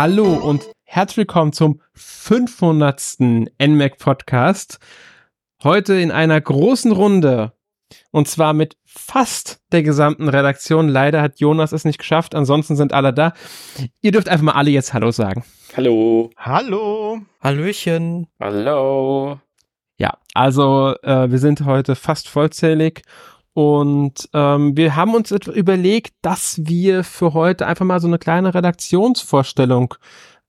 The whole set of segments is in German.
Hallo und herzlich willkommen zum 500. NMAC Podcast. Heute in einer großen Runde und zwar mit fast der gesamten Redaktion. Leider hat Jonas es nicht geschafft, ansonsten sind alle da. Ihr dürft einfach mal alle jetzt Hallo sagen. Hallo. Hallo. Hallöchen. Hallo. Ja, also äh, wir sind heute fast vollzählig und ähm, wir haben uns überlegt, dass wir für heute einfach mal so eine kleine Redaktionsvorstellung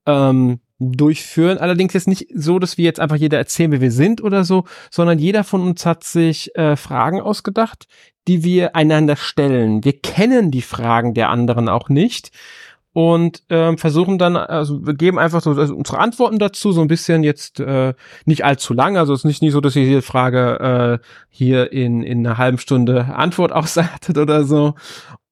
ähm, durchführen. Allerdings jetzt nicht so, dass wir jetzt einfach jeder erzählen, wer wir sind oder so, sondern jeder von uns hat sich äh, Fragen ausgedacht, die wir einander stellen. Wir kennen die Fragen der anderen auch nicht und ähm, versuchen dann, also wir geben einfach so also unsere Antworten dazu, so ein bisschen jetzt äh, nicht allzu lang, also es ist nicht, nicht so, dass ihr jede Frage äh, hier in, in einer halben Stunde Antwort aussagtet oder so.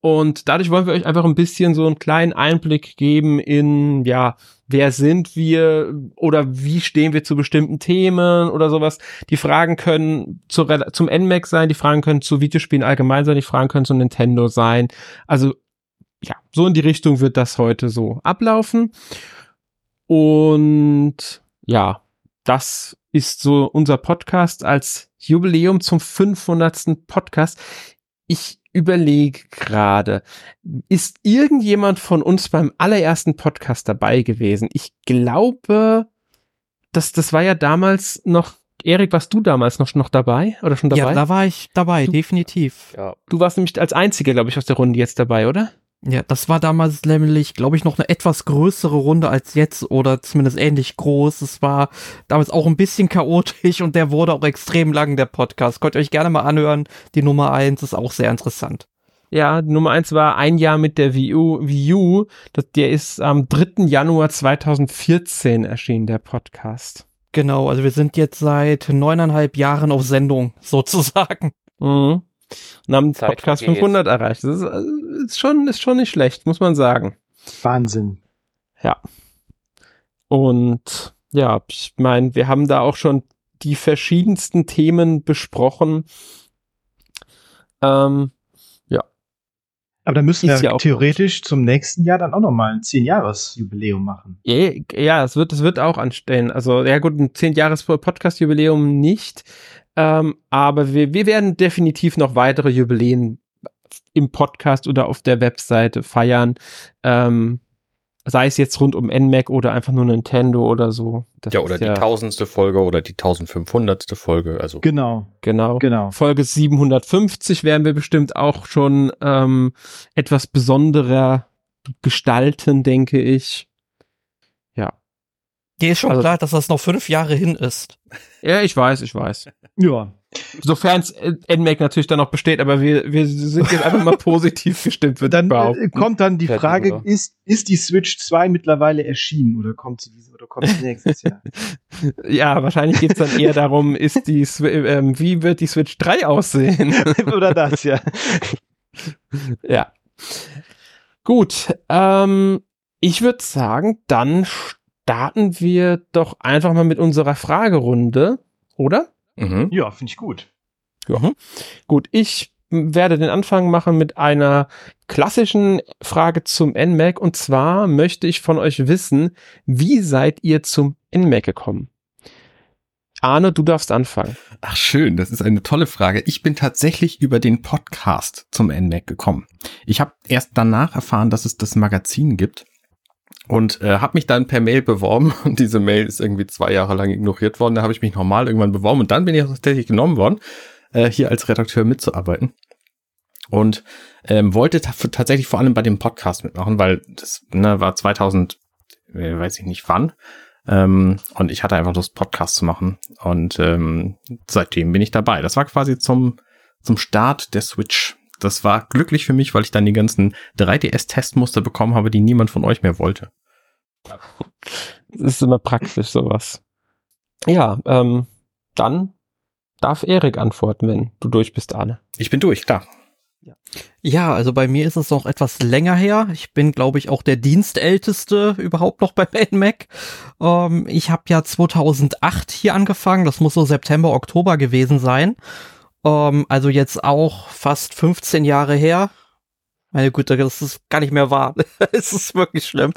Und dadurch wollen wir euch einfach ein bisschen so einen kleinen Einblick geben in, ja, wer sind wir oder wie stehen wir zu bestimmten Themen oder sowas. Die Fragen können zu, zum NMAC sein, die Fragen können zu Videospielen allgemein sein, die Fragen können zu Nintendo sein. Also ja, so in die Richtung wird das heute so ablaufen. Und ja, das ist so unser Podcast als Jubiläum zum 500. Podcast. Ich überlege gerade, ist irgendjemand von uns beim allerersten Podcast dabei gewesen? Ich glaube, das, das war ja damals noch Erik, warst du damals noch, noch dabei oder schon dabei? Ja, da war ich dabei, du, definitiv. Ja. Du warst nämlich als einziger, glaube ich, aus der Runde jetzt dabei, oder? Ja, das war damals nämlich, glaube ich, noch eine etwas größere Runde als jetzt oder zumindest ähnlich groß. Es war damals auch ein bisschen chaotisch und der wurde auch extrem lang, der Podcast. Könnt ihr euch gerne mal anhören. Die Nummer eins ist auch sehr interessant. Ja, Nummer eins war ein Jahr mit der Wii U. Wii U das, der ist am 3. Januar 2014 erschienen, der Podcast. Genau, also wir sind jetzt seit neuneinhalb Jahren auf Sendung, sozusagen. Mhm und haben Zeit Podcast vergeht. 500 erreicht. Das ist, äh, ist, schon, ist schon nicht schlecht, muss man sagen. Wahnsinn. Ja. Und ja, ich meine, wir haben da auch schon die verschiedensten Themen besprochen. Ähm, ja. Aber da müssen ist wir ja theoretisch zum nächsten Jahr dann auch nochmal ein 10-Jahres-Jubiläum machen. Ja, ja, es wird, es wird auch anstellen. Also, ja gut, ein 10-Jahres-Podcast-Jubiläum nicht. Ähm, aber wir, wir werden definitiv noch weitere Jubiläen im Podcast oder auf der Webseite feiern. Ähm, sei es jetzt rund um NMAC oder einfach nur Nintendo oder so. Das ja, oder die tausendste Folge oder die 1500. Folge. Also genau, genau, genau. Folge 750 werden wir bestimmt auch schon ähm, etwas besonderer gestalten, denke ich. Dir ist schon also, klar, dass das noch fünf Jahre hin ist. Ja, ich weiß, ich weiß. Ja. Sofern es NMAC natürlich dann noch besteht, aber wir, wir sind jetzt einfach mal positiv gestimmt. Wird dann äh, kommt dann die Frage, ist, ist die Switch 2 mittlerweile erschienen oder kommt sie diese oder kommt sie nächstes Jahr? ja, wahrscheinlich geht es dann eher darum, ist die ähm, wie wird die Switch 3 aussehen? oder das, ja. ja. Gut, ähm, ich würde sagen, dann starten wir doch einfach mal mit unserer Fragerunde, oder? Mhm. Ja, finde ich gut. Ja. Gut, ich werde den Anfang machen mit einer klassischen Frage zum NMAC und zwar möchte ich von euch wissen, wie seid ihr zum NMAC gekommen? Arne, du darfst anfangen. Ach schön, das ist eine tolle Frage. Ich bin tatsächlich über den Podcast zum NMAC gekommen. Ich habe erst danach erfahren, dass es das Magazin gibt und äh, habe mich dann per Mail beworben und diese Mail ist irgendwie zwei Jahre lang ignoriert worden. Da habe ich mich nochmal irgendwann beworben und dann bin ich tatsächlich genommen worden, äh, hier als Redakteur mitzuarbeiten und ähm, wollte tatsächlich vor allem bei dem Podcast mitmachen, weil das ne, war 2000, äh, weiß ich nicht wann. Ähm, und ich hatte einfach Lust, Podcast zu machen. Und ähm, seitdem bin ich dabei. Das war quasi zum, zum Start der Switch das war glücklich für mich, weil ich dann die ganzen 3DS-Testmuster bekommen habe, die niemand von euch mehr wollte. Das ist immer praktisch, sowas. Ja, ähm, dann darf Erik antworten, wenn du durch bist, Arne. Ich bin durch, klar. Ja, also bei mir ist es noch etwas länger her. Ich bin, glaube ich, auch der Dienstälteste überhaupt noch bei NMAC. Ähm, ich habe ja 2008 hier angefangen. Das muss so September, Oktober gewesen sein. Ähm, also jetzt auch fast 15 Jahre her. Meine Güte, das ist gar nicht mehr wahr. es ist wirklich schlimm.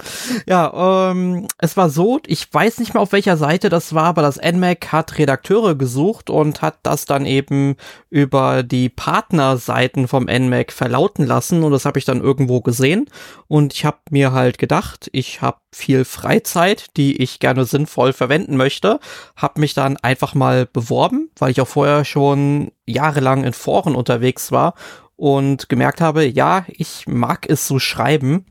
Ja, ähm, es war so, ich weiß nicht mehr auf welcher Seite das war, aber das NMAC hat Redakteure gesucht und hat das dann eben über die Partnerseiten vom NMAC verlauten lassen und das habe ich dann irgendwo gesehen und ich habe mir halt gedacht, ich habe viel Freizeit, die ich gerne sinnvoll verwenden möchte, habe mich dann einfach mal beworben, weil ich auch vorher schon jahrelang in Foren unterwegs war und gemerkt habe, ja, ich mag es so schreiben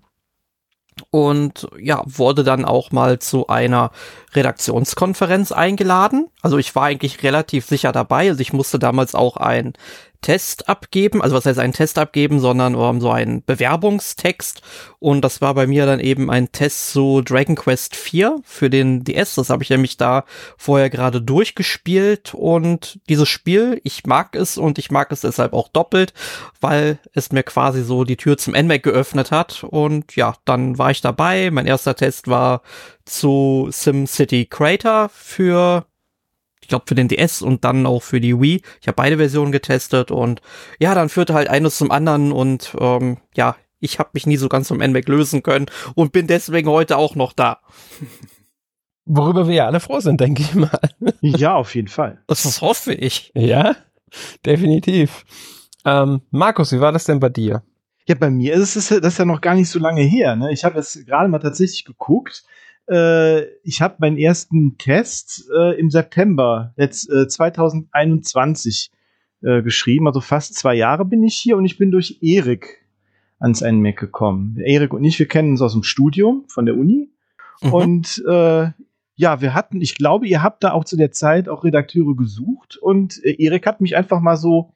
und ja, wurde dann auch mal zu einer Redaktionskonferenz eingeladen. Also ich war eigentlich relativ sicher dabei. Also ich musste damals auch ein Test abgeben, also was heißt einen Test abgeben, sondern um, so einen Bewerbungstext. Und das war bei mir dann eben ein Test zu Dragon Quest 4 für den DS. Das habe ich nämlich da vorher gerade durchgespielt. Und dieses Spiel, ich mag es und ich mag es deshalb auch doppelt, weil es mir quasi so die Tür zum NMAC geöffnet hat. Und ja, dann war ich dabei. Mein erster Test war zu SimCity Crater für glaube für den DS und dann auch für die Wii. Ich habe beide Versionen getestet und ja, dann führte halt eines zum anderen und ähm, ja, ich habe mich nie so ganz vom NMAC lösen können und bin deswegen heute auch noch da. Worüber wir ja alle froh sind, denke ich mal. Ja, auf jeden Fall. Das, das hoffe ich. Ja, definitiv. Ähm, Markus, wie war das denn bei dir? Ja, bei mir ist es das ist ja noch gar nicht so lange her. Ne? Ich habe jetzt gerade mal tatsächlich geguckt äh, ich habe meinen ersten Test äh, im September jetzt, äh, 2021 äh, geschrieben. Also fast zwei Jahre bin ich hier und ich bin durch Erik ans NMAC gekommen. Erik und ich, wir kennen uns aus dem Studium von der Uni. Mhm. Und äh, ja, wir hatten, ich glaube, ihr habt da auch zu der Zeit auch Redakteure gesucht und äh, Erik hat mich einfach mal so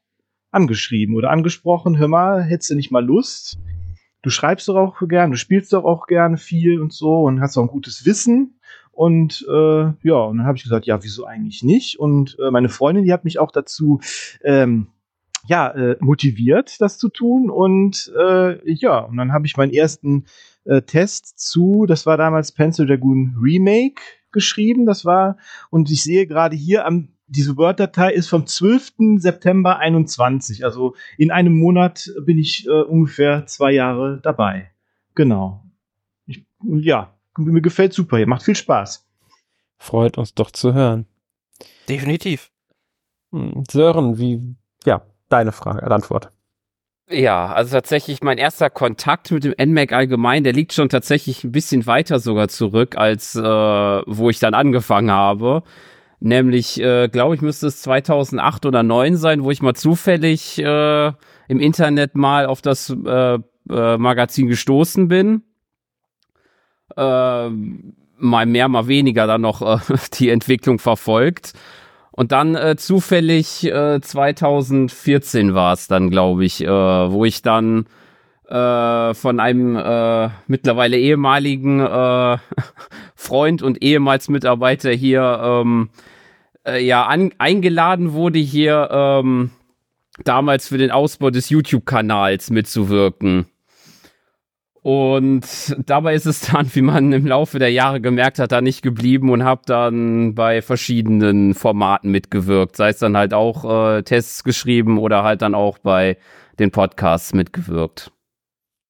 angeschrieben oder angesprochen, hör mal, hättest du nicht mal Lust, du schreibst doch auch gern, du spielst doch auch gerne viel und so und hast auch ein gutes Wissen. Und äh, ja, und dann habe ich gesagt, ja, wieso eigentlich nicht? Und äh, meine Freundin, die hat mich auch dazu ähm, ja, äh, motiviert, das zu tun. Und äh, ja, und dann habe ich meinen ersten äh, Test zu, das war damals Pencil Dragoon Remake geschrieben. Das war, und ich sehe gerade hier am diese Word-Datei ist vom 12. September 21. Also in einem Monat bin ich äh, ungefähr zwei Jahre dabei. Genau. Ich, ja, mir gefällt super hier. Macht viel Spaß. Freut uns doch zu hören. Definitiv. Hm, Sören, wie, ja, deine Frage, äh, Antwort. Ja, also tatsächlich mein erster Kontakt mit dem NMAC allgemein, der liegt schon tatsächlich ein bisschen weiter sogar zurück, als äh, wo ich dann angefangen habe. Nämlich, äh, glaube ich, müsste es 2008 oder 2009 sein, wo ich mal zufällig äh, im Internet mal auf das äh, äh, Magazin gestoßen bin. Äh, mal mehr, mal weniger dann noch äh, die Entwicklung verfolgt. Und dann äh, zufällig äh, 2014 war es dann, glaube ich, äh, wo ich dann äh, von einem äh, mittlerweile ehemaligen äh, Freund und ehemals Mitarbeiter hier ähm, äh, ja an, eingeladen wurde, hier ähm, damals für den Ausbau des YouTube-Kanals mitzuwirken. Und dabei ist es dann, wie man im Laufe der Jahre gemerkt hat, da nicht geblieben und habe dann bei verschiedenen Formaten mitgewirkt. Sei es dann halt auch äh, Tests geschrieben oder halt dann auch bei den Podcasts mitgewirkt.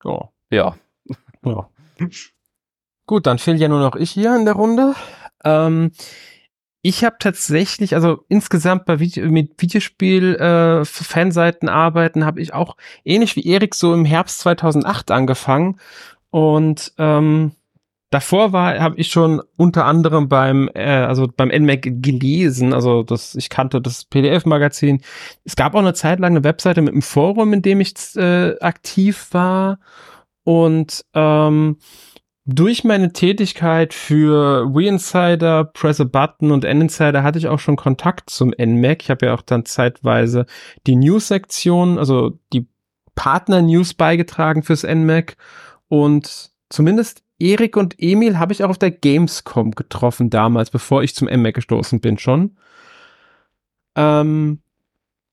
Oh. Ja. Ja. Gut, dann fehlt ja nur noch ich hier in der Runde. Ähm, ich habe tatsächlich, also insgesamt bei Video, mit Videospiel äh, arbeiten, habe ich auch ähnlich wie Erik so im Herbst 2008 angefangen. Und ähm, davor war habe ich schon unter anderem beim äh, also beim NMAC gelesen, also das ich kannte das PDF Magazin. Es gab auch eine Zeit lang eine Webseite mit einem Forum, in dem ich äh, aktiv war. Und ähm, durch meine Tätigkeit für WeInsider, Press a Button und N-Insider hatte ich auch schon Kontakt zum NMAC. Ich habe ja auch dann zeitweise die News-Sektion, also die Partner-News beigetragen fürs NMAC. Und zumindest Erik und Emil habe ich auch auf der Gamescom getroffen damals, bevor ich zum NMAC gestoßen bin schon. Ähm,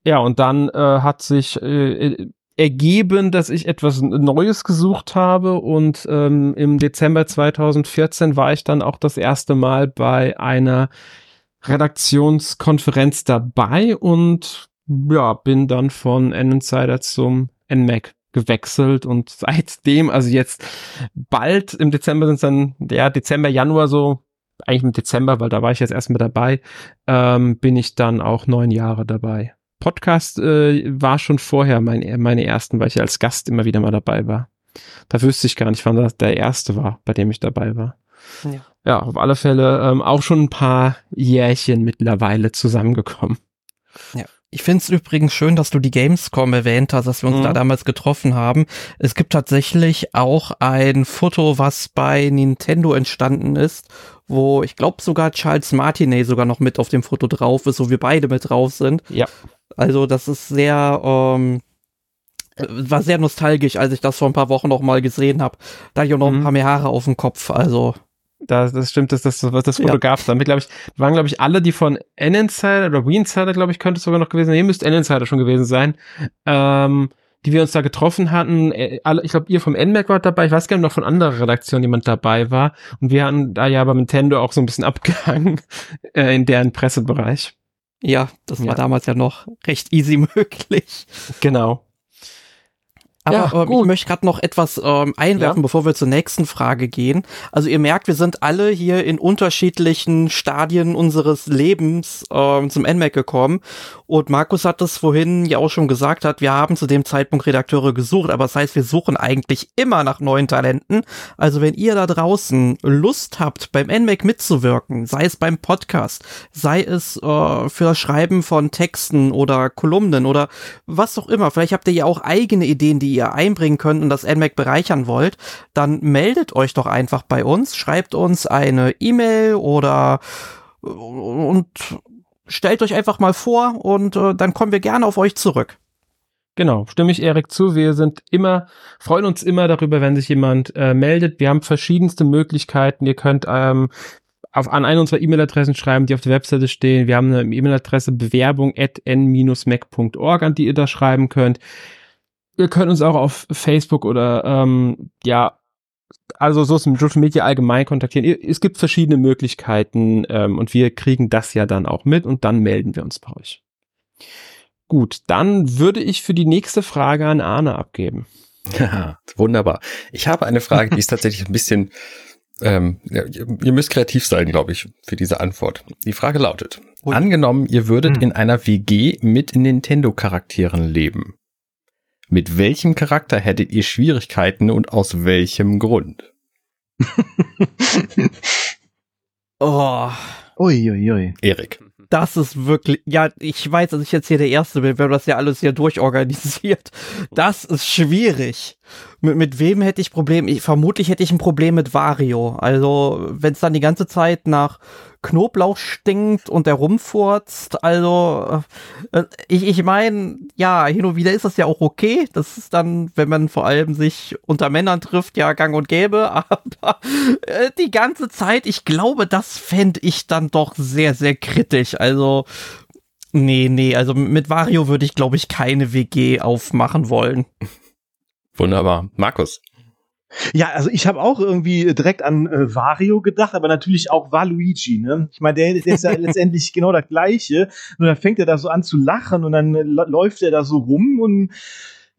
ja, und dann äh, hat sich äh, ergeben, dass ich etwas Neues gesucht habe und ähm, im Dezember 2014 war ich dann auch das erste Mal bei einer Redaktionskonferenz dabei und ja, bin dann von N-Insider zum NMAC gewechselt und seitdem, also jetzt bald im Dezember sind es dann, ja, Dezember, Januar so, eigentlich im Dezember, weil da war ich jetzt erst mit dabei, ähm, bin ich dann auch neun Jahre dabei. Podcast äh, war schon vorher mein, meine ersten, weil ich als Gast immer wieder mal dabei war. Da wüsste ich gar nicht, wann das der erste war, bei dem ich dabei war. Ja, ja auf alle Fälle ähm, auch schon ein paar Jährchen mittlerweile zusammengekommen. Ja. Ich finde es übrigens schön, dass du die Gamescom erwähnt hast, dass wir uns mhm. da damals getroffen haben. Es gibt tatsächlich auch ein Foto, was bei Nintendo entstanden ist, wo ich glaube sogar Charles Martinet sogar noch mit auf dem Foto drauf ist, wo wir beide mit drauf sind. Ja. Also das ist sehr, ähm, war sehr nostalgisch, als ich das vor ein paar Wochen noch mal gesehen habe. Da ich auch noch mhm. ein paar mehr Haare auf dem Kopf, also das, das stimmt, das, das, das Foto ja. gab es damit, glaube ich, waren, glaube ich, alle, die von N-Insider oder W-Insider, glaube ich, könnte es sogar noch gewesen sein. Ihr müsst N-Insider schon gewesen sein. Ähm, die wir uns da getroffen hatten, äh, alle, ich glaube, ihr vom NMAC wart dabei, ich weiß gar nicht noch von anderer Redaktion jemand dabei war. Und wir hatten da ja bei Nintendo auch so ein bisschen abgehangen äh, in deren Pressebereich. Ja, das ja. war damals ja noch recht easy möglich. Genau. Aber ja, ähm, ich möchte gerade noch etwas ähm, einwerfen, ja. bevor wir zur nächsten Frage gehen. Also ihr merkt, wir sind alle hier in unterschiedlichen Stadien unseres Lebens ähm, zum NMAC gekommen. Und Markus hat das vorhin ja auch schon gesagt, hat, wir haben zu dem Zeitpunkt Redakteure gesucht, aber das heißt, wir suchen eigentlich immer nach neuen Talenten. Also wenn ihr da draußen Lust habt, beim NMAC mitzuwirken, sei es beim Podcast, sei es äh, für das Schreiben von Texten oder Kolumnen oder was auch immer, vielleicht habt ihr ja auch eigene Ideen, die ihr einbringen könnt und das NMAC bereichern wollt, dann meldet euch doch einfach bei uns, schreibt uns eine E-Mail oder und stellt euch einfach mal vor und äh, dann kommen wir gerne auf euch zurück. Genau, stimme ich Erik zu. Wir sind immer, freuen uns immer darüber, wenn sich jemand äh, meldet. Wir haben verschiedenste Möglichkeiten. Ihr könnt ähm, auf, an eine unserer E-Mail-Adressen schreiben, die auf der Webseite stehen. Wir haben eine E-Mail-Adresse bewerbung at n-mac.org, an die ihr da schreiben könnt. Ihr könnt uns auch auf Facebook oder ähm, ja, also so ist im Social Media allgemein kontaktieren. Es gibt verschiedene Möglichkeiten ähm, und wir kriegen das ja dann auch mit und dann melden wir uns bei euch. Gut, dann würde ich für die nächste Frage an Arne abgeben. Ja, wunderbar. Ich habe eine Frage, die ist tatsächlich ein bisschen, ähm, ja, ihr müsst kreativ sein, glaube ich, für diese Antwort. Die Frage lautet, Ui. angenommen, ihr würdet hm. in einer WG mit Nintendo-Charakteren leben. Mit welchem Charakter hättet ihr Schwierigkeiten und aus welchem Grund? Oh. Uiuiui. Ui, ui. Erik. Das ist wirklich, ja, ich weiß, dass ich jetzt hier der Erste bin, wir haben das ja alles hier durchorganisiert. Das ist schwierig. Mit, mit wem hätte ich Probleme? Ich, vermutlich hätte ich ein Problem mit Vario. Also, wenn es dann die ganze Zeit nach Knoblauch stinkt und der rumfurzt. Also, äh, äh, ich, ich meine, ja, hin und wieder ist das ja auch okay. Das ist dann, wenn man vor allem sich unter Männern trifft, ja gang und gäbe. Aber äh, die ganze Zeit, ich glaube, das fände ich dann doch sehr, sehr kritisch. Also, nee, nee, also mit Vario würde ich, glaube ich, keine WG aufmachen wollen. Wunderbar. Markus. Ja, also ich habe auch irgendwie direkt an äh, Wario gedacht, aber natürlich auch Waluigi. Ne? Ich meine, der, der ist ja letztendlich genau das Gleiche. Nur dann fängt er da so an zu lachen und dann äh, läuft er da so rum und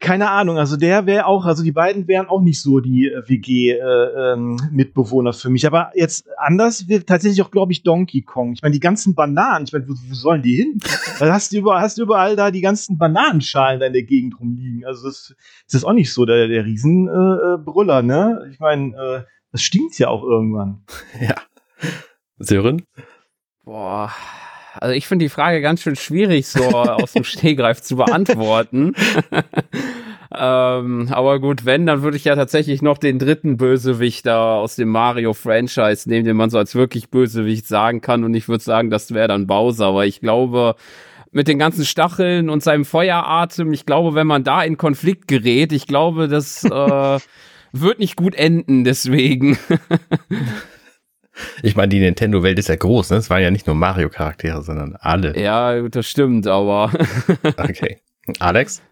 keine Ahnung, also der wäre auch, also die beiden wären auch nicht so die äh, WG-Mitbewohner äh, ähm, für mich. Aber jetzt anders wird tatsächlich auch, glaube ich, Donkey Kong. Ich meine, die ganzen Bananen, ich meine, wo, wo, sollen die hin? da hast du, überall, hast du überall da die ganzen Bananenschalen da in der Gegend rumliegen. Also das, das ist auch nicht so der, der Riesenbrüller, äh, äh ne? Ich meine, äh, das stinkt ja auch irgendwann. Ja. Sören? Boah also ich finde die Frage ganz schön schwierig so aus dem Stehgreif zu beantworten. ähm, aber gut, wenn, dann würde ich ja tatsächlich noch den dritten Bösewicht da aus dem Mario-Franchise nehmen, den man so als wirklich Bösewicht sagen kann. Und ich würde sagen, das wäre dann Bowser, aber ich glaube, mit den ganzen Stacheln und seinem Feueratem, ich glaube, wenn man da in Konflikt gerät, ich glaube, das äh, wird nicht gut enden, deswegen. Ich meine, die Nintendo-Welt ist ja groß, ne? Es waren ja nicht nur Mario-Charaktere, sondern alle. Ja, das stimmt, aber. okay. Alex?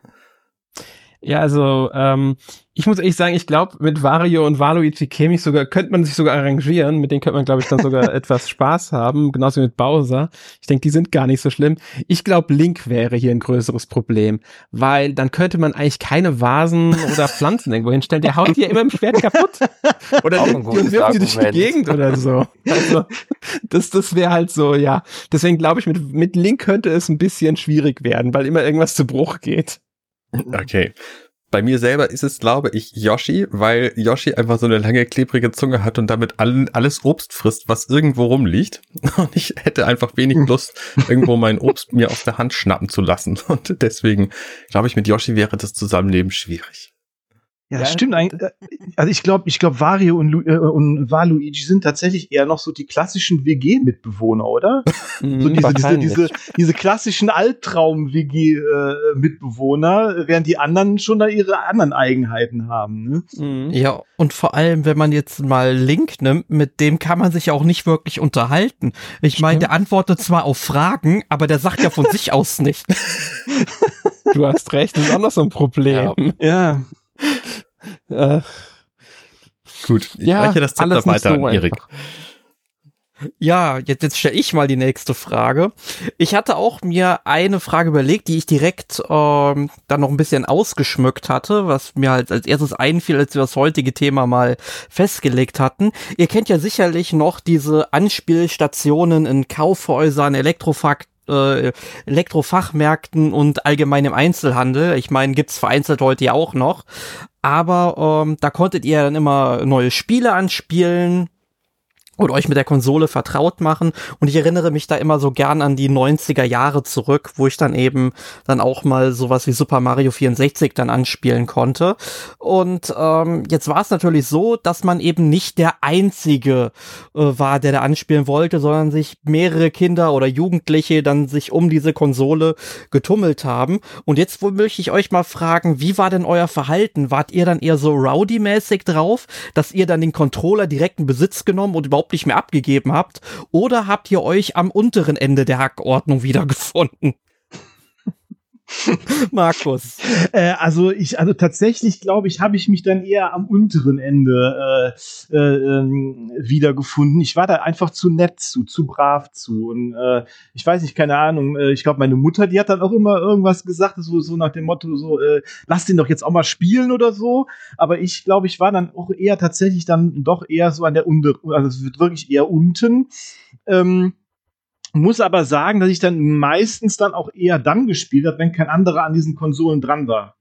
Ja, also ähm, Ich muss ehrlich sagen, ich glaube, mit Wario und Waluigi käme ich sogar, könnte man sich sogar arrangieren. Mit denen könnte man, glaube ich, dann sogar etwas Spaß haben. Genauso wie mit Bowser. Ich denke, die sind gar nicht so schlimm. Ich glaube, Link wäre hier ein größeres Problem, weil dann könnte man eigentlich keine Vasen oder Pflanzen irgendwo hinstellen. Der haut die ja immer im Schwert kaputt. Oder wirft die durch die Gegend oder so. Also, das, das wäre halt so, ja. Deswegen glaube ich, mit, mit Link könnte es ein bisschen schwierig werden, weil immer irgendwas zu Bruch geht. Okay. Bei mir selber ist es, glaube ich, Yoshi, weil Yoshi einfach so eine lange, klebrige Zunge hat und damit all, alles Obst frisst, was irgendwo rumliegt. Und ich hätte einfach wenig Lust, irgendwo mein Obst mir aus der Hand schnappen zu lassen. Und deswegen, glaube ich, mit Yoshi wäre das Zusammenleben schwierig. Ja, das stimmt eigentlich. Äh, also ich glaube, ich glaube, Wario und, Lu äh, und Waluigi sind tatsächlich eher noch so die klassischen WG-Mitbewohner, oder? so diese, diese, diese, diese klassischen Albtraum-WG-Mitbewohner, während die anderen schon da ihre anderen Eigenheiten haben. Ne? Mhm. Ja, und vor allem, wenn man jetzt mal Link nimmt, mit dem kann man sich auch nicht wirklich unterhalten. Ich meine, der antwortet zwar auf Fragen, aber der sagt ja von sich aus nicht. Du hast recht, das ist auch noch so ein Problem. Ja. Äh, Gut, ich ja, reiche das Zepter weiter so an Erik. Ja, jetzt, jetzt stelle ich mal die nächste Frage. Ich hatte auch mir eine Frage überlegt, die ich direkt ähm, dann noch ein bisschen ausgeschmückt hatte, was mir halt als erstes einfiel, als wir das heutige Thema mal festgelegt hatten. Ihr kennt ja sicherlich noch diese Anspielstationen in Kaufhäusern, Elektrofakt äh, Elektrofachmärkten und allgemein im Einzelhandel. Ich meine, gibt's vereinzelt heute ja auch noch. Aber ähm, da konntet ihr dann immer neue Spiele anspielen und euch mit der Konsole vertraut machen. Und ich erinnere mich da immer so gern an die 90er Jahre zurück, wo ich dann eben dann auch mal sowas wie Super Mario 64 dann anspielen konnte. Und ähm, jetzt war es natürlich so, dass man eben nicht der Einzige äh, war, der da anspielen wollte, sondern sich mehrere Kinder oder Jugendliche dann sich um diese Konsole getummelt haben. Und jetzt möchte ich euch mal fragen, wie war denn euer Verhalten? Wart ihr dann eher so rowdy-mäßig drauf, dass ihr dann den Controller direkt in Besitz genommen und überhaupt nicht mehr abgegeben habt? Oder habt ihr euch am unteren Ende der Hackordnung wiedergefunden? Markus. Äh, also ich, also tatsächlich glaube ich, habe ich mich dann eher am unteren Ende äh, äh, ähm, wiedergefunden. Ich war da einfach zu nett zu, zu brav zu. Und äh, ich weiß nicht, keine Ahnung, äh, ich glaube, meine Mutter, die hat dann auch immer irgendwas gesagt, so, so nach dem Motto, so, äh, lass den doch jetzt auch mal spielen oder so. Aber ich glaube, ich war dann auch eher tatsächlich dann doch eher so an der unter, also es wird wirklich eher unten. Ähm, muss aber sagen, dass ich dann meistens dann auch eher dann gespielt habe, wenn kein anderer an diesen Konsolen dran war.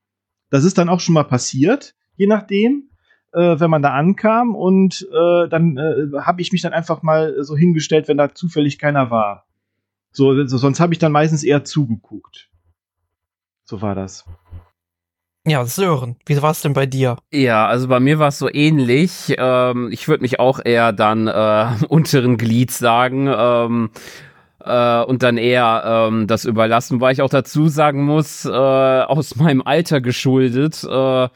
Das ist dann auch schon mal passiert, je nachdem, äh, wenn man da ankam und äh, dann äh, habe ich mich dann einfach mal so hingestellt, wenn da zufällig keiner war. So, so sonst habe ich dann meistens eher zugeguckt. So war das. Ja, Sören, wie war es denn bei dir? Ja, also bei mir war es so ähnlich. Ähm, ich würde mich auch eher dann äh, unteren Glied sagen. Ähm, äh, und dann eher ähm, das überlassen, weil ich auch dazu sagen muss, äh, aus meinem Alter geschuldet, äh,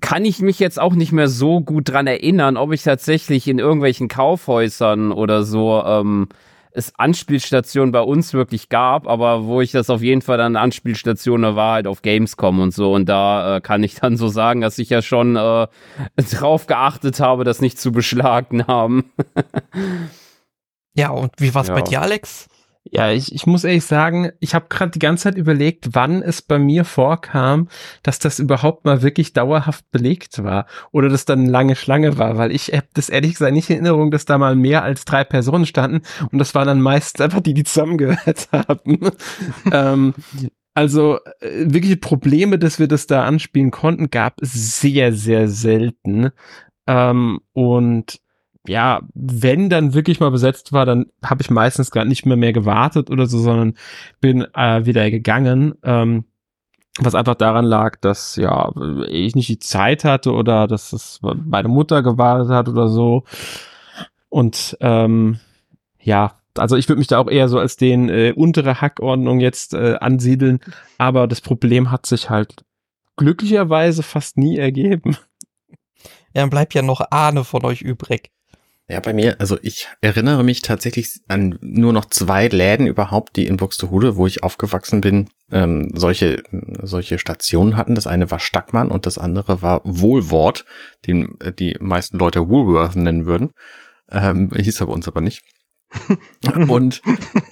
kann ich mich jetzt auch nicht mehr so gut dran erinnern, ob ich tatsächlich in irgendwelchen Kaufhäusern oder so ähm, es Anspielstationen bei uns wirklich gab, aber wo ich das auf jeden Fall dann Anspielstationen war halt auf Gamescom und so. Und da äh, kann ich dann so sagen, dass ich ja schon äh, drauf geachtet habe, das nicht zu beschlagnahmen. Ja, und wie war's Ja. bei dir, Alex? Ja, ich, ich muss ehrlich sagen, ich habe gerade die ganze Zeit überlegt, wann es bei mir vorkam, dass das überhaupt mal wirklich dauerhaft belegt war oder dass dann eine lange Schlange war, weil ich habe das ehrlich gesagt nicht in Erinnerung, dass da mal mehr als drei Personen standen und das waren dann meistens einfach die, die zusammengehört haben. ähm, also äh, wirkliche Probleme, dass wir das da anspielen konnten, gab es sehr, sehr selten. Ähm, und ja, wenn dann wirklich mal besetzt war, dann habe ich meistens gar nicht mehr mehr gewartet oder so, sondern bin äh, wieder gegangen. Ähm, was einfach daran lag, dass ja ich nicht die Zeit hatte oder dass es meine Mutter gewartet hat oder so. Und ähm, ja, also ich würde mich da auch eher so als den äh, untere Hackordnung jetzt äh, ansiedeln, aber das Problem hat sich halt glücklicherweise fast nie ergeben. Ja, dann bleibt ja noch Ahne von euch übrig. Ja, bei mir, also ich erinnere mich tatsächlich an nur noch zwei Läden überhaupt, die in Buxtehude, wo ich aufgewachsen bin, ähm, solche, solche Stationen hatten. Das eine war Stackmann und das andere war Wohlwort, den äh, die meisten Leute Woolworth nennen würden. Ähm, hieß er bei uns aber nicht. und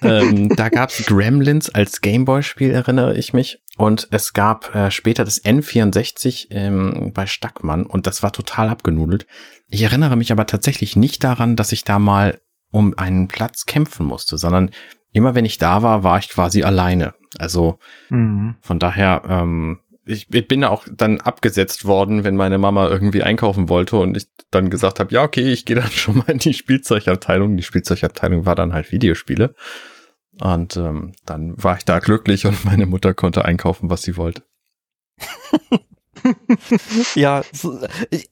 ähm, da gab's Gremlins als Gameboy-Spiel, erinnere ich mich. Und es gab äh, später das N64 ähm, bei Stackmann und das war total abgenudelt. Ich erinnere mich aber tatsächlich nicht daran, dass ich da mal um einen Platz kämpfen musste, sondern immer wenn ich da war, war ich quasi alleine. Also mhm. von daher, ähm, ich, ich bin auch dann abgesetzt worden, wenn meine Mama irgendwie einkaufen wollte und ich dann gesagt habe, ja, okay, ich gehe dann schon mal in die Spielzeugabteilung. Die Spielzeugabteilung war dann halt Videospiele. Und ähm, dann war ich da glücklich und meine Mutter konnte einkaufen, was sie wollte. ja, so,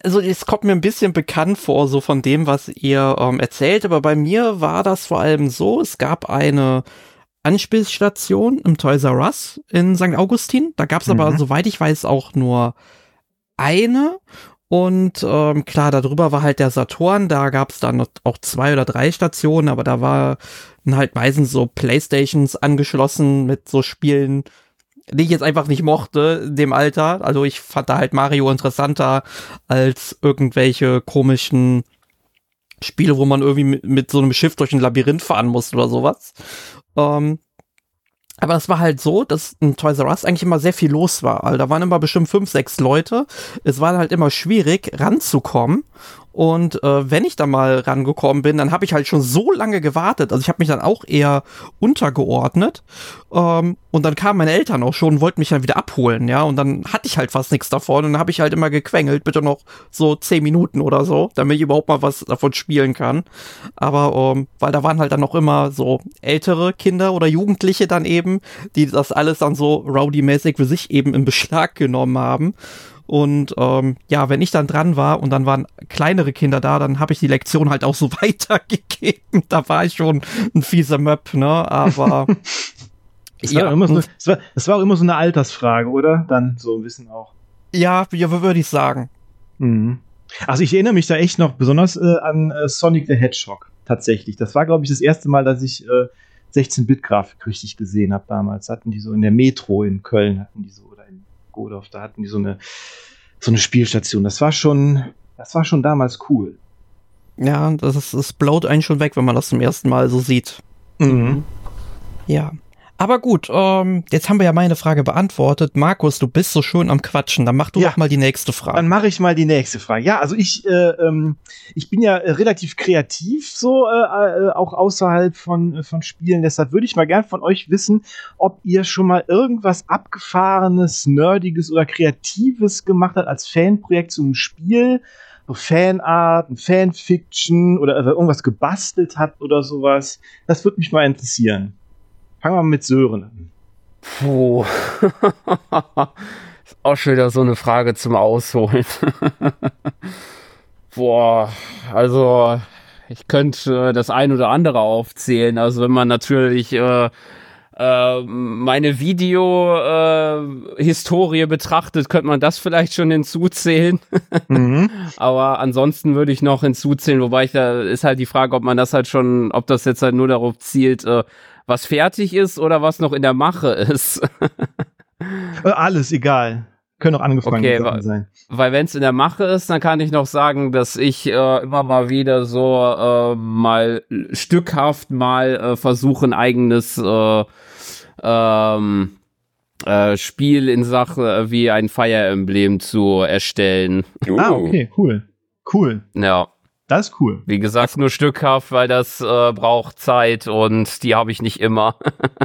also es kommt mir ein bisschen bekannt vor, so von dem, was ihr ähm, erzählt, aber bei mir war das vor allem so, es gab eine Anspielstation im Toys R Us in St. Augustin. Da gab es mhm. aber, soweit ich weiß, auch nur eine. Und ähm, klar, darüber war halt der Saturn, da gab es dann auch zwei oder drei Stationen, aber da waren halt meistens so Playstations angeschlossen mit so Spielen, die ich jetzt einfach nicht mochte, dem Alter. Also ich fand da halt Mario interessanter als irgendwelche komischen Spiele, wo man irgendwie mit, mit so einem Schiff durch ein Labyrinth fahren muss oder sowas. Ähm, aber es war halt so, dass in Toys R Us eigentlich immer sehr viel los war. Also da waren immer bestimmt fünf, sechs Leute. Es war halt immer schwierig, ranzukommen. Und äh, wenn ich da mal rangekommen bin, dann habe ich halt schon so lange gewartet. Also ich habe mich dann auch eher untergeordnet. Ähm, und dann kamen meine Eltern auch schon und wollten mich dann wieder abholen, ja. Und dann hatte ich halt fast nichts davon. Und dann habe ich halt immer gequengelt, bitte noch so zehn Minuten oder so, damit ich überhaupt mal was davon spielen kann. Aber ähm, weil da waren halt dann noch immer so ältere Kinder oder Jugendliche dann eben, die das alles dann so rowdy-mäßig für sich eben in Beschlag genommen haben. Und ähm, ja, wenn ich dann dran war und dann waren kleinere Kinder da, dann habe ich die Lektion halt auch so weitergegeben. Da war ich schon ein fieser Möpp, ne? Aber das, ja, war immer so eine, das, war, das war auch immer so eine Altersfrage, oder? Dann so ein bisschen auch. Ja, ja würde ich sagen. Mhm. Also ich erinnere mich da echt noch besonders äh, an äh, Sonic the Hedgehog. Tatsächlich. Das war, glaube ich, das erste Mal, dass ich äh, 16-Bit-Grafik richtig gesehen habe damals. Hatten die so in der Metro in Köln, hatten die so Godorf, da hatten die so eine, so eine Spielstation. Das war schon, das war schon damals cool. Ja, das ist, das blowt einen schon weg, wenn man das zum ersten Mal so sieht. Mhm. Ja. Aber gut, ähm, jetzt haben wir ja meine Frage beantwortet. Markus, du bist so schön am Quatschen. Dann mach du ja, doch mal die nächste Frage. Dann mache ich mal die nächste Frage. Ja, also ich, äh, ähm, ich bin ja relativ kreativ, so äh, äh, auch außerhalb von, von Spielen. Deshalb würde ich mal gern von euch wissen, ob ihr schon mal irgendwas abgefahrenes, nerdiges oder kreatives gemacht habt als Fanprojekt zu einem Spiel so Fanart, Fanfiction oder irgendwas gebastelt habt oder sowas. Das würde mich mal interessieren. Fangen wir mal mit Sören an. Puh. ist auch schon wieder so eine Frage zum Ausholen. Boah, also ich könnte äh, das ein oder andere aufzählen. Also wenn man natürlich äh, äh, meine Video-Historie äh, betrachtet, könnte man das vielleicht schon hinzuzählen. mhm. Aber ansonsten würde ich noch hinzuzählen, wobei ich da ist halt die Frage, ob man das halt schon, ob das jetzt halt nur darauf zielt, äh, was fertig ist oder was noch in der Mache ist. Äh, alles, egal. Können auch angefangen okay, sein. Weil wenn es in der Mache ist, dann kann ich noch sagen, dass ich äh, immer mal wieder so äh, mal stückhaft mal äh, versuche, ein eigenes äh, ähm, äh, Spiel in Sache wie ein Fire Emblem zu erstellen. Uh. Ah, okay, cool. Cool. Ja. Das ist cool. Wie gesagt, nur stückhaft, weil das äh, braucht Zeit und die habe ich nicht immer.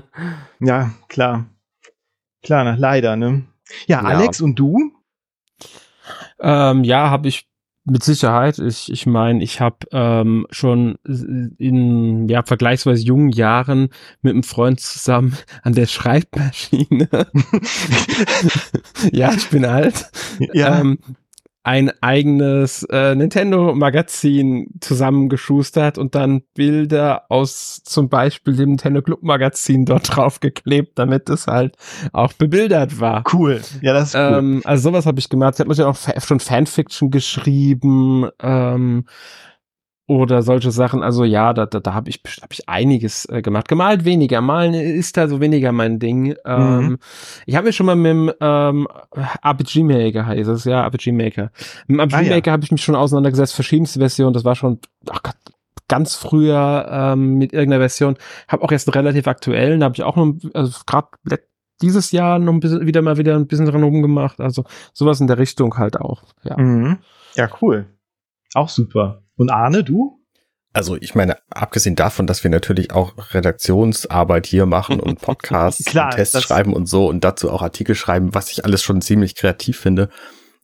ja, klar. Klar, na, leider, ne? Ja, ja, Alex und du? Ähm, ja, habe ich mit Sicherheit. Ich, ich meine, ich habe ähm, schon in ja vergleichsweise jungen Jahren mit einem Freund zusammen an der Schreibmaschine. ja, ich bin alt. Ja. Ähm, ein eigenes äh, Nintendo-Magazin zusammengeschustert und dann Bilder aus zum Beispiel dem Nintendo Club-Magazin dort drauf geklebt, damit es halt auch bebildert war. Cool. Ja, das ist cool. Ähm, also sowas habe ich gemacht. Ich habe natürlich auch schon Fanfiction geschrieben. Ähm, oder solche Sachen. Also ja, da, da, da habe ich, hab ich einiges äh, gemacht. Gemalt weniger, malen ist da so weniger mein Ding. Ähm, mhm. Ich habe mir schon mal mit dem ähm, RPG Maker heißt es, ja, RPG Maker. Mit dem RPG ah, Maker ja. habe ich mich schon auseinandergesetzt, verschiedenste Versionen. Das war schon ach Gott, ganz früher ähm, mit irgendeiner Version. Habe auch jetzt einen relativ aktuellen, da habe ich auch noch, also gerade dieses Jahr noch ein bisschen, wieder mal wieder ein bisschen dran rumgemacht. Also sowas in der Richtung halt auch. Ja, mhm. ja cool. Auch super. Und Arne, du? Also ich meine, abgesehen davon, dass wir natürlich auch Redaktionsarbeit hier machen und Podcasts Klar, und Tests schreiben und so und dazu auch Artikel schreiben, was ich alles schon ziemlich kreativ finde,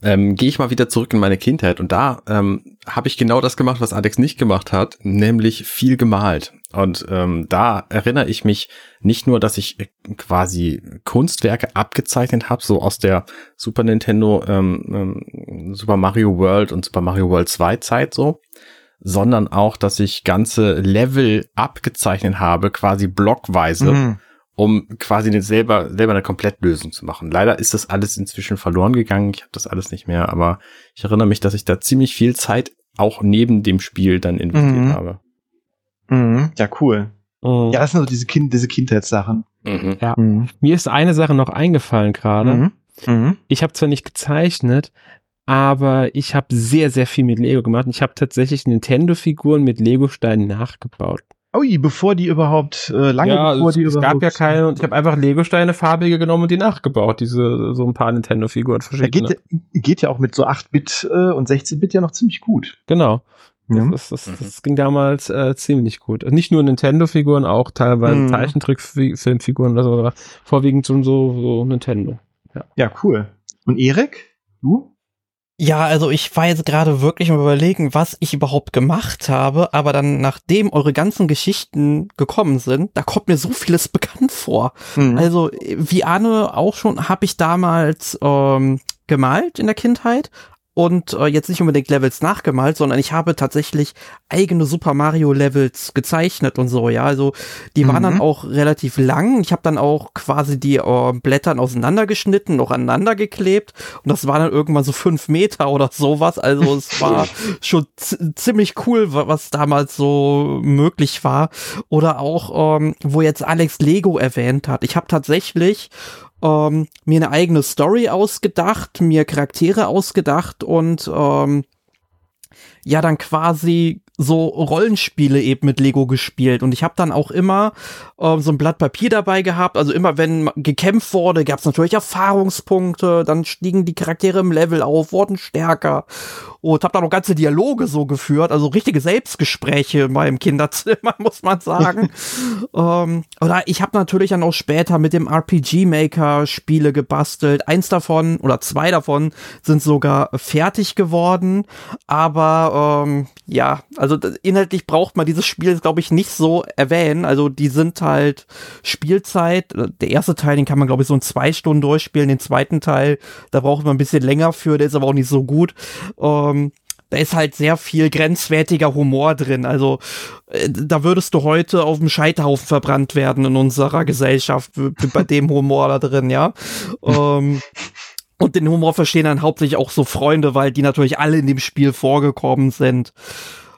ähm, gehe ich mal wieder zurück in meine Kindheit und da ähm, habe ich genau das gemacht, was Alex nicht gemacht hat, nämlich viel gemalt. Und ähm, da erinnere ich mich nicht nur, dass ich quasi Kunstwerke abgezeichnet habe, so aus der Super Nintendo ähm, ähm, Super Mario World und Super Mario World 2 Zeit so, sondern auch, dass ich ganze Level abgezeichnet habe, quasi blockweise. Mhm um quasi eine selber, selber eine Komplettlösung zu machen. Leider ist das alles inzwischen verloren gegangen. Ich habe das alles nicht mehr, aber ich erinnere mich, dass ich da ziemlich viel Zeit auch neben dem Spiel dann investiert mhm. habe. Mhm. Ja, cool. Mhm. Ja, das sind so diese, kind diese Kindheitssachen. Mhm. Ja. Mhm. Mir ist eine Sache noch eingefallen gerade. Mhm. Ich habe zwar nicht gezeichnet, aber ich habe sehr, sehr viel mit Lego gemacht. Ich habe tatsächlich Nintendo-Figuren mit Lego-Steinen nachgebaut. Ui, bevor die überhaupt, äh, lange ja, bevor es, die es überhaupt. Es gab ja keine und ich habe einfach Lego-Steine farbige genommen und die nachgebaut, diese so ein paar Nintendo-Figuren verschiedene. Ja, geht, geht ja auch mit so 8-Bit äh, und 16-Bit ja noch ziemlich gut. Genau. Ja. Das, das, das, das, ging damals äh, ziemlich gut. Also nicht nur Nintendo-Figuren, auch teilweise mhm. Zeichentrickfilmfiguren oder so, aber vorwiegend schon so, so Nintendo. Ja. ja, cool. Und Erik, du? Ja, also ich war jetzt gerade wirklich mal überlegen, was ich überhaupt gemacht habe, aber dann, nachdem eure ganzen Geschichten gekommen sind, da kommt mir so vieles bekannt vor. Mhm. Also, wie Arne auch schon, habe ich damals ähm, gemalt in der Kindheit, und äh, jetzt nicht unbedingt Levels nachgemalt, sondern ich habe tatsächlich eigene Super Mario Levels gezeichnet und so, ja. Also die mhm. waren dann mhm. auch relativ lang. Ich habe dann auch quasi die äh, Blättern auseinandergeschnitten, noch aneinander geklebt und das war dann irgendwann so fünf Meter oder sowas. Also es war schon ziemlich cool, was damals so möglich war. Oder auch, ähm, wo jetzt Alex Lego erwähnt hat. Ich habe tatsächlich ähm, mir eine eigene Story ausgedacht, mir Charaktere ausgedacht und ähm, ja dann quasi so Rollenspiele eben mit Lego gespielt. Und ich habe dann auch immer äh, so ein Blatt Papier dabei gehabt. Also immer wenn gekämpft wurde, gab es natürlich Erfahrungspunkte, dann stiegen die Charaktere im Level auf, wurden stärker und habe dann auch ganze Dialoge so geführt, also richtige Selbstgespräche in meinem Kinderzimmer, muss man sagen. ähm, oder ich habe natürlich dann auch später mit dem RPG Maker Spiele gebastelt. Eins davon oder zwei davon sind sogar fertig geworden, aber ähm, ja, also inhaltlich braucht man dieses Spiel, glaube ich, nicht so erwähnen. Also die sind halt Spielzeit. Der erste Teil, den kann man, glaube ich, so in zwei Stunden durchspielen. Den zweiten Teil, da braucht man ein bisschen länger für, der ist aber auch nicht so gut. Ähm, da ist halt sehr viel grenzwertiger Humor drin. Also äh, da würdest du heute auf dem Scheiterhaufen verbrannt werden in unserer Gesellschaft bei dem Humor da drin, ja. ähm, und den Humor verstehen dann hauptsächlich auch so Freunde, weil die natürlich alle in dem Spiel vorgekommen sind.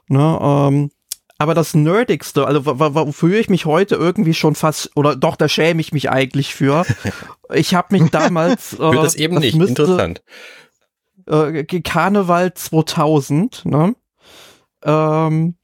Ne, ähm, aber das Nerdigste, also wofür ich mich heute irgendwie schon fast, oder doch, da schäme ich mich eigentlich für. Ich habe mich damals. Äh, das eben das nicht, müsste, interessant. Äh, Karneval 2000, ne? Ähm,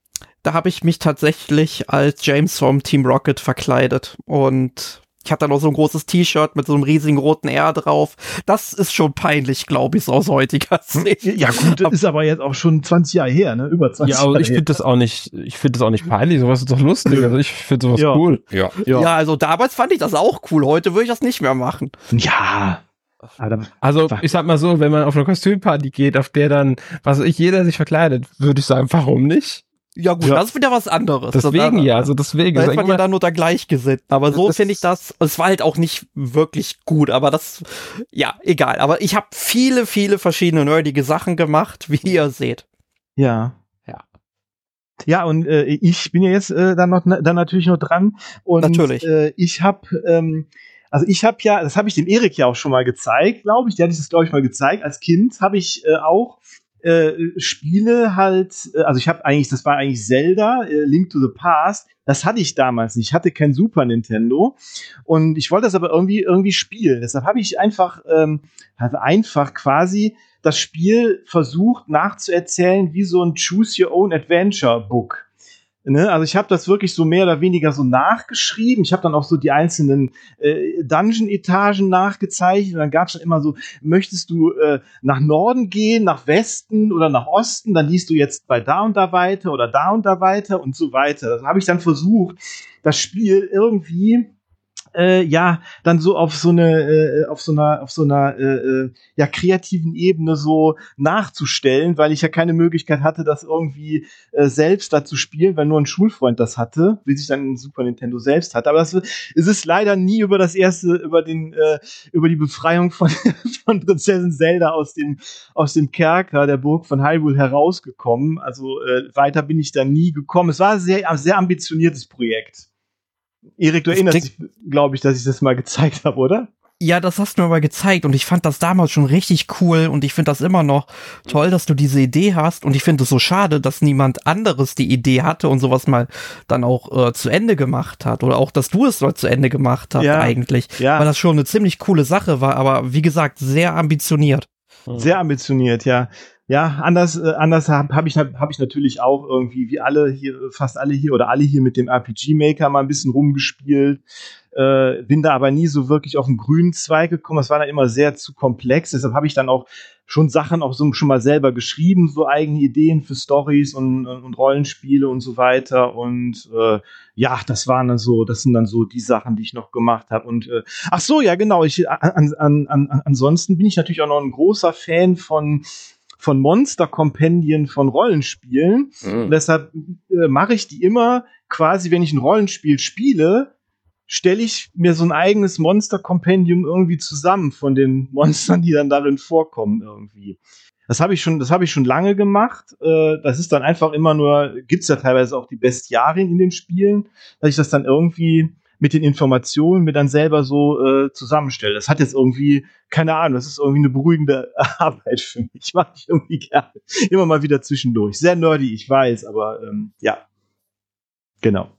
da habe ich mich tatsächlich als James vom Team Rocket verkleidet und ich hatte noch so ein großes T-Shirt mit so einem riesigen roten R drauf. Das ist schon peinlich, glaube ich, so aus heutiger hm? Sicht. Ja gut, das ist aber jetzt auch schon 20 Jahre her, ne? Über 20 ja, aber Jahre ich finde das auch nicht, ich finde das auch nicht peinlich. Sowas ist doch lustig. Also ich finde sowas ja. cool. Ja. ja. Ja, also damals fand ich das auch cool. Heute würde ich das nicht mehr machen. Ja. Also ich sag mal so, wenn man auf eine Kostümparty geht, auf der dann, was ich, jeder sich verkleidet, würde ich sagen, warum nicht? Ja gut, ja. das ist wieder was anderes. Deswegen ja, also deswegen. Da ist man ja dann nur da gleichgesinnt. Aber so finde ich das, es war halt auch nicht wirklich gut, aber das, ja, egal. Aber ich habe viele, viele verschiedene nerdige Sachen gemacht, wie ihr seht. Ja. Ja. Ja, und äh, ich bin ja jetzt äh, dann noch dann natürlich noch dran. Und natürlich. Äh, ich habe ähm, also ich habe ja, das habe ich dem Erik ja auch schon mal gezeigt, glaube ich. Der hatte ich das, glaube ich, mal gezeigt. Als Kind habe ich äh, auch äh, Spiele halt, äh, also ich habe eigentlich, das war eigentlich Zelda, äh, Link to the Past, das hatte ich damals nicht. Ich hatte kein Super Nintendo und ich wollte das aber irgendwie irgendwie spielen. Deshalb habe ich einfach, ähm, also einfach quasi das Spiel versucht nachzuerzählen wie so ein Choose Your Own Adventure Book. Ne? Also ich habe das wirklich so mehr oder weniger so nachgeschrieben. Ich habe dann auch so die einzelnen äh, Dungeon-Etagen nachgezeichnet. Und dann gab es schon immer so, möchtest du äh, nach Norden gehen, nach Westen oder nach Osten, dann liest du jetzt bei da und da weiter oder da und da weiter und so weiter. Das habe ich dann versucht, das Spiel irgendwie äh, ja dann so auf so eine äh, auf so einer auf so einer äh, äh, ja kreativen Ebene so nachzustellen, weil ich ja keine Möglichkeit hatte, das irgendwie äh, selbst da zu spielen, weil nur ein Schulfreund das hatte, wie sich dann ein Super Nintendo selbst hatte. Aber das, es ist leider nie über das erste über den äh, über die Befreiung von von Prinzessin Zelda aus dem aus dem Kerker der Burg von Hyrule herausgekommen. Also äh, weiter bin ich da nie gekommen. Es war ein sehr sehr ambitioniertes Projekt. Erik, du Das erinnerst dich, glaube ich, dass ich das mal gezeigt habe, oder? Ja, das hast du mir mal gezeigt und ich fand das damals schon richtig cool und ich finde das immer noch toll, dass du diese Idee hast und ich finde es so schade, dass niemand anderes die Idee hatte und sowas mal dann auch äh, zu Ende gemacht hat oder auch, dass du es mal zu Ende gemacht hast Ja. eigentlich, Ja. weil das schon eine ziemlich coole Sache war, aber wie gesagt, sehr ambitioniert. Sehr ambitioniert, ja. Ja, anders, äh, anders habe hab ich, hab ich natürlich auch irgendwie, wie alle hier, fast alle hier oder alle hier mit dem RPG Maker mal ein bisschen rumgespielt. Äh, bin da aber nie so wirklich auf den grünen Zweig gekommen. Das war dann immer sehr zu komplex. Deshalb habe ich dann auch schon Sachen auch so schon mal selber geschrieben, so eigene Ideen für Stories und, und Rollenspiele und so weiter. Und äh, ja, das waren dann so, das sind dann so die Sachen, die ich noch gemacht habe. Und äh, ach so, ja genau. Ich, an, an, an, ansonsten bin ich natürlich auch noch ein großer Fan von von Monster-Kompendien von Rollenspielen. Und Mhm. deshalb äh, mache ich die immer quasi, wenn ich ein Rollenspiel spiele, stelle ich mir so ein eigenes Monster-Kompendium irgendwie zusammen von den Monstern, die dann darin vorkommen irgendwie. Das habe ich schon, das habe ich schon lange gemacht. Äh, das ist dann einfach immer nur, gibt's ja teilweise auch die Bestiarien in den Spielen, dass ich das dann irgendwie mit den Informationen mir dann selber so äh, zusammenstelle. Das hat jetzt irgendwie, keine Ahnung, das ist irgendwie eine beruhigende Arbeit für mich. Mache ich irgendwie gerne. Immer mal wieder zwischendurch. Sehr nerdy, ich weiß, aber ähm, ja. Genau.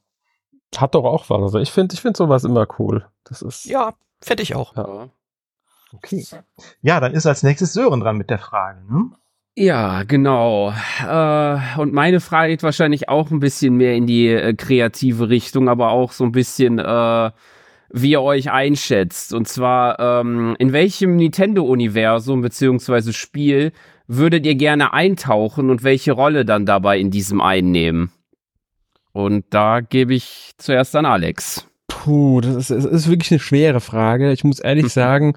Hat doch auch was. Also ich finde, ich finde sowas immer cool. Das ist. Ja, finde ich auch. Ja. Okay. Ja, dann ist als nächstes Sören dran mit der Frage. Ne? Ja, genau. Äh, und meine Frage geht wahrscheinlich auch ein bisschen mehr in die äh, kreative Richtung, aber auch so ein bisschen, äh, wie ihr euch einschätzt. Und zwar, ähm, in welchem Nintendo-Universum beziehungsweise Spiel würdet ihr gerne eintauchen und welche Rolle dann dabei in diesem einnehmen? Und da gebe ich zuerst an Alex. Puh, das ist, das ist wirklich eine schwere Frage. Ich muss ehrlich sagen,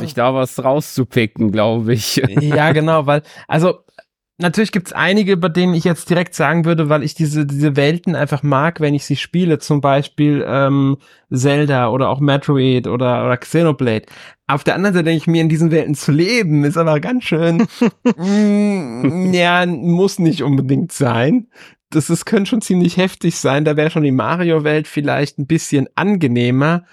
Sich da was rauszupicken, glaube ich. ja, genau, weil, also, natürlich gibt's einige, bei denen ich jetzt direkt sagen würde, weil ich diese, diese Welten einfach mag, wenn ich sie spiele, zum Beispiel ähm, Zelda oder auch Metroid oder, oder Xenoblade. Auf der anderen Seite denke ich mir, in diesen Welten zu leben, ist aber ganz schön, mm, ja, muss nicht unbedingt sein. Das, das könnte schon ziemlich heftig sein. Da wäre schon die Mario-Welt vielleicht ein bisschen angenehmer.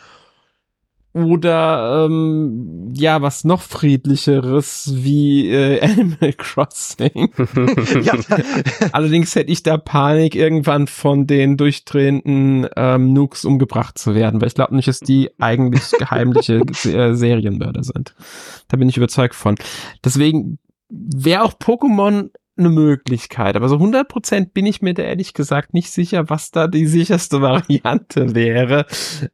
Oder ähm, ja, was noch friedlicheres wie äh, Animal Crossing. ja, Allerdings hätte ich da Panik, irgendwann von den durchdrehenden ähm, Nukes umgebracht zu werden, weil ich glaube nicht, dass die eigentlich geheimliche äh, Serienmörder sind. Da bin ich überzeugt von. Deswegen wäre auch Pokémon eine Möglichkeit, aber so 100% bin ich mir da ehrlich gesagt nicht sicher, was da die sicherste Variante wäre.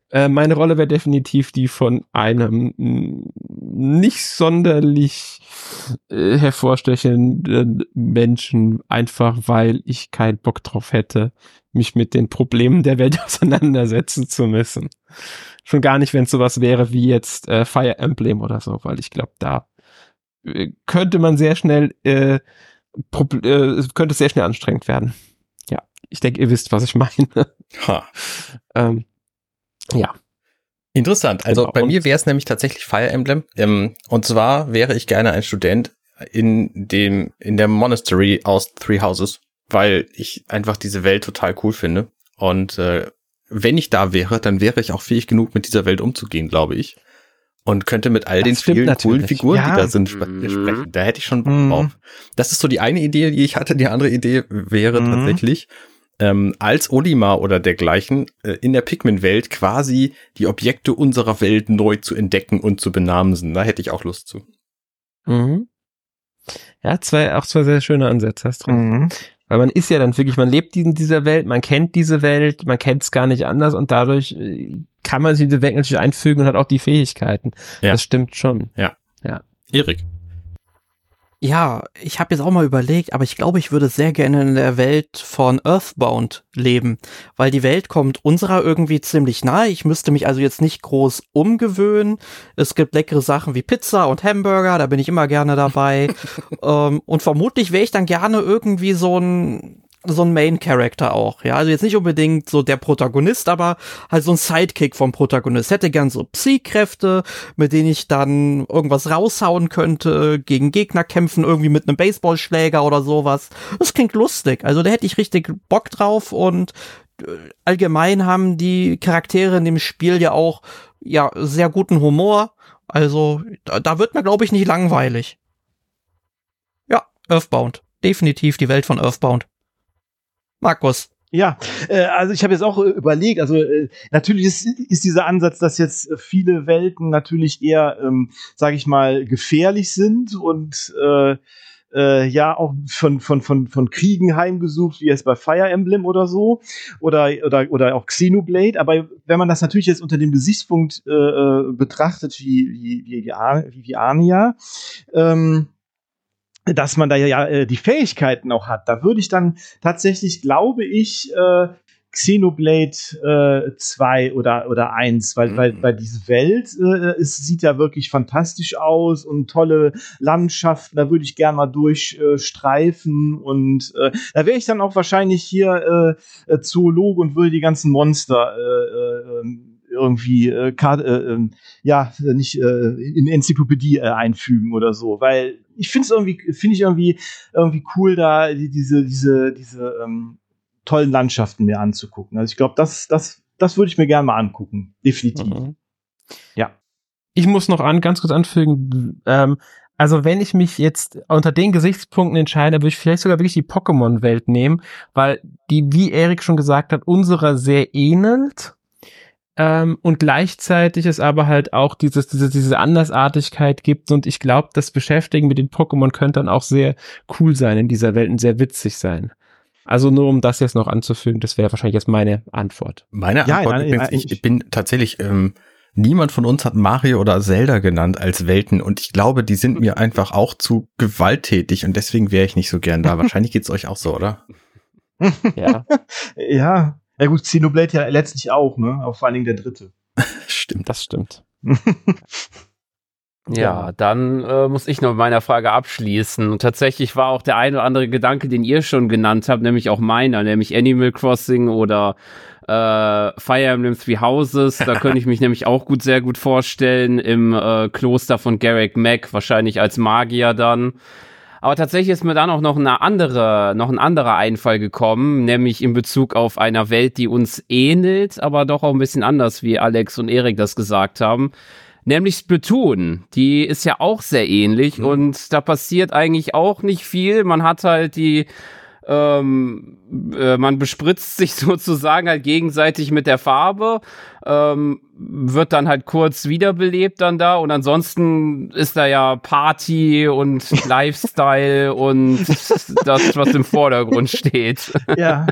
Äh, meine Rolle wäre definitiv die von einem nicht sonderlich äh, hervorstechenden Menschen, einfach weil ich keinen Bock drauf hätte, mich mit den Problemen der Welt auseinandersetzen zu müssen. Schon gar nicht, wenn es sowas wäre wie jetzt äh, Fire Emblem oder so, weil ich glaube, da äh, könnte man sehr schnell äh, Probl- äh, könnte sehr schnell anstrengend werden. Ja, ich denke, ihr wisst, was ich meine. Ha. ähm, ja. Interessant. Also Genau. bei mir wäre es nämlich tatsächlich Fire Emblem. Ähm, und zwar wäre ich gerne ein Student in dem in der Monastery aus Three Houses, weil ich einfach diese Welt total cool finde. Und äh, wenn ich da wäre, dann wäre ich auch fähig genug, mit dieser Welt umzugehen, glaube ich. Und könnte mit all Das den vielen coolen natürlich. Figuren, Ja. die da sind, Mhm. sprechen. Da hätte ich schon Bock Mhm. drauf. Das ist so die eine Idee, die ich hatte. Die andere Idee wäre Mhm. tatsächlich, ähm, als Olimar oder dergleichen äh, in der Pikmin-Welt quasi die Objekte unserer Welt neu zu entdecken und zu benamsen. Da hätte ich auch Lust zu. Mhm. Ja, zwei, auch zwei sehr schöne Ansätze, hast recht. Mhm. Weil man ist ja dann wirklich, man lebt in dieser Welt, man kennt diese Welt, man kennt es gar nicht anders und dadurch äh, kann man sich in diese Welt natürlich einfügen und hat auch die Fähigkeiten. Ja. Das stimmt schon. Erik. Ja, ich habe jetzt auch mal überlegt, aber ich glaube, ich würde sehr gerne in der Welt von Earthbound leben, weil die Welt kommt unserer irgendwie ziemlich nahe. Ich müsste mich also jetzt nicht groß umgewöhnen. Es gibt leckere Sachen wie Pizza und Hamburger, da bin ich immer gerne dabei. ähm, und vermutlich wäre ich dann gerne irgendwie so ein so ein Main Character auch, ja, also jetzt nicht unbedingt so der Protagonist, aber halt so ein Sidekick vom Protagonist. Hätte gern so Psy-Kräfte, mit denen ich dann irgendwas raushauen könnte, gegen Gegner kämpfen, irgendwie mit einem Baseballschläger oder sowas. Das klingt lustig. Also da hätte ich richtig Bock drauf und äh, allgemein haben die Charaktere in dem Spiel ja auch ja sehr guten Humor. Also da, da wird mir glaube ich nicht langweilig. Ja, Earthbound. Definitiv die Welt von Earthbound. Markus. Ja, äh, also ich habe jetzt auch äh, überlegt, also äh, natürlich ist, ist dieser Ansatz, dass jetzt äh, viele Welten natürlich eher, ähm, sage ich mal, gefährlich sind und äh, äh, ja auch von, von, von, von Kriegen heimgesucht, wie jetzt bei Fire Emblem oder so, oder, oder, oder auch Xenoblade. Aber wenn man das natürlich jetzt unter dem Gesichtspunkt äh, äh, betrachtet, wie, wie, wie, wie, wie, Arnia, ähm, dass man da ja äh, die Fähigkeiten auch hat. Da würde ich dann tatsächlich, glaube ich, äh, Xenoblade äh, 2 oder, oder 1, weil, Mhm. weil, weil diese Welt äh, es sieht ja wirklich fantastisch aus und tolle Landschaften, da würde ich gern mal durchstreifen äh, und äh, da wäre ich dann auch wahrscheinlich hier äh, äh, Zoologe und würde die ganzen Monster äh, irgendwie äh, Kar- äh, ähm, ja nicht äh, in Enzyklopädie äh, einfügen oder so, weil ich finde es irgendwie finde ich irgendwie irgendwie cool da die, diese diese diese ähm, tollen Landschaften mir anzugucken. Also ich glaube, das das das würde ich mir gerne mal angucken, definitiv. Mhm. Ja. Ich muss noch an, ganz kurz anfügen, ähm, also wenn ich mich jetzt unter den Gesichtspunkten entscheide, würde ich vielleicht sogar wirklich die Pokémon-Welt nehmen, weil die, wie Erik schon gesagt hat, unserer sehr ähnelt. Ähm, und gleichzeitig es aber halt auch dieses, diese, diese Andersartigkeit gibt und ich glaube, das Beschäftigen mit den Pokémon könnte dann auch sehr cool sein in dieser Welt und sehr witzig sein. Also nur um das jetzt noch anzufügen, das wäre wahrscheinlich jetzt meine Antwort. Meine Ja, Antwort nein, übrigens, nein, ich, ich- bin tatsächlich, ähm, niemand von uns hat Mario oder Zelda genannt als Welten und ich glaube, die sind mir einfach auch zu gewalttätig und deswegen wäre ich nicht so gern da. Wahrscheinlich geht's euch auch so, oder? Ja. Ja. Ja gut, Xenoblade ja letztlich auch, ne? Auch vor allen Dingen der dritte. Stimmt. Das stimmt. Ja, dann äh, muss ich noch mit meiner Frage abschließen. Und tatsächlich war auch der eine oder andere Gedanke, den ihr schon genannt habt, nämlich auch meiner, nämlich Animal Crossing oder äh, Fire Emblem Three Houses. Da könnte ich mich nämlich auch gut, sehr gut vorstellen im äh, Kloster von Garrick Mack, wahrscheinlich als Magier dann. Aber tatsächlich ist mir dann auch noch eine andere, noch ein anderer Einfall gekommen, nämlich in Bezug auf einer Welt, die uns ähnelt, aber doch auch ein bisschen anders, wie Alex und Erik das gesagt haben. Nämlich Splatoon. Die ist ja auch sehr ähnlich und da passiert eigentlich auch nicht viel. Man hat halt die, ähm, äh, man bespritzt sich sozusagen halt gegenseitig mit der Farbe, ähm, wird dann halt kurz wiederbelebt dann da und ansonsten ist da ja Party und Lifestyle und das, was im Vordergrund steht. ja.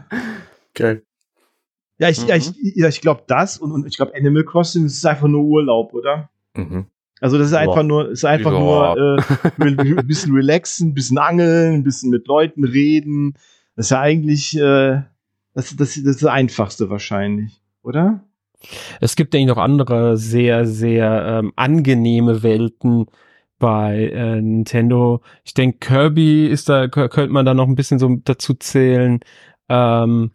Geil. Ja, ich, ja, ich, ja, ich glaube das und, und ich glaube Animal Crossing ist einfach nur Urlaub, oder? Mhm. Also das ist einfach Ja. nur, ist einfach Ja. nur äh, ein bisschen relaxen, ein bisschen angeln, ein bisschen mit Leuten reden. Das ist ja eigentlich äh, das, das, das ist das Einfachste wahrscheinlich, oder? Es gibt eigentlich noch andere sehr, sehr ähm, angenehme Welten bei äh, Nintendo. Ich denke, Kirby ist da, kö- könnte man da noch ein bisschen so dazu zählen. Ähm,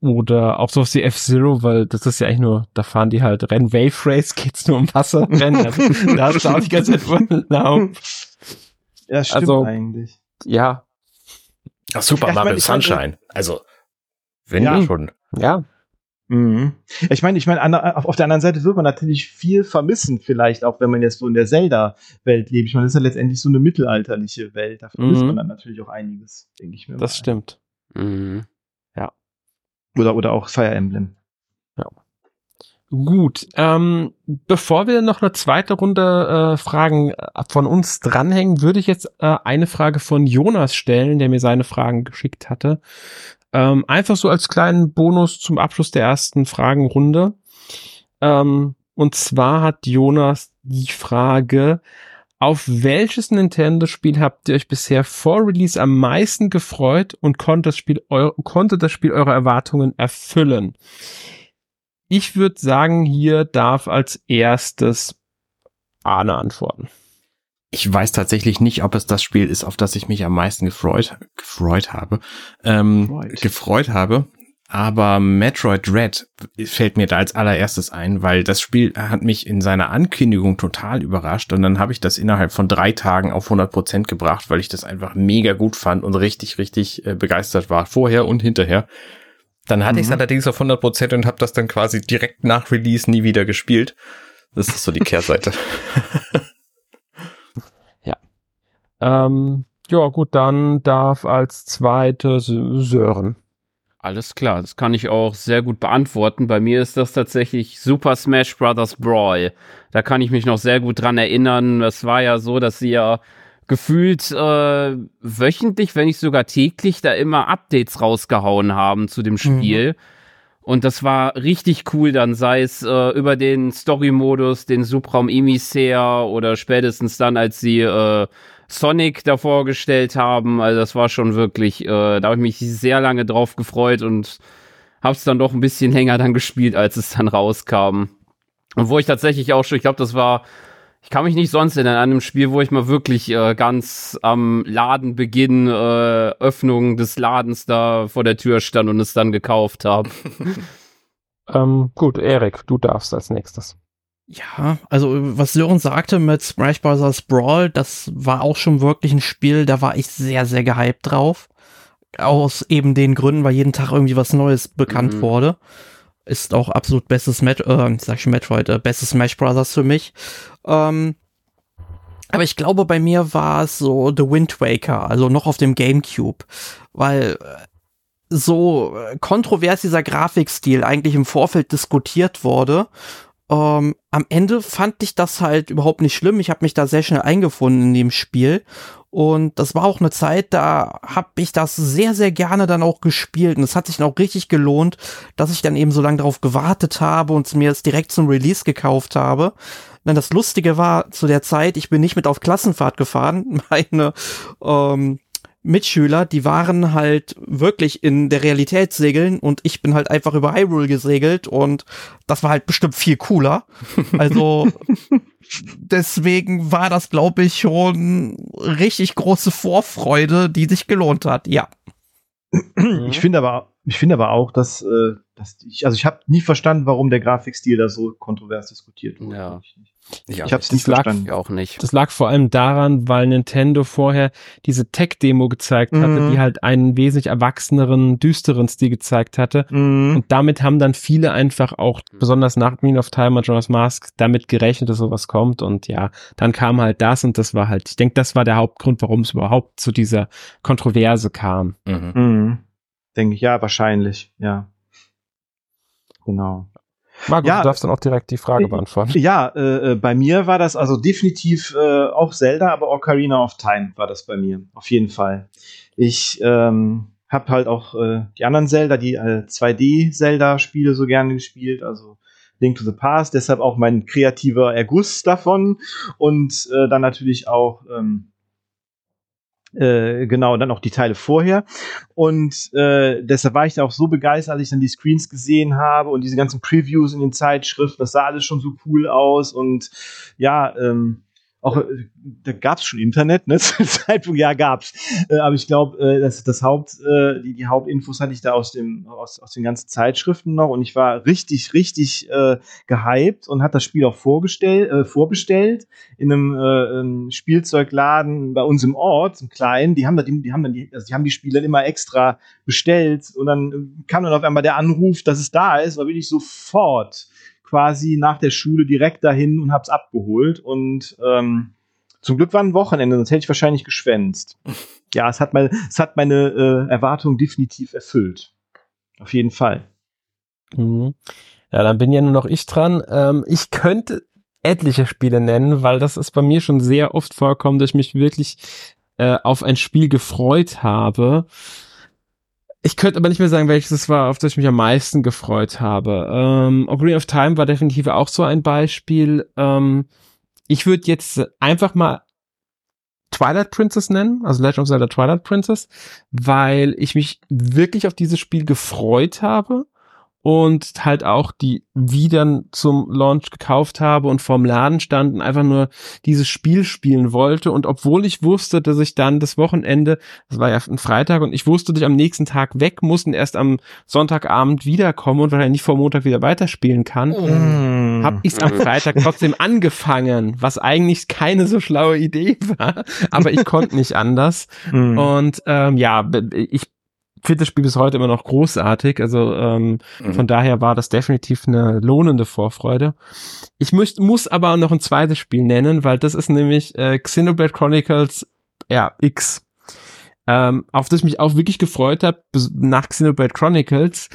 oder auch sowas wie F-Zero, weil das ist ja eigentlich nur, da fahren die halt Rennen. Wave Race geht's nur um Wasserrennen. Also, da auch die ganze Zeit Urlaub. Ja, stimmt Also- eigentlich. Ja, Ach, Super Ja, ich Mario mein, ich mein, Sunshine. Also, wenn Ja. ja. schon. ja. Mhm. Ich meine, ich meine, auf der anderen Seite wird man natürlich viel vermissen, vielleicht auch, wenn man jetzt so in der Zelda-Welt lebt. Ich meine, das ist ja letztendlich so eine mittelalterliche Welt. Da vermisst mhm. man dann natürlich auch einiges, denke ich mir. Das mal. stimmt. Mhm. Oder, oder auch Fire Emblem. Ja. Gut, ähm, bevor wir noch eine zweite Runde äh, Fragen äh, von uns dranhängen, würde ich jetzt äh, eine Frage von Jonas stellen, der mir seine Fragen geschickt hatte. Ähm, einfach so als kleinen Bonus zum Abschluss der ersten Fragenrunde. Ähm, und zwar hat Jonas die Frage, auf welches Nintendo-Spiel habt ihr euch bisher vor Release am meisten gefreut und konnte das Spiel, eu konnte das Spiel eure Erwartungen erfüllen? Ich würde sagen, hier darf als erstes Arne antworten. Ich weiß tatsächlich nicht, ob es das Spiel ist, auf das ich mich am meisten gefreut, gefreut habe. Ähm, gefreut habe. Aber Metroid Red fällt mir da als allererstes ein, weil das Spiel hat mich in seiner Ankündigung total überrascht und dann habe ich das innerhalb von drei Tagen auf 100 Prozent gebracht, weil ich das einfach mega gut fand und richtig, richtig äh, begeistert war, vorher und hinterher. Dann hatte mhm. ich es allerdings auf 100 Prozent und habe das dann quasi direkt nach Release nie wieder gespielt. Das ist so die Kehrseite. Ähm, ja, gut, dann darf als zweites Sören. Alles klar, das kann ich auch sehr gut beantworten. Bei mir ist das tatsächlich Super Smash Bros. Brawl. Da kann ich mich noch sehr gut dran erinnern. Es war ja so, dass sie ja gefühlt äh, wöchentlich, wenn nicht sogar täglich, da immer Updates rausgehauen haben zu dem Spiel. Mhm. Und das war richtig cool, dann sei es äh, über den Story-Modus, den Subraum Emissär oder spätestens dann, als sie äh, Sonic davor gestellt haben. Also das war schon wirklich, äh, da habe ich mich sehr lange drauf gefreut und habe es dann doch ein bisschen länger dann gespielt, als es dann rauskam. Und wo ich tatsächlich auch schon, ich glaube, das war, ich kann mich nicht sonst in einem Spiel, wo ich mal wirklich äh, ganz am Ladenbeginn, äh, Öffnung des Ladens da vor der Tür stand und es dann gekauft habe. ähm, gut, Erik, du darfst als nächstes. Ja, also was Sören sagte mit Smash Bros. Brawl, das war auch schon wirklich ein Spiel, da war ich sehr, sehr gehypt drauf. Aus eben den Gründen, weil jeden Tag irgendwie was Neues bekannt mhm. wurde. Ist auch absolut bestes Met äh, sag ich schon Metroid, äh, bestes Smash Bros. für mich. Ähm, aber ich glaube, bei mir war es so The Wind Waker, also noch auf dem GameCube. Weil äh, so äh, kontrovers dieser Grafikstil eigentlich im Vorfeld diskutiert wurde ähm, am Ende fand ich das halt überhaupt nicht schlimm. Ich habe mich da sehr schnell eingefunden in dem Spiel. Und das war auch eine Zeit, da habe ich das sehr, sehr gerne dann auch gespielt. Und es hat sich dann auch richtig gelohnt, dass ich dann eben so lange darauf gewartet habe und mir es direkt zum Release gekauft habe. Denn das Lustige war zu der Zeit, ich bin nicht mit auf Klassenfahrt gefahren. Meine ähm, Mitschüler, die waren halt wirklich in der Realität segeln und ich bin halt einfach über Hyrule gesegelt und das war halt bestimmt viel cooler. Also deswegen war das, glaube ich, schon richtig große Vorfreude, die sich gelohnt hat, ja. Ich finde aber, ich finde aber auch, dass, äh, dass ich, also ich habe nie verstanden, warum der Grafikstil da so kontrovers diskutiert wurde. Ja. Ja, ich habe es nicht verstanden. Auch nicht. Das lag vor allem daran, weil Nintendo vorher diese Tech-Demo gezeigt mhm. hatte, die halt einen wesentlich erwachseneren, düsteren Stil gezeigt hatte. Mhm. Und damit haben dann viele einfach auch, besonders nach Mean of Time und Jonas Mask, damit gerechnet, dass sowas kommt. Und ja, dann kam halt das und das war halt, ich denke, das war der Hauptgrund, warum es überhaupt zu dieser Kontroverse kam. Mhm. mhm. Denke ich, ja, wahrscheinlich, ja. Genau. Markus, ja, du darfst dann auch direkt die Frage beantworten. Ja, äh, äh, bei mir war das also definitiv äh, auch Zelda, aber Ocarina of Time war das bei mir, auf jeden Fall. Ich ähm, habe halt auch äh, die anderen Zelda, die äh, 2D-Zelda-Spiele so gerne gespielt, also Link to the Past, deshalb auch mein kreativer Erguss davon und äh, dann natürlich auch ähm, äh, genau, dann auch die Teile vorher. Und äh, deshalb war ich da auch so begeistert, als ich dann die Screens gesehen habe und diese ganzen Previews in den Zeitschriften. Das sah alles schon so cool aus. Und ja, ähm, auch äh, da gab es schon Internet, ne? Zu dem Zeitpunkt ja gab's. Äh, aber ich glaube, äh, das, das Haupt, äh, die, die Hauptinfos hatte ich da aus dem aus, aus den ganzen Zeitschriften noch und ich war richtig richtig äh, gehypt und hat das Spiel auch vorgestellt, äh, vorbestellt in einem, äh, einem Spielzeugladen bei uns im Ort, im kleinen. Die haben da die, die haben dann die, also die haben die Spiele dann immer extra bestellt und dann kam dann auf einmal der Anruf, dass es da ist, da bin ich sofort quasi nach der Schule direkt dahin und hab's abgeholt. Und ähm, zum Glück war ein Wochenende, sonst hätte ich wahrscheinlich geschwänzt. Ja, es hat, mein, es hat meine äh, Erwartung definitiv erfüllt. Auf jeden Fall. Mhm. Ja, dann bin ja nur noch ich dran. Ähm, ich könnte etliche Spiele nennen, weil das ist bei mir schon sehr oft vorkommen, dass ich mich wirklich äh, auf ein Spiel gefreut habe. Ich könnte aber nicht mehr sagen, welches es war, auf das ich mich am meisten gefreut habe. Ähm, Ocarina of Time war definitiv auch so ein Beispiel. Ähm, ich würde jetzt einfach mal Twilight Princess nennen, also Legend of Zelda Twilight Princess, weil ich mich wirklich auf dieses Spiel gefreut habe und halt auch die wieder zum Launch gekauft habe und vorm Laden stand und einfach nur dieses Spiel spielen wollte. Und obwohl ich wusste, dass ich dann das Wochenende, das war ja ein Freitag, und ich wusste, dass ich am nächsten Tag weg muss und erst am Sonntagabend wiederkomme und wahrscheinlich nicht vor Montag wieder weiterspielen kann, mm. habe ich es am Freitag trotzdem angefangen, was eigentlich keine so schlaue Idee war, aber ich konnte nicht anders. Mm. Und ähm, ja, ich finde das Spiel bis heute immer noch großartig. Also ähm, mhm. von daher war das definitiv eine lohnende Vorfreude. Ich muss, muss aber noch ein zweites Spiel nennen, weil das ist nämlich äh, Xenoblade Chronicles ja, X. Ähm, auf das ich mich auch wirklich gefreut habe nach Xenoblade Chronicles.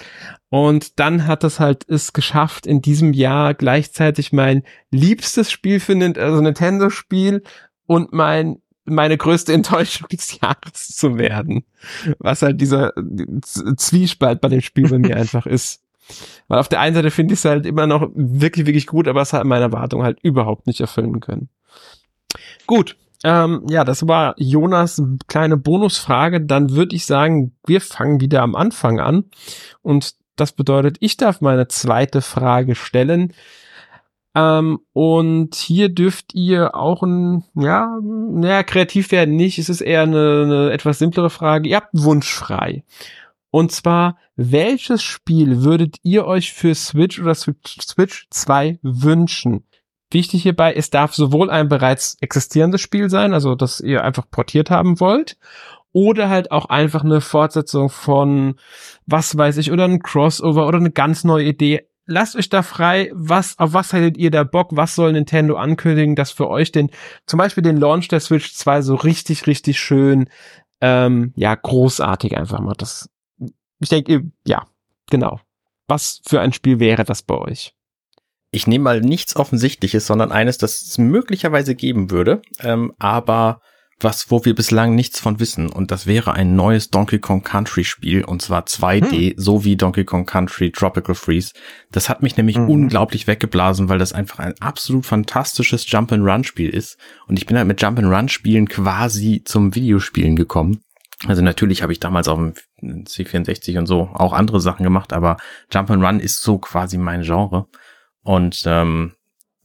Und dann hat das halt es geschafft, in diesem Jahr gleichzeitig mein liebstes Spiel für also Nintendo-Spiel und mein meine größte Enttäuschung des Jahres zu werden. Was halt dieser Zwiespalt bei dem Spiel bei mir einfach ist. Weil auf der einen Seite finde ich es halt immer noch wirklich, wirklich gut, aber es hat meine Erwartungen halt überhaupt nicht erfüllen können. Gut, ähm, ja, das war Jonas kleine Bonusfrage. Dann würde ich sagen, wir fangen wieder am Anfang an. Und das bedeutet, ich darf meine zweite Frage stellen. Ähm, und hier dürft ihr auch ein, ja, naja, kreativ werden nicht. Es ist eher eine, eine etwas simplere Frage. Ihr habt wunschfrei. Und zwar, welches Spiel würdet ihr euch für Switch oder Switch 2 wünschen? Wichtig hierbei, es darf sowohl ein bereits existierendes Spiel sein, also das ihr einfach portiert haben wollt, oder halt auch einfach eine Fortsetzung von, was weiß ich, oder ein Crossover oder eine ganz neue Idee lasst euch da frei, was, auf was hättet ihr da Bock, was soll Nintendo ankündigen, dass für euch den, zum Beispiel den Launch der Switch 2 so richtig, richtig schön, ähm, ja, großartig einfach mal. Das, ich denke, ja, genau. Was für ein Spiel wäre das bei euch? Ich nehme mal nichts Offensichtliches, sondern eines, das es möglicherweise geben würde, ähm, aber was, wo wir bislang nichts von wissen. Und das wäre ein neues Donkey Kong Country Spiel und zwar 2D, hm. so wie Donkey Kong Country Tropical Freeze. Das hat mich nämlich mhm. unglaublich weggeblasen, weil das einfach ein absolut fantastisches Jump and Run Spiel ist. Und ich bin halt mit Jump and Run Spielen quasi zum Videospielen gekommen. Also natürlich habe ich damals auf dem C64 und so auch andere Sachen gemacht, aber Jump and Run ist so quasi mein Genre. Und ähm,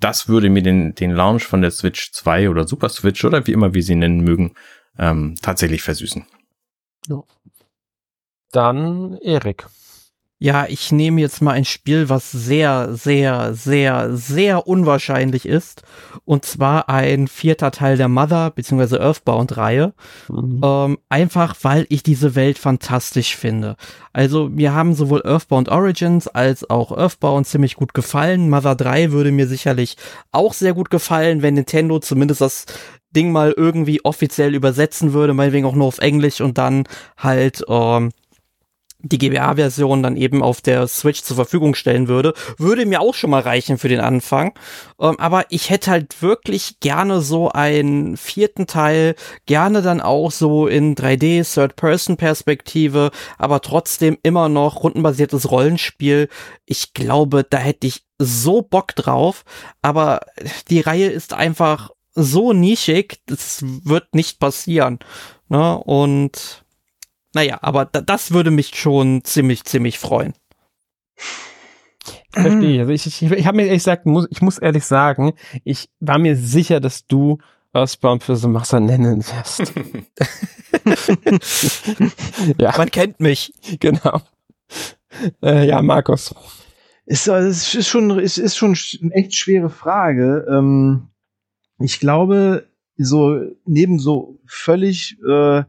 das würde mir den, den Launch von der Switch 2 oder Super Switch oder wie immer wir sie nennen mögen, ähm, tatsächlich versüßen. Ja. Dann Erik. Ja, ich nehme jetzt mal ein Spiel, was sehr, sehr, sehr, sehr unwahrscheinlich ist. Und zwar ein vierter Teil der Mother bzw. Earthbound-Reihe. Mhm. Ähm, einfach, weil ich diese Welt fantastisch finde. Also mir haben sowohl Earthbound Origins als auch Earthbound ziemlich gut gefallen. Mother 3 würde mir sicherlich auch sehr gut gefallen, wenn Nintendo zumindest das Ding mal irgendwie offiziell übersetzen würde, meinetwegen auch nur auf Englisch und dann halt ähm, die GBA-Version dann eben auf der Switch zur Verfügung stellen würde, würde mir auch schon mal reichen für den Anfang. Ähm, aber ich hätte halt wirklich gerne so einen vierten Teil, gerne dann auch so in 3D, Third-Person-Perspektive, aber trotzdem immer noch rundenbasiertes Rollenspiel. Ich glaube, da hätte ich so Bock drauf, aber die Reihe ist einfach so nischig, das wird nicht passieren. Ne? Und naja, aber das würde mich schon ziemlich, ziemlich freuen. Verstehe ich. Also ich, ich, ich habe mir ehrlich gesagt, muss, ich muss ehrlich sagen, ich war mir sicher, dass du Earthbound für so Master nennen wirst. ja. Man kennt mich. Genau. Äh, ja, Markus. Ist, es ist schon, es ist schon eine echt schwere Frage. Ähm, ich glaube, so neben so völlig äh,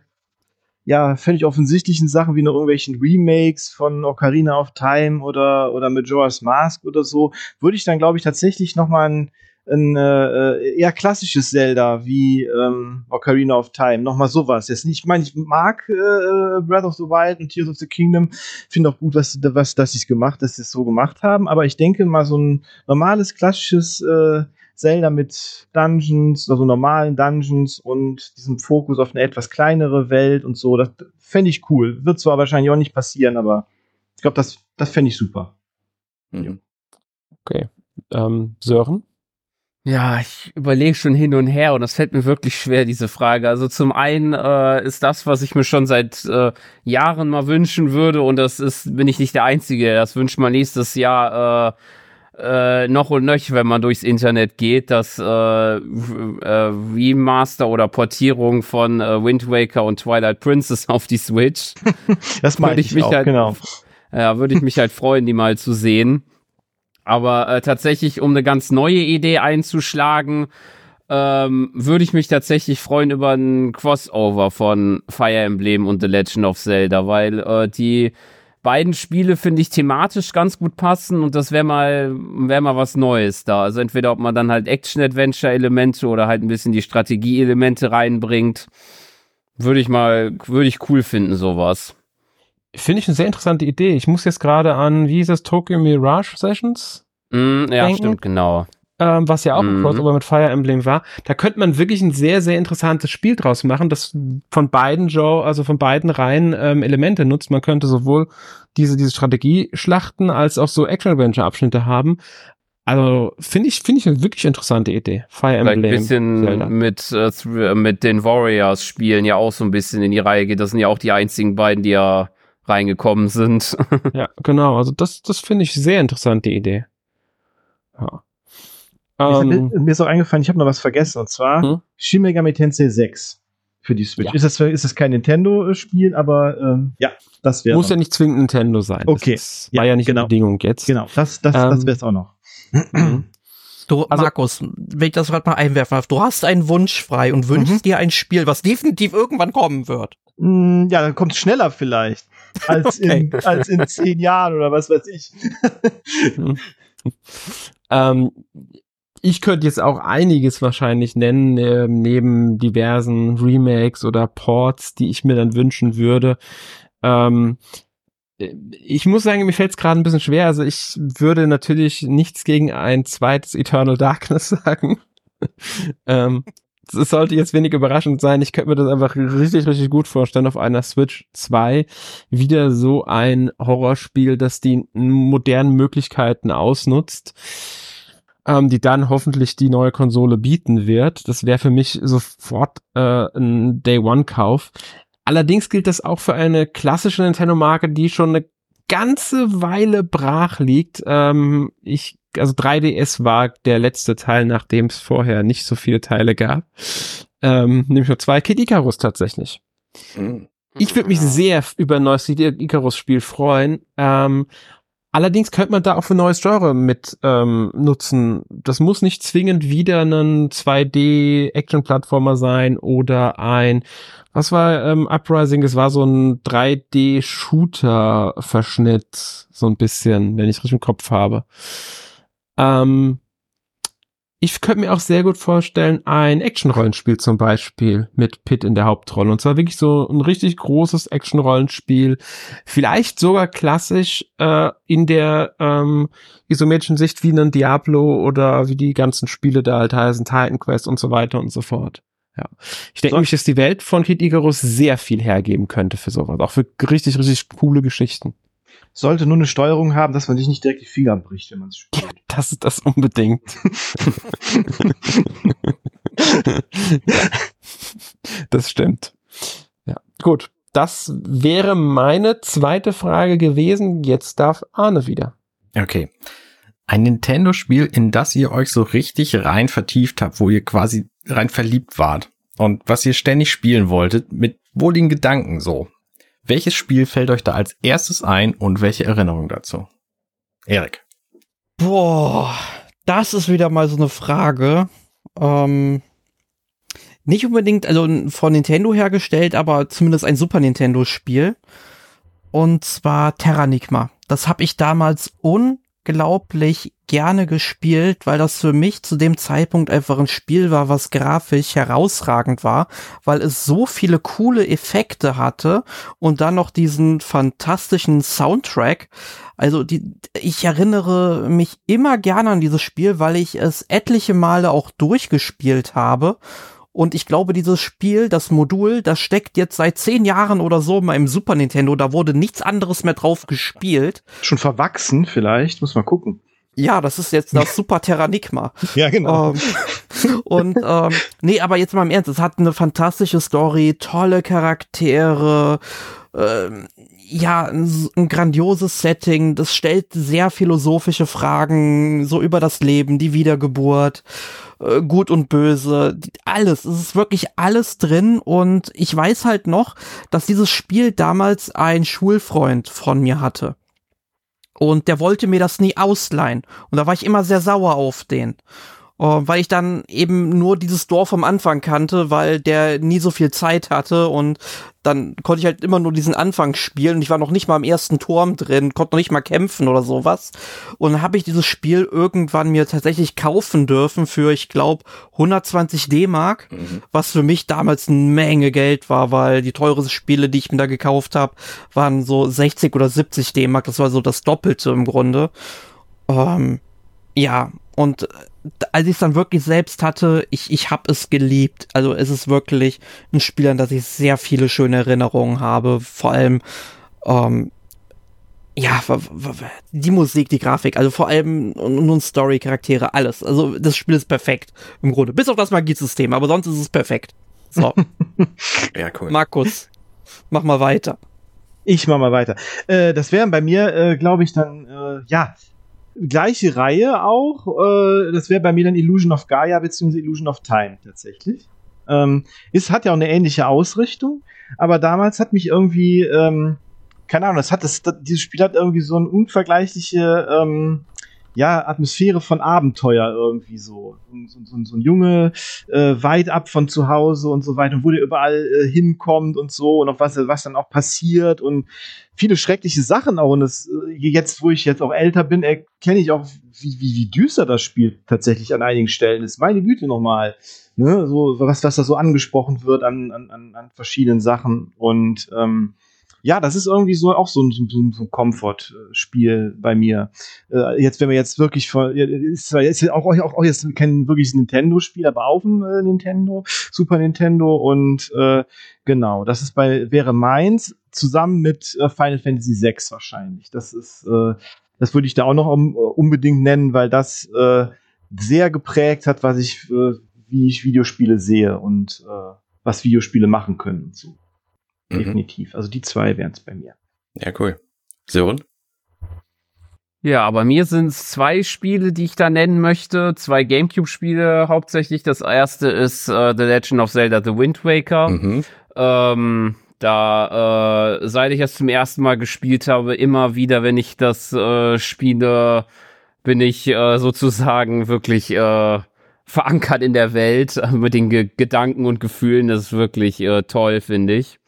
ja, völlig offensichtlichen Sachen wie noch irgendwelchen Remakes von Ocarina of Time oder, oder Majora's Mask oder so, würde ich dann, glaube ich, tatsächlich noch mal ein, ein äh, eher klassisches Zelda wie ähm, Ocarina of Time, noch mal sowas. Jetzt nicht, ich meine, ich mag äh, Breath of the Wild und Tears of the Kingdom, finde auch gut, was, was, dass sie es gemacht, dass sie es so gemacht haben, aber ich denke mal so ein normales, klassisches äh, Zelda mit Dungeons, also normalen Dungeons und diesem Fokus auf eine etwas kleinere Welt und so. Das fände ich cool. Wird zwar wahrscheinlich auch nicht passieren, aber ich glaube, das, das fände ich super. Mhm. Okay. Ähm, Sören? Ja, ich überlege schon hin und her und das fällt mir wirklich schwer, diese Frage. Also zum einen äh, ist das, was ich mir schon seit äh, Jahren mal wünschen würde und das ist, bin ich nicht der Einzige, das wünscht man nächstes Jahr äh, äh, noch und nöch, wenn man durchs Internet geht, dass äh, äh, Remaster oder Portierung von äh, Wind Waker und Twilight Princess auf die Switch. das meine ich, ich auch, halt, genau. Ja, würde ich mich halt freuen, die mal zu sehen. Aber äh, tatsächlich, um eine ganz neue Idee einzuschlagen, ähm, würde ich mich tatsächlich freuen über ein Crossover von Fire Emblem und The Legend of Zelda, weil äh, die beiden Spiele, finde ich, thematisch ganz gut passen und das wäre mal, wäre mal was Neues da. Also entweder ob man dann halt Action-Adventure-Elemente oder halt ein bisschen die Strategie-Elemente reinbringt. Würde ich mal, würde ich cool finden, sowas. Finde ich eine sehr interessante Idee. Ich muss jetzt gerade an, wie hieß das, Tokyo Mirage Sessions? Mm, ja, denken. stimmt, genau ähm, was ja auch mhm. ein Crossover mit Fire Emblem war. Da könnte man wirklich ein sehr, sehr interessantes Spiel draus machen, das von beiden Joe, also von beiden Reihen ähm, Elemente nutzt. Man könnte sowohl diese, diese Strategieschlachten als auch so Action-Adventure-Abschnitte haben. Also finde ich, finde ich eine wirklich interessante Idee. Fire Emblem. Ein bisschen Zelda. mit, äh, mit den Warriors spielen ja auch so ein bisschen in die Reihe geht. Das sind ja auch die einzigen beiden, die ja reingekommen sind. ja, genau. Also das, das finde ich sehr interessante Idee. Ja. Ähm, mir ist auch eingefallen, ich habe noch was vergessen, und zwar hm? Shin Megami Tensei 6 für die Switch. Ja. Ist, das, ist das kein Nintendo-Spiel, aber ähm, ja, das wäre. Muss ja nicht zwingend Nintendo sein. Okay. Das war ja, ja nicht genau. Bedingung jetzt. Genau, das, das, ähm, das wäre es auch noch. Du, also, Markus, wenn ich das gerade mal einwerfen darf, du hast einen Wunsch frei und wünschst mhm. dir ein Spiel, was definitiv irgendwann kommen wird. Mm, ja, dann kommt es schneller vielleicht. Als, okay. in, als in zehn Jahren oder was weiß ich. ähm, ich könnte jetzt auch einiges wahrscheinlich nennen, äh, neben diversen Remakes oder Ports, die ich mir dann wünschen würde. Ähm, äh, ich muss sagen, mir fällt es gerade ein bisschen schwer. Also ich würde natürlich nichts gegen ein zweites Eternal Darkness sagen. ähm, es sollte jetzt wenig überraschend sein. Ich könnte mir das einfach richtig, richtig gut vorstellen, auf einer Switch 2 wieder so ein Horrorspiel, das die modernen Möglichkeiten ausnutzt ähm, die dann hoffentlich die neue Konsole bieten wird. Das wäre für mich sofort äh, ein Day-One-Kauf. Allerdings gilt das auch für eine klassische Nintendo-Marke, die schon eine ganze Weile brach liegt. Ähm, ich, also 3DS war der letzte Teil, nachdem es vorher nicht so viele Teile gab. Ähm, nämlich nur zwei Kid Icarus tatsächlich. Mhm. Ich würde mich sehr über ein neues Kid Icarus Spiel freuen. Ähm, Allerdings könnte man da auch für neues Genre mit ähm, nutzen. Das muss nicht zwingend wieder ein 2D-Action-Plattformer sein oder ein, was war ähm, Uprising? Es war so ein 3D-Shooter-Verschnitt, so ein bisschen, wenn ich richtig im Kopf habe. Ähm, ich könnte mir auch sehr gut vorstellen, ein Action-Rollenspiel zum Beispiel mit Pitt in der Hauptrolle. Und zwar wirklich so ein richtig großes Action-Rollenspiel. Vielleicht sogar klassisch äh, in der ähm, isometrischen Sicht wie ein Diablo oder wie die ganzen Spiele da halt heißen, Titan Quest und so weiter und so fort. Ja. Ich denke so. nämlich, dass die Welt von Kid Icarus sehr viel hergeben könnte für sowas. Auch für richtig, richtig coole Geschichten sollte nur eine Steuerung haben, dass man sich nicht direkt die Finger bricht, wenn man es spielt. Das ist das unbedingt. das stimmt. Ja, gut. Das wäre meine zweite Frage gewesen. Jetzt darf Arne wieder. Okay. Ein Nintendo-Spiel, in das ihr euch so richtig rein vertieft habt, wo ihr quasi rein verliebt wart und was ihr ständig spielen wolltet, mit wohligen Gedanken so. Welches Spiel fällt euch da als erstes ein und welche Erinnerung dazu? Erik. Boah, das ist wieder mal so eine Frage. Ähm, nicht unbedingt, also von Nintendo hergestellt, aber zumindest ein Super Nintendo-Spiel. Und zwar Terranigma. Das habe ich damals unglaublich gerne gespielt, weil das für mich zu dem Zeitpunkt einfach ein Spiel war, was grafisch herausragend war, weil es so viele coole Effekte hatte und dann noch diesen fantastischen Soundtrack. Also die, ich erinnere mich immer gerne an dieses Spiel, weil ich es etliche Male auch durchgespielt habe und ich glaube, dieses Spiel, das Modul, das steckt jetzt seit zehn Jahren oder so mal im Super Nintendo. Da wurde nichts anderes mehr drauf gespielt. Schon verwachsen vielleicht, muss man gucken. Ja, das ist jetzt das Super Terranigma. ja, genau. Ähm, und ähm, nee, aber jetzt mal im Ernst, es hat eine fantastische Story, tolle Charaktere, ähm, ja, ein, grandioses Setting, das stellt sehr philosophische Fragen, so über das Leben, die Wiedergeburt, äh, gut und böse, alles, es ist wirklich alles drin und ich weiß halt noch, dass dieses Spiel damals ein Schulfreund von mir hatte. Und der wollte mir das nie ausleihen. Und da war ich immer sehr sauer auf den. Uh, weil ich dann eben nur dieses Dorf am Anfang kannte, weil der nie so viel Zeit hatte und dann konnte ich halt immer nur diesen Anfang spielen und ich war noch nicht mal im ersten Turm drin, konnte noch nicht mal kämpfen oder sowas. Und dann habe ich dieses Spiel irgendwann mir tatsächlich kaufen dürfen für, ich glaube, 120 D-Mark, mhm. was für mich damals eine Menge Geld war, weil die teuren Spiele, die ich mir da gekauft habe, waren so 60 oder 70 D-Mark, das war so das Doppelte im Grunde. Ähm, ja, und als ich es dann wirklich selbst hatte, ich, ich habe es geliebt. Also es ist wirklich ein Spiel, an das ich sehr viele schöne Erinnerungen habe. Vor allem, ähm, ja, die Musik, die Grafik, also vor allem nun Story, Charaktere, alles. Also das Spiel ist perfekt im Grunde. Bis auf das Magiesystem, aber sonst ist es perfekt. So. ja, cool. Markus, mach mal weiter. Ich mach mal weiter. Äh, das wären bei mir, äh, glaube ich, dann, äh, ja, gleiche Reihe auch. Äh, das wäre bei mir dann Illusion of Gaia bzw. Illusion of Time tatsächlich. Ähm, ist, hat ja auch eine ähnliche Ausrichtung, aber damals hat mich irgendwie, ähm, keine Ahnung, das hat das, das, dieses Spiel hat irgendwie so eine unvergleichliche ähm, ja, Atmosphäre von Abenteuer irgendwie so. So, so, so ein Junge, äh, weit ab von zu Hause und so weiter, und wo der überall äh, hinkommt und so und auf was, was dann auch passiert und viele schreckliche Sachen auch. Und das, äh, jetzt, wo ich jetzt auch älter bin, erkenne ich auch, wie, wie, wie düster das Spiel tatsächlich an einigen Stellen ist. Meine Güte nochmal. Ne? So, was, was da so angesprochen wird an, an, an verschiedenen Sachen. Und ähm, ja, das ist irgendwie so auch so ein, so ein Komfortspiel bei mir. Äh, jetzt, wenn wir jetzt wirklich von, ist zwar jetzt auch, auch, auch jetzt kein wirkliches Nintendo-Spiel, aber auf dem äh, Nintendo, Super Nintendo und äh, genau, das ist bei, wäre meins, zusammen mit äh, Final Fantasy VI wahrscheinlich. Das ist, äh, das würde ich da auch noch um, unbedingt nennen, weil das äh, sehr geprägt hat, was ich, äh, wie ich Videospiele sehe und äh, was Videospiele machen können und so. Mhm. Definitiv. Also die zwei wären es bei mir. Ja, cool. Sören? Ja, aber mir sind es zwei Spiele, die ich da nennen möchte. Zwei Gamecube-Spiele hauptsächlich. Das erste ist uh, The Legend of Zelda The Wind Waker. Mhm. Ähm, da, äh, seit ich es zum ersten Mal gespielt habe, immer wieder, wenn ich das äh, spiele, bin ich äh, sozusagen wirklich äh, verankert in der Welt mit den Ge Gedanken und Gefühlen. Das ist wirklich äh, toll, finde ich.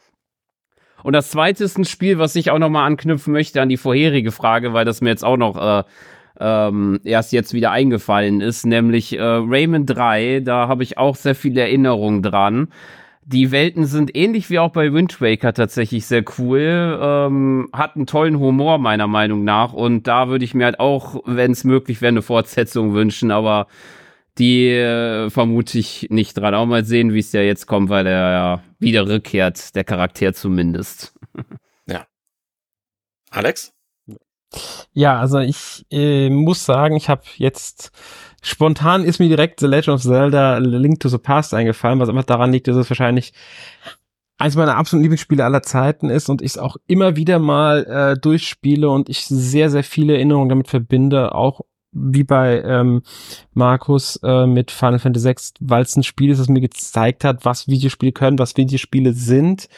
Und das zweite ist ein Spiel, was ich auch nochmal anknüpfen möchte an die vorherige Frage, weil das mir jetzt auch noch äh, ähm, erst jetzt wieder eingefallen ist, nämlich äh, Rayman 3. Da habe ich auch sehr viele Erinnerungen dran. Die Welten sind ähnlich wie auch bei Wind Waker tatsächlich sehr cool, ähm, hat einen tollen Humor meiner Meinung nach und da würde ich mir halt auch, wenn es möglich wäre, eine Fortsetzung wünschen, aber die äh, vermute ich nicht dran. Auch mal sehen, wie es ja jetzt kommt, weil er ja wieder rückkehrt, der Charakter zumindest. ja. Alex? Ja, also ich äh, muss sagen, ich habe jetzt spontan ist mir direkt The Legend of Zelda Link to the Past eingefallen, was einfach daran liegt, dass es wahrscheinlich eins meiner absoluten Lieblingsspiele aller Zeiten ist und ich es auch immer wieder mal äh, durchspiele und ich sehr, sehr viele Erinnerungen damit verbinde, auch wie bei ähm, Markus äh, mit Final Fantasy VI, weil es ein Spiel ist, das mir gezeigt hat, was Videospiele können, was Videospiele sind.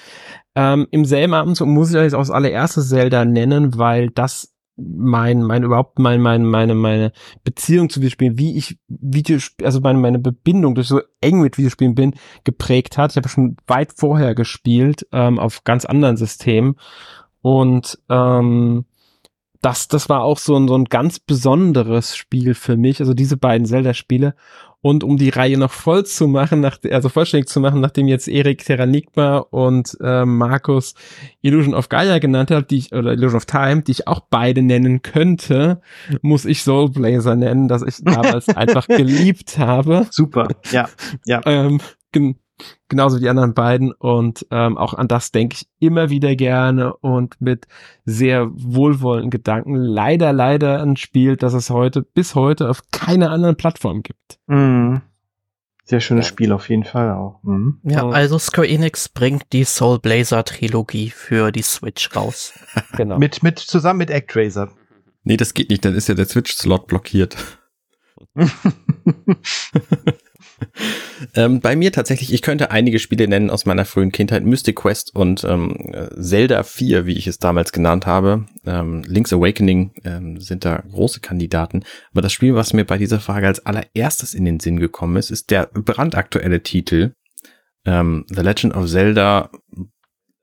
Ähm, Im selben Abendzug muss ich euch das allererste Zelda nennen, weil das mein, mein überhaupt mein, mein, meine, meine Beziehung zu Videospielen, wie ich Videospiele, also meine, meine Bebindung durch so eng mit Videospielen bin, geprägt hat. Ich habe schon weit vorher gespielt, ähm, auf ganz anderen Systemen. Und ähm, das, das war auch so ein, so ein ganz besonderes Spiel für mich, also diese beiden Zelda-Spiele. Und um die Reihe noch voll zu machen, nach, also vollständig zu machen, nachdem jetzt Erik Terranigma und äh, Markus Illusion of Gaia genannt hat, die ich, oder Illusion of Time, die ich auch beide nennen könnte, muss ich Soul Blazer nennen, das ich damals einfach geliebt habe. Super, ja, ja. Ähm, genauso wie die anderen beiden und ähm, auch an das denke ich immer wieder gerne und mit sehr wohlwollenden Gedanken. Leider, leider ein Spiel, das es heute bis heute auf keiner anderen Plattform gibt. Mhm. Sehr schönes Spiel auf jeden Fall auch. Mhm. Ja, also Square Enix bringt die Soul Blazer Trilogie für die Switch raus. genau. mit, mit, zusammen mit Actraiser. Nee, das geht nicht, dann ist ja der Switch-Slot blockiert. ähm, bei mir tatsächlich, ich könnte einige Spiele nennen aus meiner frühen Kindheit. Mystic Quest und ähm, Zelda 4, wie ich es damals genannt habe. Ähm, Link's Awakening ähm, sind da große Kandidaten. Aber das Spiel, was mir bei dieser Frage als allererstes in den Sinn gekommen ist, ist der brandaktuelle Titel ähm, The Legend of Zelda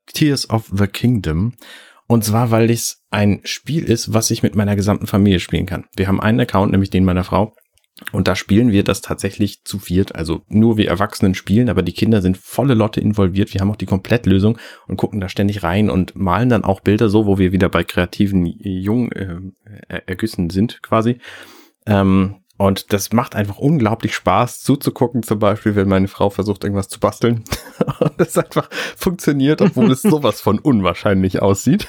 Tears of the Kingdom. Und zwar, weil es ein Spiel ist, was ich mit meiner gesamten Familie spielen kann. Wir haben einen Account, nämlich den meiner Frau. Und da spielen wir das tatsächlich zu viert, also nur wir Erwachsenen spielen, aber die Kinder sind volle Lotte involviert. Wir haben auch die Komplettlösung und gucken da ständig rein und malen dann auch Bilder so, wo wir wieder bei kreativen jungen äh, Ergüssen sind quasi. Ähm, und das macht einfach unglaublich Spaß zuzugucken, zum Beispiel, wenn meine Frau versucht, irgendwas zu basteln. und es einfach funktioniert, obwohl es sowas von unwahrscheinlich aussieht.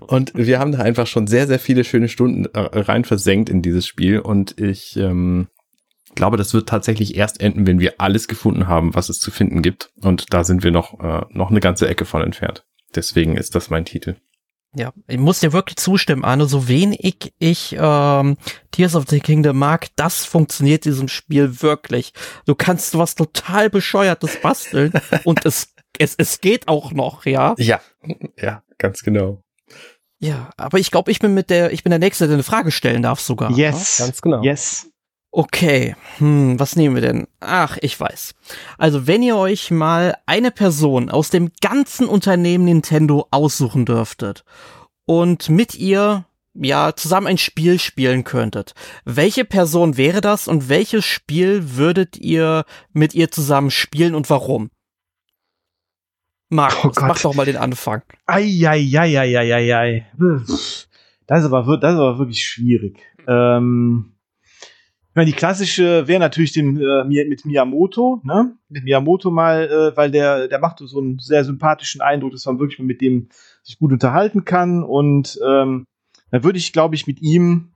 Und wir haben da einfach schon sehr, sehr viele schöne Stunden äh, rein versenkt in dieses Spiel. Und ich ähm, glaube, das wird tatsächlich erst enden, wenn wir alles gefunden haben, was es zu finden gibt. Und da sind wir noch, äh, noch eine ganze Ecke von entfernt. Deswegen ist das mein Titel. Ja, ich muss dir wirklich zustimmen, Arne. So wenig ich ähm, Tears of the Kingdom mag, das funktioniert diesem Spiel wirklich. Du kannst was total bescheuertes basteln und es, es, es geht auch noch, ja? Ja, ja, ganz genau. Ja, aber ich glaube, ich bin mit der, ich bin der Nächste, der eine Frage stellen darf sogar. Yes. Ja? Ganz genau. Yes. Okay, hm, was nehmen wir denn? Ach, ich weiß. Also, wenn ihr euch mal eine Person aus dem ganzen Unternehmen Nintendo aussuchen dürftet und mit ihr ja zusammen ein Spiel spielen könntet, welche Person wäre das und welches Spiel würdet ihr mit ihr zusammen spielen und warum? Markus, oh mach doch mal den Anfang. Eieieiei. Das ist aber, das ist aber wirklich schwierig. Ähm, ich meine, die klassische wäre natürlich den, äh, mit Miyamoto, ne? Mit Miyamoto mal, äh, weil der, der macht so einen sehr sympathischen Eindruck, dass man wirklich mit dem sich gut unterhalten kann. Und ähm, dann würde ich, glaube ich, mit ihm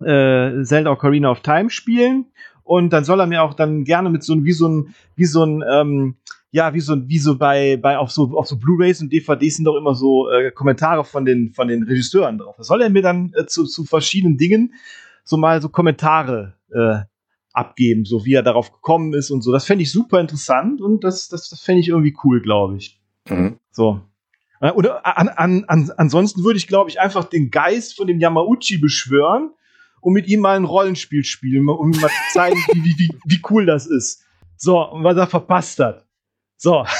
äh, Zelda Ocarina of Time spielen. Und dann soll er mir auch dann gerne mit so wie so ein, wie so ein, ähm, ja, wie so, wie so bei, bei auf so, auf so Blu-Rays und DVDs sind doch immer so äh, Kommentare von den, von den Regisseuren drauf. Da soll er mir dann äh, zu, zu verschiedenen Dingen so mal so Kommentare äh, abgeben, so wie er darauf gekommen ist und so. Das fände ich super interessant und das, das, das fände ich irgendwie cool, glaube ich. Mhm. So. Äh, oder an, an, an, ansonsten würde ich, glaube ich, einfach den Geist von dem Yamauchi beschwören und mit ihm mal ein Rollenspiel spielen, um ihm mal zu zeigen, wie, wie, wie, wie cool das ist. So, und was er verpasst hat. So.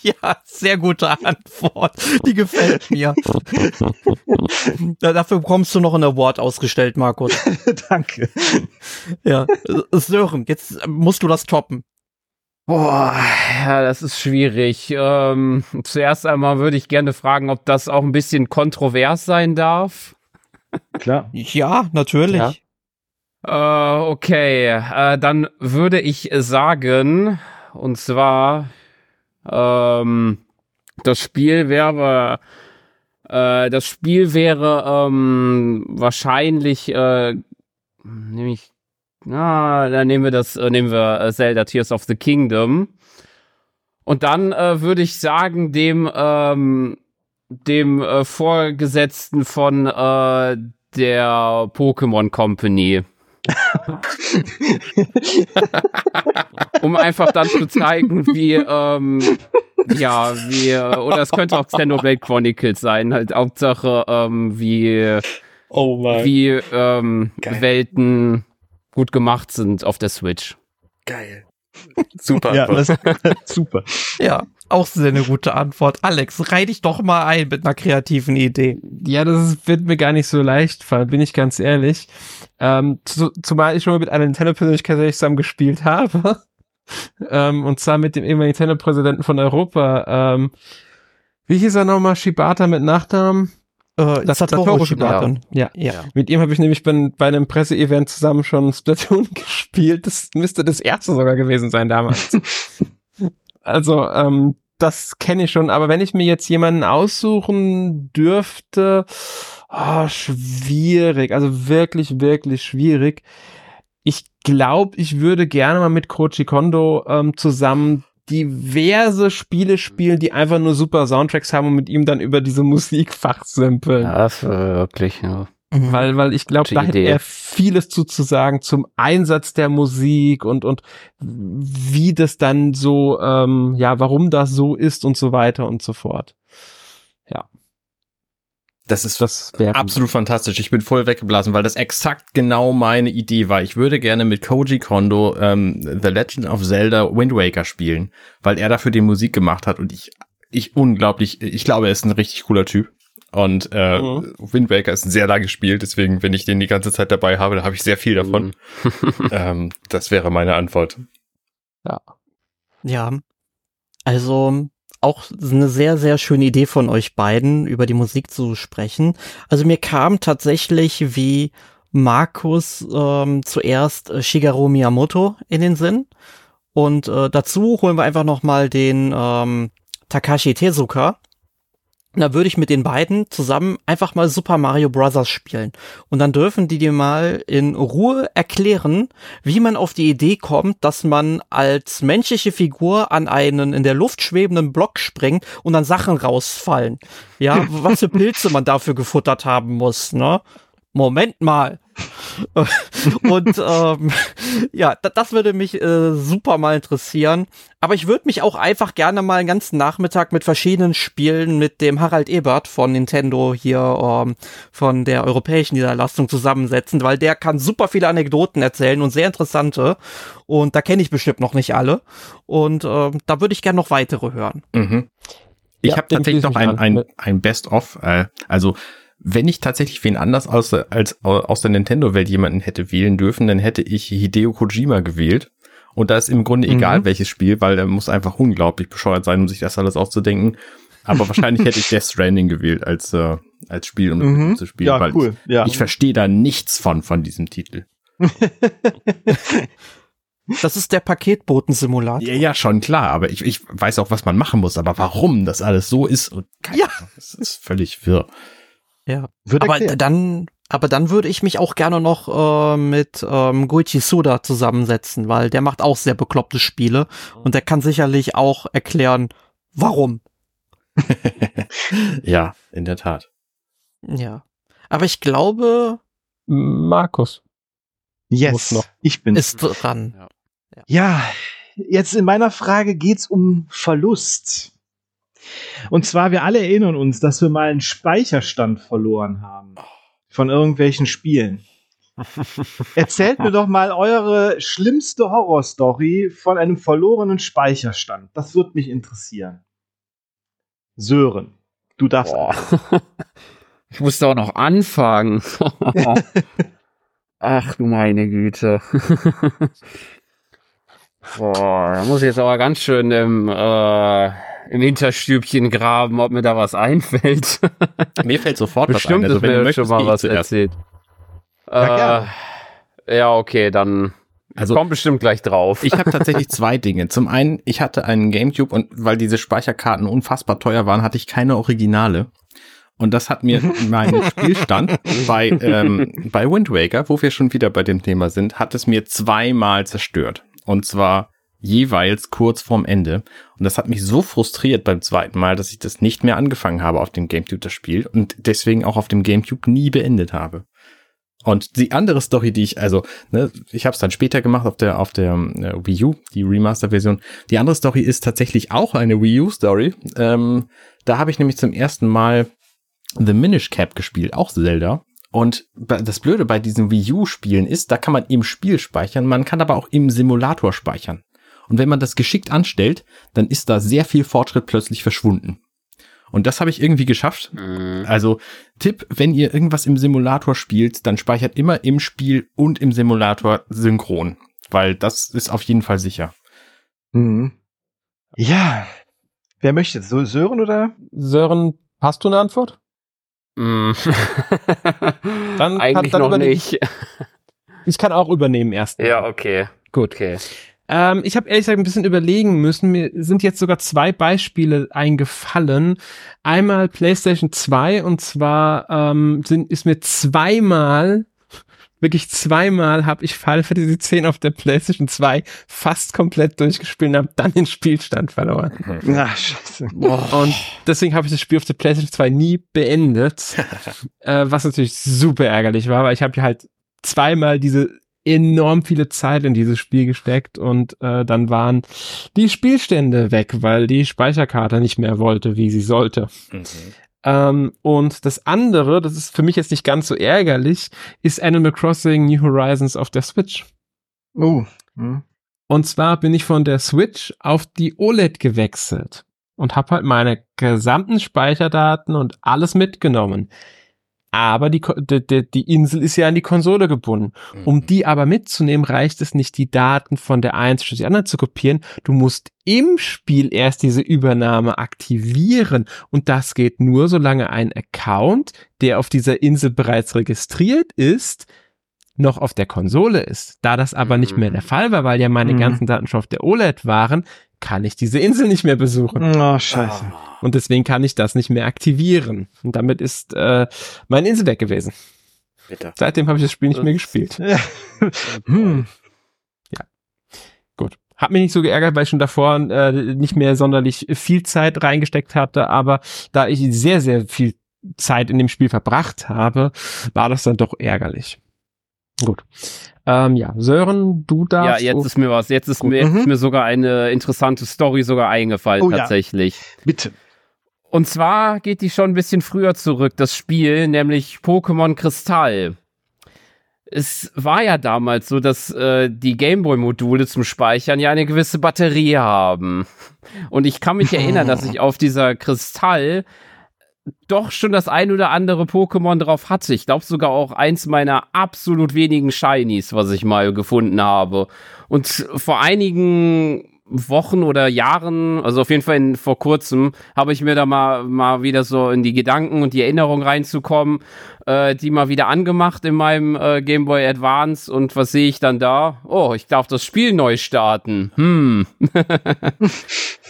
Ja, sehr gute Antwort. Die gefällt mir. Dafür bekommst du noch ein Award ausgestellt, Markus. Danke. Ja, Sören, jetzt musst du das toppen. Boah, ja, das ist schwierig. Ähm, zuerst einmal würde ich gerne fragen, ob das auch ein bisschen kontrovers sein darf. Klar. Ja, natürlich. Ja. Äh, okay, äh, dann würde ich sagen, und zwar, ähm, das Spiel wäre, äh, das Spiel wäre ähm, wahrscheinlich, äh, nämlich, na, dann nehmen wir das, äh, nehmen wir äh, Zelda Tears of the Kingdom. Und dann äh, würde ich sagen, dem, ähm, dem äh, Vorgesetzten von äh, der Pokémon Company. Um einfach dann zu zeigen, wie, ähm, ja, wie, oder es könnte auch Xenoblade Chronicles sein, halt Hauptsache, ähm, wie, Oh mein. wie ähm, Geil. Welten gut gemacht sind auf der Switch. Geil. Super. Ja, das, super. Ja, auch sehr eine gute Antwort. Alex, reih dich doch mal ein mit einer kreativen Idee. Ja, das wird mir gar nicht so leicht fallen, bin ich ganz ehrlich. Ähm, zu, zumal ich schon mal mit einer Nintendo-Persönlichkeit zusammen gespielt habe. ähm, und zwar mit dem ehemaligen Nintendo-Präsidenten von Europa. Ähm, wie hieß er nochmal? Shibata mit Nachnamen? Äh, Das Satoru Satoru Shibata. Ja. Ja. Mit ihm habe ich nämlich bei, bei einem Presseevent zusammen schon Splatoon gespielt. Das müsste das erste sogar gewesen sein damals. also, ähm, das kenne ich schon. Aber wenn ich mir jetzt jemanden aussuchen dürfte, ah, schwierig. Also wirklich, wirklich schwierig. Ich glaube, ich würde gerne mal mit Koji Kondo ähm, zusammen diverse Spiele spielen, die einfach nur super Soundtracks haben und mit ihm dann über diese Musik fachsimpeln. das war wirklich, ja. Mhm. Weil, weil ich glaube, da hätte er vieles zu, zu sagen zum Einsatz der Musik und, und wie das dann so, ähm, ja, warum das so ist und so weiter und so fort. Das ist Das absolut fantastisch. Ich bin voll weggeblasen, weil das exakt genau meine Idee war. Ich würde gerne mit Koji Kondo ähm, The Legend of Zelda Wind Waker spielen, weil er dafür die Musik gemacht hat und ich, ich unglaublich, ich glaube, er ist ein richtig cooler Typ. Und äh, Mhm. Wind Waker ist ein sehr lange Spiel, deswegen, wenn ich den die ganze Zeit dabei habe, da habe ich sehr viel davon. ähm, das wäre meine Antwort. Ja. Also auch eine sehr, sehr schöne Idee von euch beiden, über die Musik zu sprechen. Also mir kam tatsächlich wie Markus ähm, zuerst äh, Shigeru Miyamoto in den Sinn. Und äh, dazu holen wir einfach noch mal den ähm, Takashi Tezuka. Da würde ich mit den beiden zusammen einfach mal Super Mario Bros. spielen. Und dann dürfen die dir mal in Ruhe erklären, wie man auf die Idee kommt, dass man als menschliche Figur an einen in der Luft schwebenden Block springt und dann Sachen rausfallen. Ja, was für Pilze man dafür gefuttert haben muss, ne? Moment mal. und ähm, ja, da, das würde mich äh, super mal interessieren. Aber ich würde mich auch einfach gerne mal einen ganzen Nachmittag mit verschiedenen Spielen mit dem Harald Ebert von Nintendo hier ähm, von der europäischen Niederlassung zusammensetzen, weil der kann super viele Anekdoten erzählen und sehr interessante. Und da kenne ich bestimmt noch nicht alle. Und ähm, da würde ich gerne noch weitere hören. Mhm. Ich Ja, habe tatsächlich noch ein, ein, ein Best-of. Äh, also wenn ich tatsächlich wen anders aus, der- als aus der Nintendo-Welt jemanden hätte wählen dürfen, dann hätte ich Hideo Kojima gewählt. Und da ist im Grunde Mhm. egal welches Spiel, weil er muss einfach unglaublich bescheuert sein, um sich das alles auszudenken. Aber wahrscheinlich hätte ich Death Stranding gewählt als, äh, als Spiel, um Mhm. zu spielen. Ja, weil cool. Ja. Ich, ich verstehe da nichts von, von diesem Titel. Das ist der Paketboten-Simulator. Ja, ja, schon klar, aber ich, ich weiß auch, was man machen muss, aber warum das alles so ist und keine Ja. Ahnung, das ist völlig wirr. Ja. Wird Aber erklärt. dann, aber dann würde ich mich auch gerne noch äh, mit ähm, Goichi Suda zusammensetzen, weil der macht auch sehr bekloppte Spiele und der kann sicherlich auch erklären, warum. Ja, in der Tat. Ja. Aber ich glaube, Markus. Yes, noch. ich bin. ist dran. Ja, jetzt in meiner Frage geht's um Verlust. Und zwar, wir alle erinnern uns, dass wir mal einen Speicherstand verloren haben. Von irgendwelchen Spielen. Erzählt mir doch mal eure schlimmste Horrorstory von einem verlorenen Speicherstand. Das würde mich interessieren. Sören, du darfst. Ich musste auch noch anfangen. Ach du meine Güte. Boah, da muss ich jetzt aber ganz schön im, äh, im Hinterstübchen graben, ob mir da was einfällt. Mir fällt sofort Bestimmt was ein. Also, wenn du mir möchtest, schon mal was erzählt. Ja. Äh, ja, okay, dann Also- kommt bestimmt gleich drauf. Ich habe tatsächlich zwei Dinge. Zum einen, ich hatte einen Gamecube und weil diese Speicherkarten unfassbar teuer waren, hatte ich keine Originale. Und das hat mir meinen Spielstand bei, ähm, bei Wind Waker, wo wir schon wieder bei dem Thema sind, hat es mir zweimal zerstört. Und zwar jeweils kurz vorm Ende. Und das hat mich so frustriert beim zweiten Mal, dass ich das nicht mehr angefangen habe auf dem Gamecube, das Spiel. Und deswegen auch auf dem Gamecube nie beendet habe. Und die andere Story, die ich, also, ne, ich habe es dann später gemacht auf der auf der äh, Wii U, die Remaster-Version. Die andere Story ist tatsächlich auch eine Wii U-Story. Ähm, da habe ich nämlich zum ersten Mal The Minish Cap gespielt, auch Zelda. Und das Blöde bei diesen Wii U-Spielen ist, da kann man im Spiel speichern, man kann aber auch im Simulator speichern. Und wenn man das geschickt anstellt, dann ist da sehr viel Fortschritt plötzlich verschwunden. Und das habe ich irgendwie geschafft. Mhm. Also Tipp, wenn ihr irgendwas im Simulator spielt, dann speichert immer im Spiel und im Simulator synchron, weil das ist auf jeden Fall sicher. Mhm. Ja. Wer möchte? So Sören oder? Sören, hast du eine Antwort? Mm. dann Eigentlich kann, dann noch nicht. Ich kann auch übernehmen erst. Ja, okay. Gut. Okay. Ähm, ich habe ehrlich gesagt ein bisschen überlegen müssen. Mir sind jetzt sogar zwei Beispiele eingefallen. Einmal PlayStation 2 und zwar ähm, sind, ist mir zweimal, wirklich zweimal habe ich Final Fantasy 10 auf der PlayStation 2 fast komplett durchgespielt und habe dann den Spielstand verloren. Ach, scheiße. Und deswegen habe ich das Spiel auf der PlayStation 2 nie beendet. äh, was natürlich super ärgerlich war, weil ich habe halt zweimal diese enorm viele Zeit in dieses Spiel gesteckt und äh, dann waren die Spielstände weg, weil die Speicherkarte nicht mehr wollte, wie sie sollte. Mhm. Ähm, und das andere, das ist für mich jetzt nicht ganz so ärgerlich, ist Animal Crossing New Horizons auf der Switch. Oh. Mhm. Und zwar bin ich von der Switch auf die OLED gewechselt und habe halt meine gesamten Speicherdaten und alles mitgenommen aber die, die, die Insel ist ja an die Konsole gebunden. Um mhm. die aber mitzunehmen, reicht es nicht, die Daten von der einen zu die andere zu kopieren. Du musst im Spiel erst diese Übernahme aktivieren. Und das geht nur, solange ein Account, der auf dieser Insel bereits registriert ist, noch auf der Konsole ist. Da das aber nicht mehr der mhm. Fall war, weil ja meine mhm. ganzen Daten schon auf der OLED waren, kann ich diese Insel nicht mehr besuchen. Oh, scheiße. Und deswegen kann ich das nicht mehr aktivieren. Und damit ist äh, meine Insel weg gewesen. Bitte. Seitdem habe ich das Spiel nicht mehr gespielt. Ja. hm. ja. Gut. Hat mich nicht so geärgert, weil ich schon davor äh, nicht mehr sonderlich viel Zeit reingesteckt hatte, aber da ich sehr, sehr viel Zeit in dem Spiel verbracht habe, war das dann doch ärgerlich. Gut. Ähm, ja, Sören, du darfst. Ja, jetzt ist mir was. Jetzt ist mir, jetzt ist mhm. mir sogar eine interessante Story sogar eingefallen, oh, tatsächlich. Ja. Bitte. Und zwar geht die schon ein bisschen früher zurück, das Spiel, nämlich Pokémon Kristall. Es war ja damals so, dass äh, die Gameboy-Module zum Speichern ja eine gewisse Batterie haben. Und ich kann mich erinnern, dass ich auf dieser Kristall doch schon das ein oder andere Pokémon drauf hatte. Ich glaube sogar auch eins meiner absolut wenigen Shinies, was ich mal gefunden habe. Und vor einigen Wochen oder Jahren, also auf jeden Fall in, vor kurzem, habe ich mir da mal, mal wieder so in die Gedanken und die Erinnerung reinzukommen, äh, die mal wieder angemacht in meinem äh, Game Boy Advance und was sehe ich dann da? Oh, ich darf das Spiel neu starten. Hm.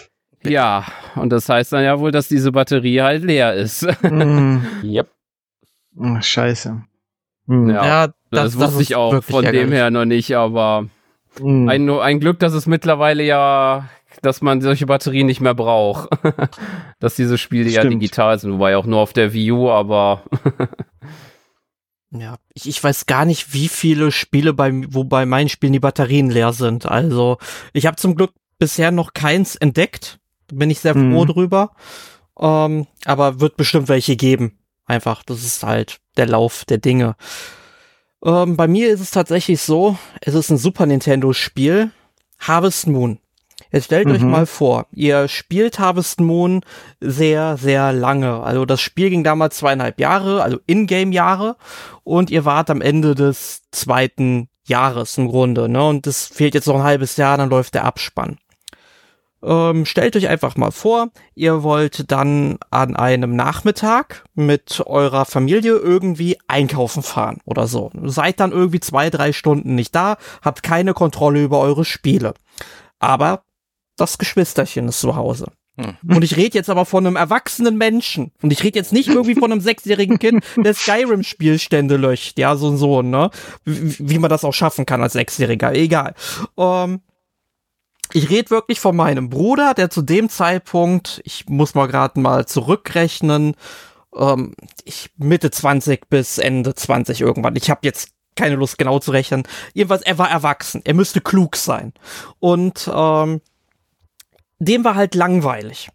Ja, und das heißt dann ja wohl, dass diese Batterie halt leer ist. mm. Yep. Oh, scheiße. Mm. Ja, ja, das, das wusste das ich auch von dem her noch nicht, aber mm. ein, ein Glück, dass es mittlerweile ja, dass man solche Batterien nicht mehr braucht. dass diese Spiele Stimmt. ja digital sind, wobei auch nur auf der Wii U, aber Ja, ich, ich weiß gar nicht, wie viele Spiele bei, wo bei meinen Spielen die Batterien leer sind. Also, ich habe zum Glück bisher noch keins entdeckt bin ich sehr froh mhm. drüber. Ähm, aber wird bestimmt welche geben. Einfach, das ist halt der Lauf der Dinge. Ähm, bei mir ist es tatsächlich so, es ist ein Super Nintendo-Spiel, Harvest Moon. Jetzt stellt mhm. euch mal vor, ihr spielt Harvest Moon sehr, sehr lange. Also das Spiel ging damals zweieinhalb Jahre, also Ingame-Jahre, und ihr wart am Ende des zweiten Jahres im Grunde, ne? Und es fehlt jetzt noch ein halbes Jahr, dann läuft der Abspann. Ähm, stellt euch einfach mal vor, ihr wollt dann an einem Nachmittag mit eurer Familie irgendwie einkaufen fahren oder so. Seid dann irgendwie zwei, drei Stunden nicht da, habt keine Kontrolle über eure Spiele. Aber das Geschwisterchen ist zu Hause. Hm. Und ich rede jetzt aber von einem erwachsenen Menschen. Und ich rede jetzt nicht irgendwie von einem sechsjährigen Kind, der Skyrim-Spielstände löscht. Ja, so ein Sohn, ne? Wie, wie, man das auch schaffen kann als Sechsjähriger. Egal. Ähm, ich rede wirklich von meinem Bruder, der zu dem Zeitpunkt, ich muss mal gerade mal zurückrechnen, ähm, ich Mitte 20 bis Ende 20 irgendwann. Ich habe jetzt keine Lust genau zu rechnen. Jedenfalls, er war erwachsen. Er müsste klug sein. Und ähm, dem war halt langweilig.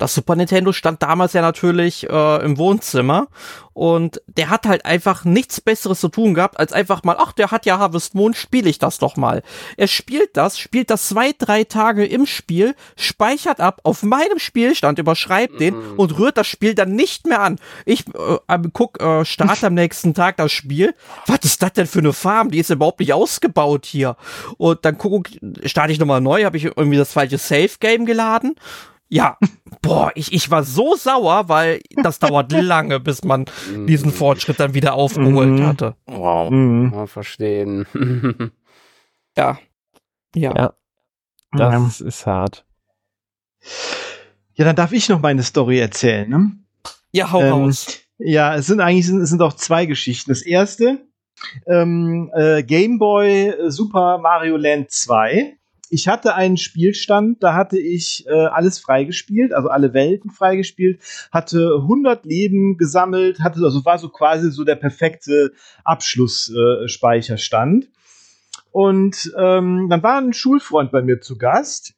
Das Super Nintendo stand damals ja natürlich äh, im Wohnzimmer und der hat halt einfach nichts Besseres zu tun gehabt, als einfach mal, ach, der hat ja Harvest Moon, spiele ich das doch mal. Er spielt das, spielt das zwei, drei Tage im Spiel, speichert ab auf meinem Spielstand, überschreibt den mhm. und rührt das Spiel dann nicht mehr an. Ich äh, guck, äh, starte am nächsten Tag das Spiel. Was ist das denn für eine Farm? Die ist überhaupt nicht ausgebaut hier. Und dann guck, starte ich nochmal neu, habe ich irgendwie das falsche Save Game geladen ja, boah, ich, ich war so sauer, weil das dauert lange, bis man diesen Fortschritt dann wieder aufgeholt mhm. hatte. Wow, mhm. mal verstehen. ja. ja. Ja. Das ja. ist hart. Ja, dann darf ich noch meine Story erzählen, ne? Ja, hau ähm, raus. Ja, es sind eigentlich es sind auch zwei Geschichten. Das erste, ähm, äh, Game Boy Super Mario Land 2 ich hatte einen Spielstand, da hatte ich äh, alles freigespielt, also alle Welten freigespielt, hatte 100 Leben gesammelt, hatte also war so quasi so der perfekte Abschlussspeicherstand. Äh, und ähm, dann war ein Schulfreund bei mir zu Gast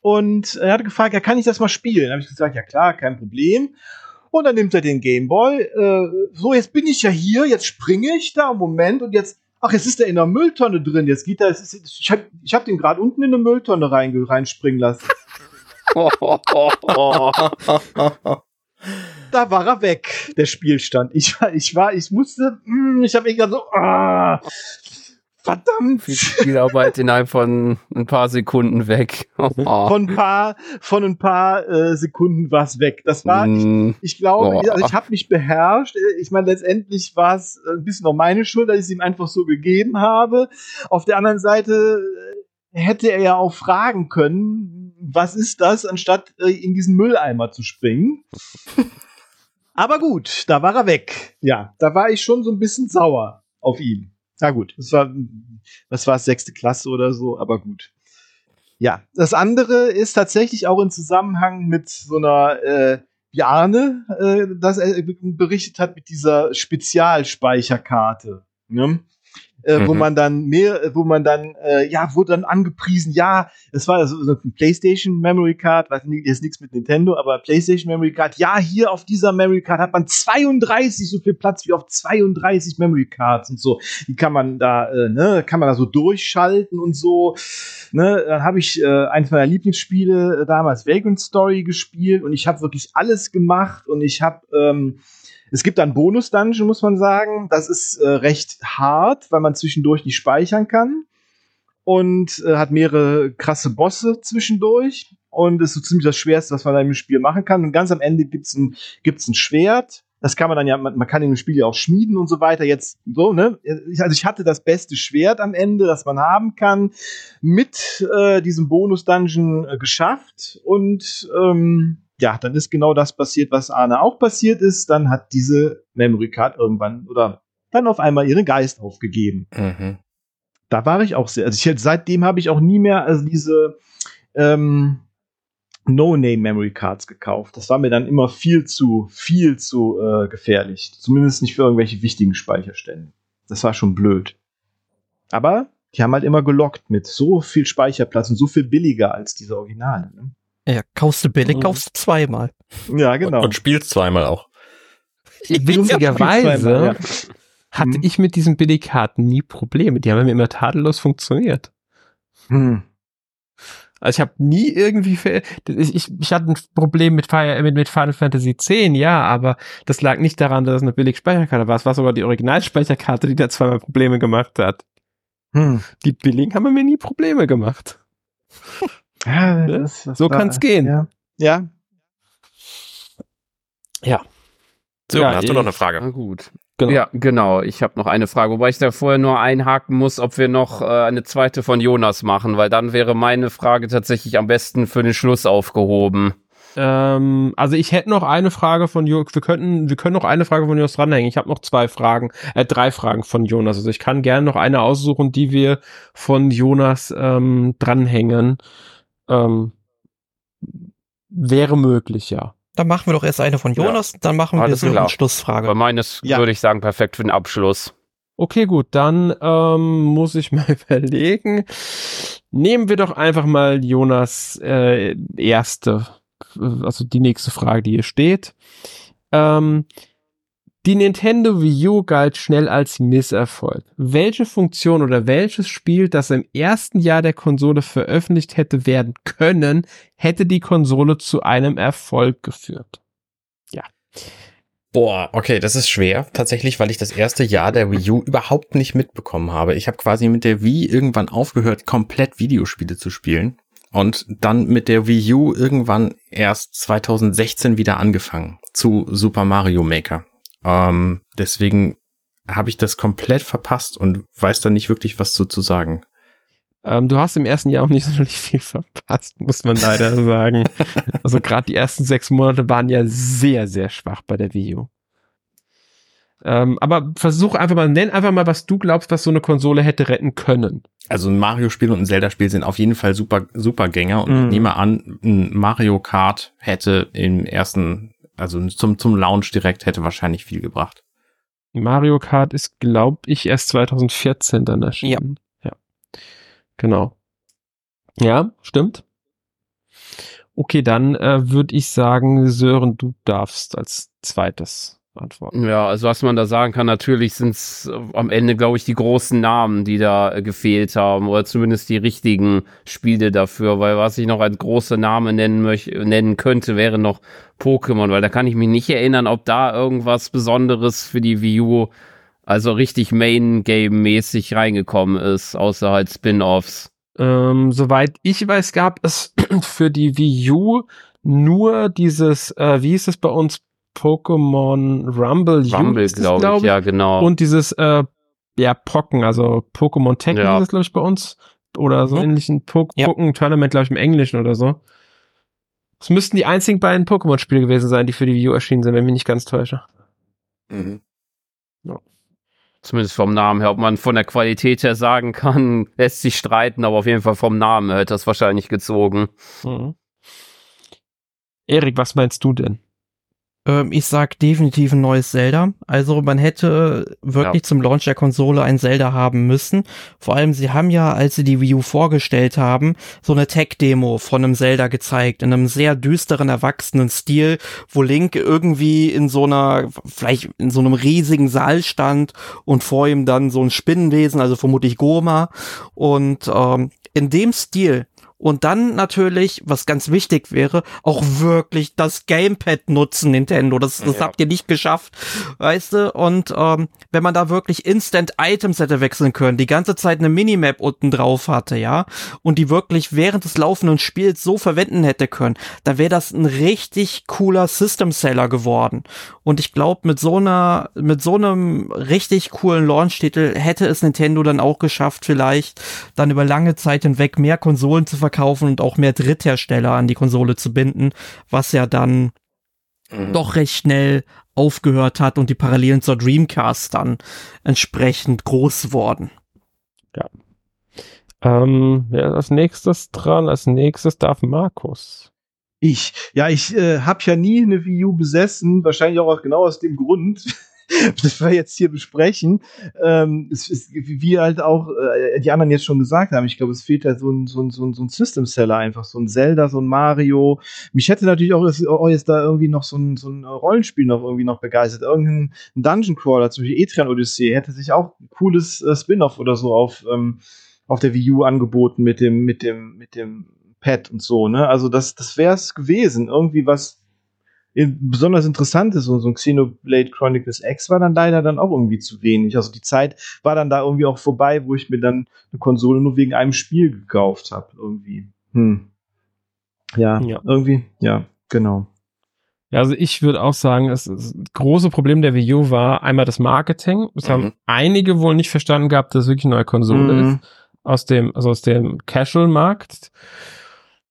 und er hatte gefragt, ja, kann ich das mal spielen? Da habe ich gesagt, ja klar, kein Problem. Und dann nimmt er den Gameboy. Äh, so, jetzt bin ich ja hier, jetzt springe ich da, Moment, und jetzt ach, jetzt ist er in der Mülltonne drin. Jetzt geht er, ist, ich habe ich hab den gerade unten in eine Mülltonne rein, reinspringen lassen. da war er weg, der Spielstand. Ich ich war, ich musste, mm, ich habe irgendwann so, ah, Verdammt! Viel Spielarbeit innerhalb von ein paar Sekunden weg. von ein paar, von ein paar äh, Sekunden war es weg. Das war, mm. ich, ich glaube, oh. also ich habe mich beherrscht. Ich meine, letztendlich war es ein bisschen auch meine Schuld, dass ich es ihm einfach so gegeben habe. Auf der anderen Seite äh, hätte er ja auch fragen können, was ist das, anstatt äh, in diesen Mülleimer zu springen. Aber gut, da war er weg. Ja, da war ich schon so ein bisschen sauer auf ihn. Na gut, das war, was war sechste Klasse oder so, aber gut. Ja, das andere ist tatsächlich auch in Zusammenhang mit so einer, äh, wie Arne äh, das er berichtet hat, mit dieser Spezialspeicherkarte. Ne? Äh, mhm. wo man dann mehr, wo man dann, äh, ja, wurde dann angepriesen, ja, es war so, so ein PlayStation Memory Card, weiß nicht, ist nichts mit Nintendo, aber PlayStation Memory Card, ja, hier auf dieser Memory Card hat man 32 so viel Platz wie auf 32 Memory Cards und so. Die kann man da, äh, ne, kann man da so durchschalten und so. Ne, dann habe ich äh, eines meiner Lieblingsspiele äh, damals Vagrant Story gespielt und ich habe wirklich alles gemacht und ich habe ähm, es gibt einen Bonus-Dungeon, muss man sagen. Das ist äh, recht hart, weil man zwischendurch nicht speichern kann. Und äh, hat mehrere krasse Bosse zwischendurch. Und ist so ziemlich das Schwerste, was man da im Spiel machen kann. Und ganz am Ende gibt's ein, gibt's ein Schwert. Das kann man dann ja, man, man kann in dem Spiel ja auch schmieden und so weiter. Jetzt so, ne? Also ich hatte das beste Schwert am Ende, das man haben kann, mit äh, diesem Bonus-Dungeon äh, geschafft. Und ähm, ja, dann ist genau das passiert, was Arne auch passiert ist. Dann hat diese Memory Card irgendwann oder dann auf einmal ihren Geist aufgegeben. Mhm. Da war ich auch sehr. Also ich, seitdem habe ich auch nie mehr also diese ähm, No-Name-Memory Cards gekauft. Das war mir dann immer viel zu, viel zu äh, gefährlich. Zumindest nicht für irgendwelche wichtigen Speicherstände. Das war schon blöd. Aber die haben halt immer gelockt mit so viel Speicherplatz und so viel billiger als diese Originale. Ne? Ja, kaufst du billig, mhm. kaufst du zweimal. Ja, genau. Und, und spielst zweimal auch. Witzigerweise ja. hatte hm. ich mit diesen Billigkarten nie Probleme. Die haben mir immer tadellos funktioniert. Hm. Also ich habe nie irgendwie, ich, ich, ich hatte ein Problem mit, Fire, mit, mit Final Fantasy X, ja, aber das lag nicht daran, dass es eine billig Speicherkarte war. Es war sogar die Originalspeicherkarte, die da zweimal Probleme gemacht hat. Hm. Die billigen haben mir nie Probleme gemacht. Ja, ne? das, das so kann es gehen. Ja. ja. Ja. So, ja, hast du noch eine Frage? Na gut. Genau. Ja, genau. Ich habe noch eine Frage, wobei ich da vorher nur einhaken muss, ob wir noch äh, eine zweite von Jonas machen, weil dann wäre meine Frage tatsächlich am besten für den Schluss aufgehoben. Ähm, also ich hätte noch eine Frage von Jonas. Wir könnten, wir können noch eine Frage von Jonas dranhängen. Ich habe noch zwei Fragen, äh, drei Fragen von Jonas. Also ich kann gerne noch eine aussuchen, die wir von Jonas ähm, dranhängen. Ähm, wäre möglich, ja. Dann machen wir doch erst eine von Jonas, ja. dann machen wir so eine Schlussfrage. Bei meines ja. würde ich sagen, perfekt für den Abschluss. Okay, gut, dann ähm, muss ich mal überlegen. Nehmen wir doch einfach mal Jonas äh, erste, also die nächste Frage, die hier steht. Ähm, die Nintendo Wii U galt schnell als Misserfolg. Welche Funktion oder welches Spiel, das im ersten Jahr der Konsole veröffentlicht hätte werden können, hätte die Konsole zu einem Erfolg geführt? Ja. Boah, okay, das ist schwer, tatsächlich, weil ich das erste Jahr der Wii U überhaupt nicht mitbekommen habe. Ich habe quasi mit der Wii irgendwann aufgehört, komplett Videospiele zu spielen und dann mit der Wii U irgendwann erst 2016 wieder angefangen zu Super Mario Maker. Ähm, deswegen habe ich das komplett verpasst und weiß da nicht wirklich was zu, zu sagen. Ähm, du hast im ersten Jahr auch nicht sonderlich viel verpasst, muss man leider sagen. Also gerade die ersten sechs Monate waren ja sehr, sehr schwach bei der Wii U. Ähm, aber versuch einfach mal, nenn einfach mal, was du glaubst, was so eine Konsole hätte retten können. Also ein Mario-Spiel und ein Zelda-Spiel sind auf jeden Fall super, super Gänger und mm. ich nehme an, ein Mario Kart hätte im ersten also zum, zum Launch direkt hätte wahrscheinlich viel gebracht. Mario Kart ist, glaube ich, erst 2014 dann erschienen. Ja. ja. Genau. Ja, stimmt. Okay, dann äh, würde ich sagen, Sören, du darfst als zweites antworten. Ja, also was man da sagen kann, natürlich sind es äh, am Ende, glaube ich, die großen Namen, die da äh, gefehlt haben oder zumindest die richtigen Spiele dafür, weil was ich noch als große Name nennen möchte, nennen könnte, wäre noch Pokémon, weil da kann ich mich nicht erinnern, ob da irgendwas Besonderes für die Wii U, also richtig Main-Game-mäßig reingekommen ist, außer halt Spin-Offs. Ähm, soweit ich weiß, gab es für die Wii U nur dieses, äh, wie hieß es bei uns, Pokémon Rumble, Rumble glaube glaub ich, ja, genau. Und dieses, äh, ja, Pocken, also Pokémon Tech ja. ist das, glaube ich, bei uns. Oder so mhm. ähnlichen po ja. Pokémon Tournament, glaube ich, im Englischen oder so. Es müssten die einzigen beiden Pokémon-Spiele gewesen sein, die für die Wii U erschienen sind, wenn ich mich nicht ganz täusche. Mhm. Ja. Zumindest vom Namen her. Ob man von der Qualität her sagen kann, lässt sich streiten, aber auf jeden Fall vom Namen her hätte das wahrscheinlich gezogen. Mhm. Erik, was meinst du denn? Ähm, ich sag definitiv ein neues Zelda. Also man hätte wirklich ja. zum Launch der Konsole ein Zelda haben müssen. Vor allem, sie haben ja, als sie die Wii U vorgestellt haben, so eine Tech-Demo von einem Zelda gezeigt, in einem sehr düsteren, erwachsenen Stil, wo Link irgendwie in so einer, vielleicht in so einem riesigen Saal stand und vor ihm dann so ein Spinnenwesen, also vermutlich Goma. Und ähm, in dem Stil und dann natürlich, was ganz wichtig wäre, auch wirklich das Gamepad nutzen, Nintendo. Das, das ja. habt ihr nicht geschafft, weißt du? Und ähm, wenn man da wirklich Instant Items hätte wechseln können, die ganze Zeit eine Minimap unten drauf hatte, ja, und die wirklich während des laufenden Spiels so verwenden hätte können, dann wäre das ein richtig cooler System Seller geworden. Und ich glaube, mit so einer, mit so einem richtig coolen Launch-Titel hätte es Nintendo dann auch geschafft, vielleicht dann über lange Zeit hinweg mehr Konsolen zu verkaufen verkaufen und auch mehr Dritthersteller an die Konsole zu binden, was ja dann mhm. doch recht schnell aufgehört hat und die Parallelen zur Dreamcast dann entsprechend groß wurden. Ja. Ähm, wer ist als nächstes dran? Als nächstes darf Markus. Ich. Ja, ich äh, habe ja nie eine Wii U besessen, wahrscheinlich auch genau aus dem Grund. das wir jetzt hier besprechen, ähm, es ist, wie halt auch äh, die anderen jetzt schon gesagt haben, ich glaube, es fehlt da so ein, so ein, so ein, so ein System-Seller einfach, so ein Zelda, so ein Mario. Mich hätte natürlich auch, auch jetzt da irgendwie noch so ein, so ein Rollenspiel noch irgendwie noch begeistert. Irgendein Dungeon Crawler, zum Beispiel Etrian Odyssey, hätte sich auch ein cooles äh, Spin-off oder so auf, ähm, auf der Wii U angeboten mit dem, mit dem, mit dem Pad und so, ne? Also das, das wäre es gewesen. Irgendwie was, besonders interessant ist. Und so ein Xenoblade Chronicles X war dann leider dann auch irgendwie zu wenig. Also die Zeit war dann da irgendwie auch vorbei, wo ich mir dann eine Konsole nur wegen einem Spiel gekauft habe. Irgendwie. Hm. Ja, ja, irgendwie, ja, genau. Ja, also ich würde auch sagen, das, das, große Problem der Wii U war einmal das Marketing. Es mhm. haben einige wohl nicht verstanden gehabt, dass es wirklich eine neue Konsole mhm. ist. Aus dem, also aus dem Casual-Markt.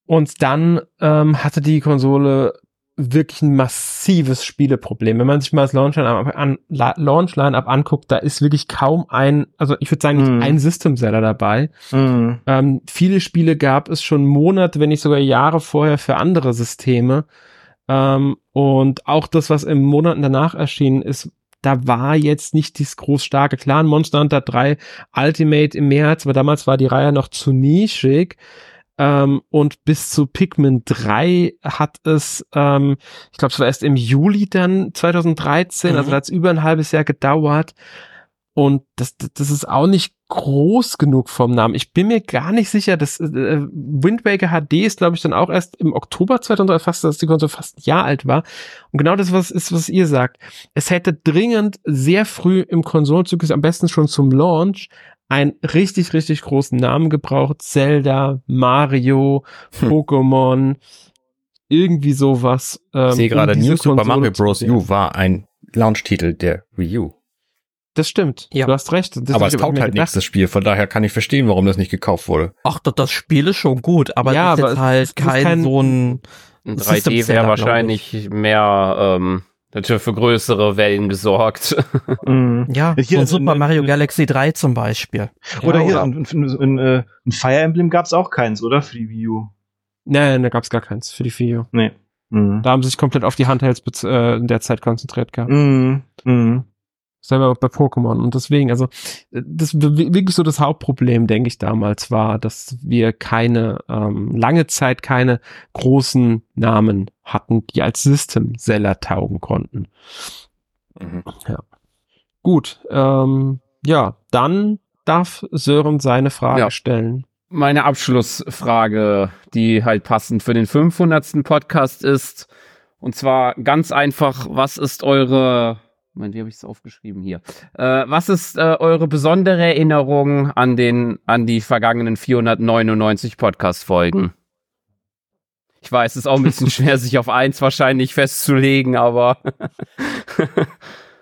Und dann ähm, hatte die Konsole wirklich ein massives Spieleproblem. Wenn man sich mal das Launch-Line-Up an, Launch anguckt, da ist wirklich kaum ein, also ich würde sagen, mm. ein System-Seller dabei. Mm. Ähm, viele Spiele gab es schon Monate, wenn nicht sogar Jahre vorher für andere Systeme. Ähm, und auch das, was im Monaten danach erschienen ist, da war jetzt nicht dieses groß starke. Klar, Monster Hunter 3 Ultimate im März, aber damals war die Reihe noch zu nischig. Ähm, und bis zu Pikmin 3 hat es, ähm, ich glaube, es war erst im Juli dann 2013, mhm. also hat es über ein halbes Jahr gedauert. Und das, das ist auch nicht groß genug vom Namen. Ich bin mir gar nicht sicher, dass äh, Wind Waker HD ist, glaube ich, dann auch erst im Oktober 2003, fast, dass die Konsole fast ein Jahr alt war. Und genau das was ist, was ihr sagt. Es hätte dringend sehr früh im Konsolenzyklus, am besten schon zum Launch, einen richtig, richtig großen Namen gebraucht. Zelda, Mario, hm. Pokémon, irgendwie sowas. Ähm, ich sehe gerade, um New Super Mario Bros. U war ein Launch-Titel der Wii U. Das stimmt. Ja. Du hast recht. Das aber es taugt halt nichts, das Spiel. Von daher kann ich verstehen, warum das nicht gekauft wurde. Ach, das Spiel ist schon gut, aber ja, ist aber jetzt halt kein, kein, so ein, ein 3D wäre wahrscheinlich mehr ähm, natürlich für größere Wellen gesorgt. Mhm. Ja, hier so Super Mario Galaxy 3 zum Beispiel. Oder ja, hier, oder? In, in, in, äh, in, Fire Emblem gab es auch keins, oder? Für die Wii U. Nein, da gab es gar keins für die Wii U. Nee. Mhm. Da haben sie sich komplett auf die Handhelds äh, in der Zeit konzentriert gehabt. Mhm. Selber bei Pokémon. Und deswegen, also, das wirklich so das Hauptproblem, denke ich, damals war, dass wir keine, ähm, lange Zeit keine großen Namen hatten, die als System-Seller taugen konnten. Mhm. Ja. Gut, ähm, ja, dann darf Sören seine Frage ja. stellen. Meine Abschlussfrage, die halt passend für den 500. Podcast ist, und zwar ganz einfach, was ist eure Moment, wie habe ich es aufgeschrieben hier? Äh, was ist äh, eure besondere Erinnerung an den an die vergangenen 499 Podcast-Folgen? Ich weiß, es ist auch ein bisschen schwer, sich auf eins wahrscheinlich festzulegen, aber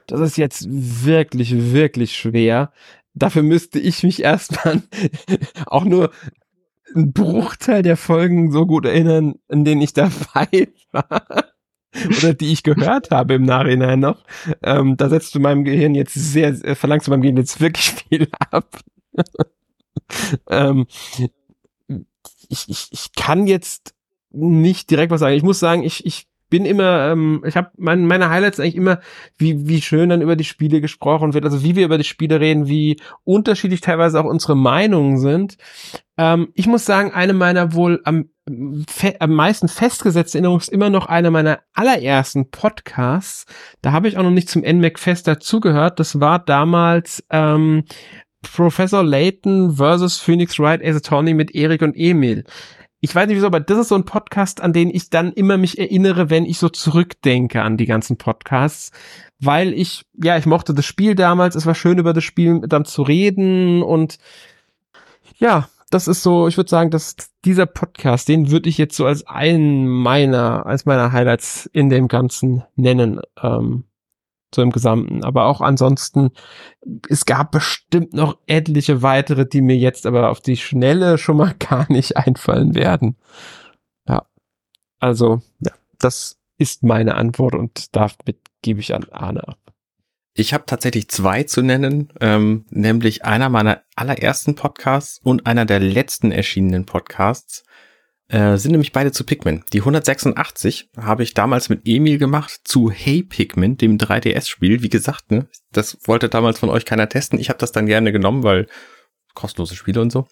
das ist jetzt wirklich, wirklich schwer. Dafür müsste ich mich erstmal auch nur einen Bruchteil der Folgen so gut erinnern, in denen ich dabei war oder die ich gehört habe im Nachhinein noch, ähm, da setzt du meinem Gehirn jetzt sehr, äh, verlangst du meinem Gehirn jetzt wirklich viel ab. ähm, ich, ich, ich kann jetzt nicht direkt was sagen. Ich muss sagen, ich, ich bin immer, ähm, ich habe mein, meine Highlights eigentlich immer, wie, wie schön dann über die Spiele gesprochen wird, also wie wir über die Spiele reden, wie unterschiedlich teilweise auch unsere Meinungen sind. Ähm, ich muss sagen, eine meiner wohl am, am meisten festgesetzten Erinnerungen ist immer noch eine meiner allerersten Podcasts. Da habe ich auch noch nicht zum NMAC Fest dazugehört. Das war damals ähm, Professor Layton versus Phoenix Wright as a Tony mit Erik und Emil ich weiß nicht wieso, aber das ist so ein Podcast, an den ich dann immer mich erinnere, wenn ich so zurückdenke an die ganzen Podcasts, weil ich, ja, ich mochte das Spiel damals, es war schön über das Spiel dann zu reden und ja, das ist so, ich würde sagen, dass dieser Podcast, den würde ich jetzt so als einen meiner, als meiner Highlights in dem Ganzen nennen. Ähm, so im Gesamten. Aber auch ansonsten, es gab bestimmt noch etliche weitere, die mir jetzt aber auf die Schnelle schon mal gar nicht einfallen werden. Ja. Also, ja, das ist meine Antwort und damit gebe ich an Arne ab. Ich habe tatsächlich zwei zu nennen, ähm, nämlich einer meiner allerersten Podcasts und einer der letzten erschienenen Podcasts äh, sind nämlich beide zu Pikmin. Die 186 habe ich damals mit Emil gemacht zu Hey Pikmin, dem 3DS-Spiel. Wie gesagt, ne, das wollte damals von euch keiner testen. Ich habe das dann gerne genommen, weil kostenlose Spiele und so.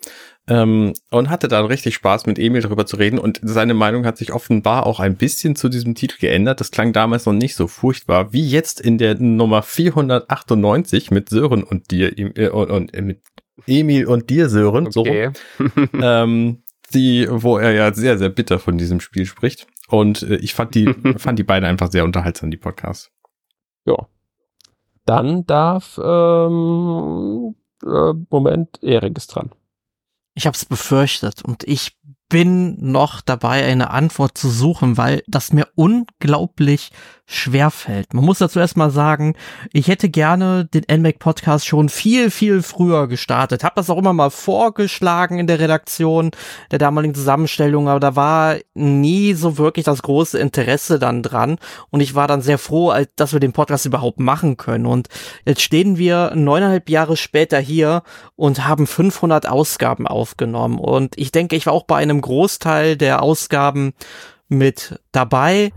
Ähm, und hatte dann richtig Spaß, mit Emil darüber zu reden. Und seine Meinung hat sich offenbar auch ein bisschen zu diesem Titel geändert. Das klang damals noch nicht so furchtbar wie jetzt in der Nummer 498 mit Sören und dir äh, und, und äh, mit Emil und dir, Sören. Okay. So. ähm, die, wo er ja sehr, sehr bitter von diesem Spiel spricht. Und äh, ich fand die, fand die beiden einfach sehr unterhaltsam, die Podcasts. Ja. Dann darf, ähm, äh, Moment, Erik ist dran. Ich hab's befürchtet und ich bin noch dabei, eine Antwort zu suchen, weil das mir unglaublich schwer fällt. Man muss dazu erstmal sagen, ich hätte gerne den NMAC Podcast schon viel, viel früher gestartet. Hab das auch immer mal vorgeschlagen in der Redaktion der damaligen Zusammenstellung, aber da war nie so wirklich das große Interesse dann dran. Und ich war dann sehr froh, dass wir den Podcast überhaupt machen können. Und jetzt stehen wir neuneinhalb Jahre später hier und haben 500 Ausgaben aufgenommen. Und ich denke, ich war auch bei einem Großteil der Ausgaben mit dabei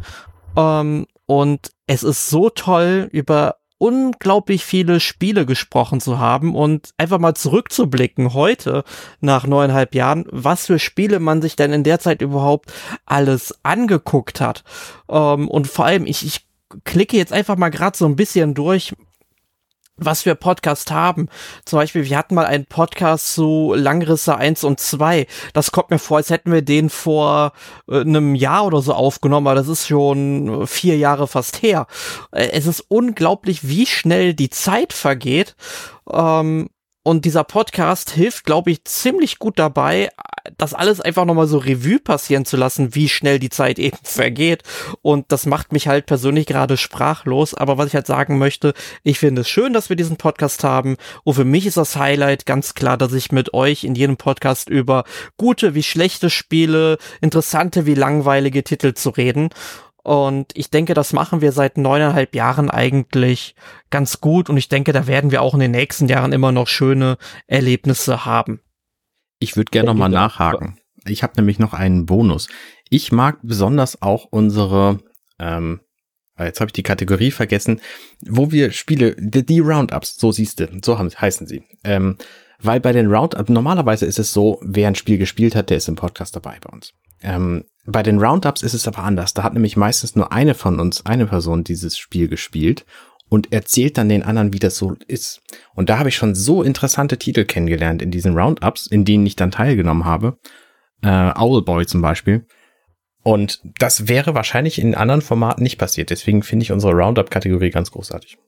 Ähm, und es ist so toll, über unglaublich viele Spiele gesprochen zu haben und einfach mal zurückzublicken heute nach neuneinhalb Jahren, was für Spiele man sich denn in der Zeit überhaupt alles angeguckt hat. Ähm, und vor allem, ich, ich klicke jetzt einfach mal gerade so ein bisschen durch, was wir Podcast haben. Zum Beispiel, wir hatten mal einen Podcast zu Langrisse 1 und 2. Das kommt mir vor, als hätten wir den vor äh, einem Jahr oder so aufgenommen, aber das ist schon vier Jahre fast her. Äh, es ist unglaublich, wie schnell die Zeit vergeht. Ähm, und dieser Podcast hilft, glaube ich, ziemlich gut dabei, das alles einfach nochmal so Revue passieren zu lassen, wie schnell die Zeit eben vergeht. Und das macht mich halt persönlich gerade sprachlos. Aber was ich halt sagen möchte, ich finde es schön, dass wir diesen Podcast haben. Und für mich ist das Highlight ganz klar, dass ich mit euch in jedem Podcast über gute wie schlechte Spiele, interessante wie langweilige Titel zu reden. Und ich denke, das machen wir seit neuneinhalb Jahren eigentlich ganz gut. Und ich denke, da werden wir auch in den nächsten Jahren immer noch schöne Erlebnisse haben. Ich würde gerne nochmal nachhaken. Ich habe nämlich noch einen Bonus. Ich mag besonders auch unsere, ähm, ah, jetzt habe ich die Kategorie vergessen, wo wir Spiele, die, die Roundups, so siehst du, so haben, heißen sie. Ähm, weil bei den Roundups, normalerweise ist es so, wer ein Spiel gespielt hat, der ist im Podcast dabei bei uns. Ähm, bei den Roundups ist es aber anders. Da hat nämlich meistens nur eine von uns, eine Person dieses Spiel gespielt und erzählt dann den anderen, wie das so ist. Und da habe ich schon so interessante Titel kennengelernt in diesen Roundups, in denen ich dann teilgenommen habe. Äh, Owlboy zum Beispiel. Und das wäre wahrscheinlich in anderen Formaten nicht passiert. Deswegen finde ich unsere Roundup-Kategorie ganz großartig.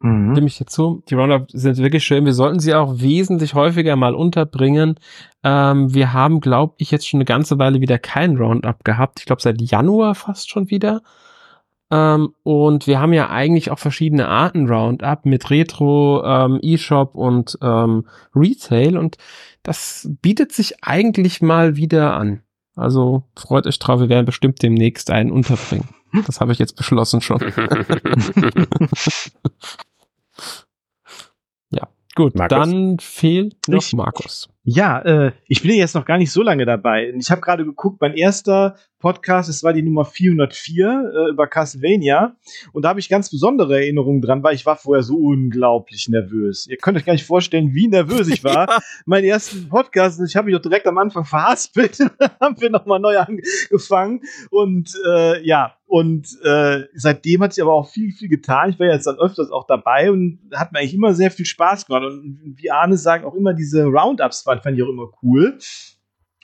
Mhm. Stimme ich dazu. Die Roundup sind wirklich schön. Wir sollten sie auch wesentlich häufiger mal unterbringen. Ähm, wir haben, glaube ich, jetzt schon eine ganze Weile wieder kein Roundup gehabt. Ich glaube, seit Januar fast schon wieder. Ähm, und wir haben ja eigentlich auch verschiedene Arten Roundup mit Retro, ähm, E-Shop und ähm, Retail. Und das bietet sich eigentlich mal wieder an. Also freut euch drauf, wir werden bestimmt demnächst einen unterbringen. Das habe ich jetzt beschlossen schon. gut, Markus. dann fehlt noch ich, Markus. Ja, äh, ich bin jetzt noch gar nicht so lange dabei. Ich habe gerade geguckt, mein erster Podcast, es war die Nummer 404 äh, über Castlevania. Und da habe ich ganz besondere Erinnerungen dran, weil ich war vorher so unglaublich nervös. Ihr könnt euch gar nicht vorstellen, wie nervös ich war. ja. Mein ersten Podcast, ich habe mich doch direkt am Anfang verhaspelt. haben wir nochmal neu angefangen. Und äh, ja, und äh, seitdem hat sich aber auch viel, viel getan. Ich war jetzt dann öfters auch dabei und hat mir eigentlich immer sehr viel Spaß gemacht. Und wie Arne sagt, auch immer diese Roundups fand, fand ich auch immer cool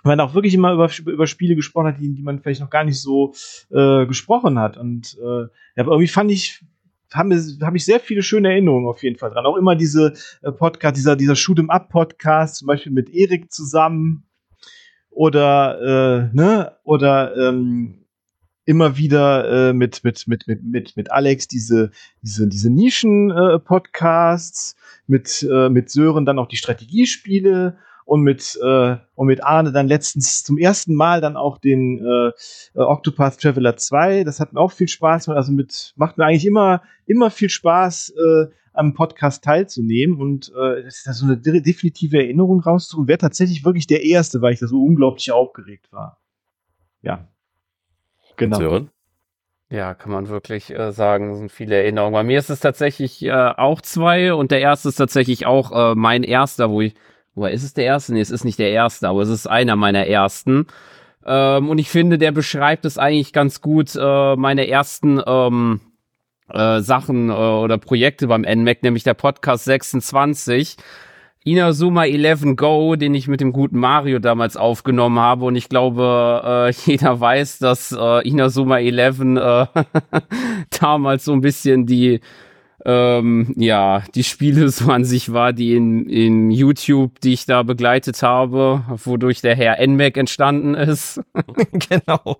man auch wirklich immer über, über Spiele gesprochen hat, die, die man vielleicht noch gar nicht so äh, gesprochen hat. Und äh, ja, irgendwie fand ich, habe hab ich sehr viele schöne Erinnerungen auf jeden Fall dran. Auch immer diese äh, Podcast, dieser, dieser Shoot'em Up Podcast, zum Beispiel mit Erik zusammen oder, äh, ne, oder ähm, immer wieder äh, mit, mit, mit, mit, mit, mit Alex diese, diese, diese Nischen-Podcasts, äh, mit, äh, mit Sören dann auch die Strategiespiele und mit, äh, und mit Arne dann letztens zum ersten Mal dann auch den äh, äh Octopath Traveler 2. Das hat mir auch viel Spaß gemacht. Also mit, macht mir eigentlich immer, immer viel Spaß, äh, am Podcast teilzunehmen und äh, das ist da so eine de definitive Erinnerung rauszuholen. Wäre tatsächlich wirklich der erste, weil ich da so unglaublich aufgeregt war. Ja. Genau. Sören? Ja, kann man wirklich äh, sagen, sind viele Erinnerungen. Bei mir ist es tatsächlich äh, auch zwei und der erste ist tatsächlich auch äh, mein erster, wo ich oder ist es der erste? Nee, es ist nicht der erste, aber es ist einer meiner ersten. Ähm, und ich finde, der beschreibt es eigentlich ganz gut, äh, meine ersten ähm, äh, Sachen äh, oder Projekte beim NMAC, nämlich der Podcast 26. Inazuma 11 Go, den ich mit dem guten Mario damals aufgenommen habe. Und ich glaube, äh, jeder weiß, dass äh, Inazuma 11 äh, damals so ein bisschen die ähm, ja, die Spiele so an sich war, die in, in YouTube, die ich da begleitet habe, wodurch der Herr NMAC entstanden ist. genau.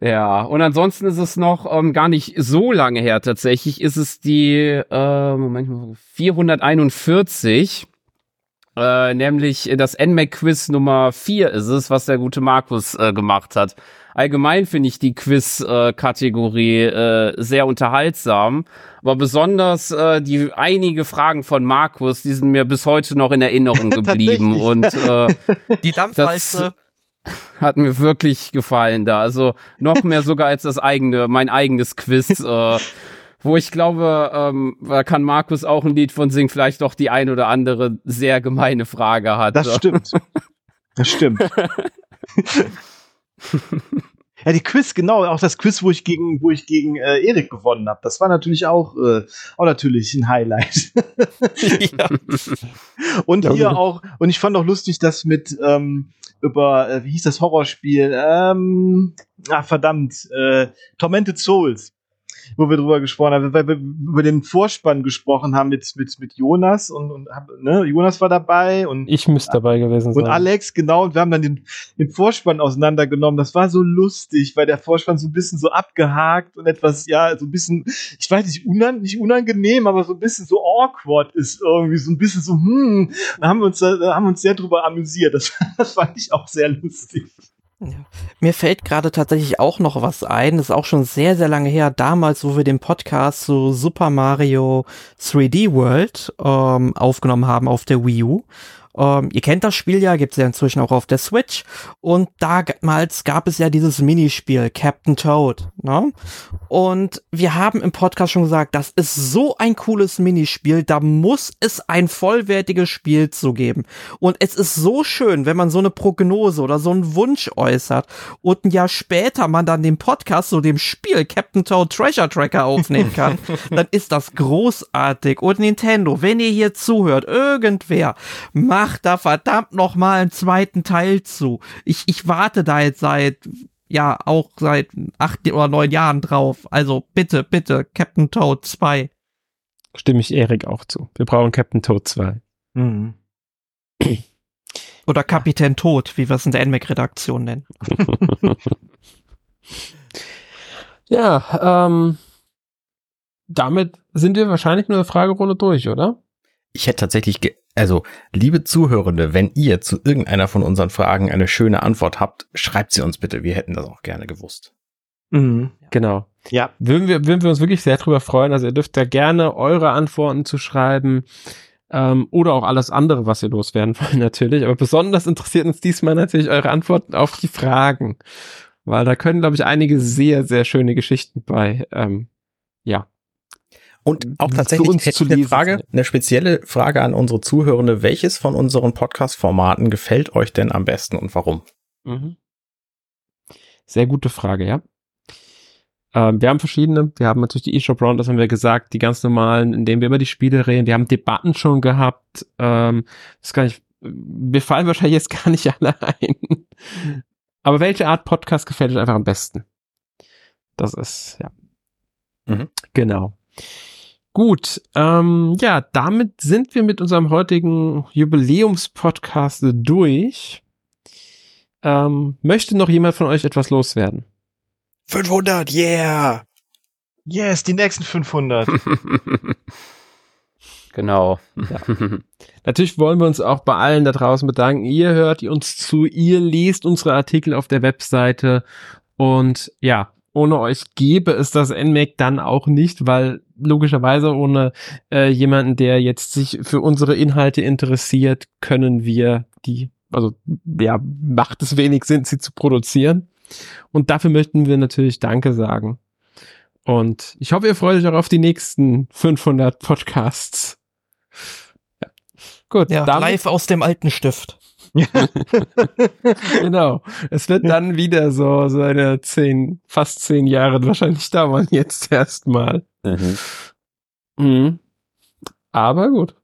Ja, und ansonsten ist es noch ähm, gar nicht so lange her tatsächlich, ist es die, äh, Moment, 441. Äh, nämlich das NMAC-Quiz Nummer 4 ist es, was der gute Markus äh, gemacht hat. Allgemein finde ich die Quiz-Kategorie äh, sehr unterhaltsam, aber besonders äh, die einige Fragen von Markus, die sind mir bis heute noch in Erinnerung geblieben und äh, die Dampfwalze. hat mir wirklich gefallen da. Also noch mehr sogar als das eigene, mein eigenes Quiz. äh, wo ich glaube, ähm, da kann Markus auch ein Lied von singen, vielleicht doch die ein oder andere sehr gemeine Frage hat. Das stimmt. Das stimmt. ja, die Quiz, genau, auch das Quiz, wo ich gegen, wo ich gegen äh, Erik gewonnen habe. Das war natürlich auch, äh, auch natürlich ein Highlight. ja. Und hier auch, und ich fand auch lustig, dass mit ähm, über, äh, wie hieß das Horrorspiel? Ähm, ah, verdammt, äh, Tormented Souls wo wir drüber gesprochen haben, weil wir über den Vorspann gesprochen haben mit, mit, mit Jonas und, und ne, Jonas war dabei und ich müsste dabei gewesen sein. Und Alex, genau, und wir haben dann den, den Vorspann auseinandergenommen. Das war so lustig, weil der Vorspann so ein bisschen so abgehakt und etwas, ja, so ein bisschen, ich weiß nicht, unan, nicht unangenehm, aber so ein bisschen so awkward ist irgendwie, so ein bisschen so, hm, da haben wir uns, da haben wir uns sehr drüber amüsiert. Das, das fand ich auch sehr lustig. Ja. Mir fällt gerade tatsächlich auch noch was ein. Das ist auch schon sehr, sehr lange her. Damals, wo wir den Podcast zu Super Mario 3D World ähm, aufgenommen haben auf der Wii U. Ähm, ihr kennt das Spiel ja, gibt es ja inzwischen auch auf der Switch. Und damals gab es ja dieses Minispiel Captain Toad. Ne? Und wir haben im Podcast schon gesagt, das ist so ein cooles Minispiel, da muss es ein vollwertiges Spiel zu geben. Und es ist so schön, wenn man so eine Prognose oder so einen Wunsch äußert und ein Jahr später man dann den Podcast so dem Spiel Captain Toad Treasure Tracker aufnehmen kann, dann ist das großartig. Und Nintendo, wenn ihr hier zuhört, irgendwer, macht macht da verdammt noch mal einen zweiten Teil zu. Ich, ich warte da jetzt seit, ja, auch seit acht oder neun Jahren drauf. Also bitte, bitte, Captain Toad 2. Stimme ich Erik auch zu. Wir brauchen Captain Toad 2. Mhm. Oder Kapitän Tod, wie wir es in der NMAC-Redaktion nennen. ja, ähm, damit sind wir wahrscheinlich nur eine Fragerunde durch, oder? Ich hätte tatsächlich also, liebe Zuhörende, wenn ihr zu irgendeiner von unseren Fragen eine schöne Antwort habt, schreibt sie uns bitte. Wir hätten das auch gerne gewusst. Mhm, genau. Ja. Würden wir, würden wir uns wirklich sehr drüber freuen. Also ihr dürft da gerne eure Antworten zu schreiben. Ähm, oder auch alles andere, was ihr loswerden wollt, natürlich. Aber besonders interessiert uns diesmal natürlich eure Antworten auf die Fragen. Weil da können, glaube ich, einige sehr, sehr schöne Geschichten bei, ähm, ja, und auch tatsächlich hätte ich eine Frage, eine spezielle Frage an unsere Zuhörende. Welches von unseren Podcast-Formaten gefällt euch denn am besten und warum? Mhm. Sehr gute Frage, ja. Ähm, wir haben verschiedene. Wir haben natürlich die eShop Round, das haben wir gesagt, die ganz normalen, in denen wir über die Spiele reden. Wir haben Debatten schon gehabt. Ähm, das kann ich, wir fallen wahrscheinlich jetzt gar nicht alle ein. Aber welche Art Podcast gefällt euch einfach am besten? Das ist, ja. Mhm. Genau. Gut, ähm, ja, damit sind wir mit unserem heutigen Jubiläumspodcast durch. Ähm, möchte noch jemand von euch etwas loswerden? 500, yeah! Yes, die nächsten 500. genau. Ja. Natürlich wollen wir uns auch bei allen da draußen bedanken. Ihr hört uns zu, ihr lest unsere Artikel auf der Webseite und ja, ohne euch gäbe es das NMAC dann auch nicht, weil logischerweise ohne äh, jemanden, der jetzt sich für unsere Inhalte interessiert, können wir die, also ja, macht es wenig Sinn, sie zu produzieren. Und dafür möchten wir natürlich Danke sagen. Und ich hoffe, ihr freut euch auch auf die nächsten 500 Podcasts. Ja. Gut, ja, live aus dem alten Stift. genau. Es wird dann wieder so seine zehn, fast zehn Jahre wahrscheinlich dauern jetzt erstmal. Mhm. Mhm. Aber gut.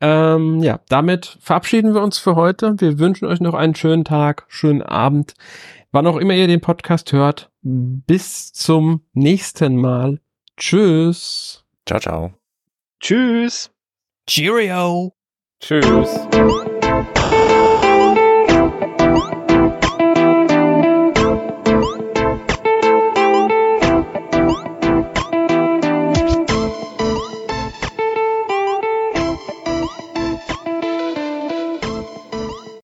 Ähm, ja, damit verabschieden wir uns für heute. Wir wünschen euch noch einen schönen Tag, schönen Abend. Wann auch immer ihr den Podcast hört. Bis zum nächsten Mal. Tschüss. Ciao, ciao. Tschüss. Cheerio. Tschüss.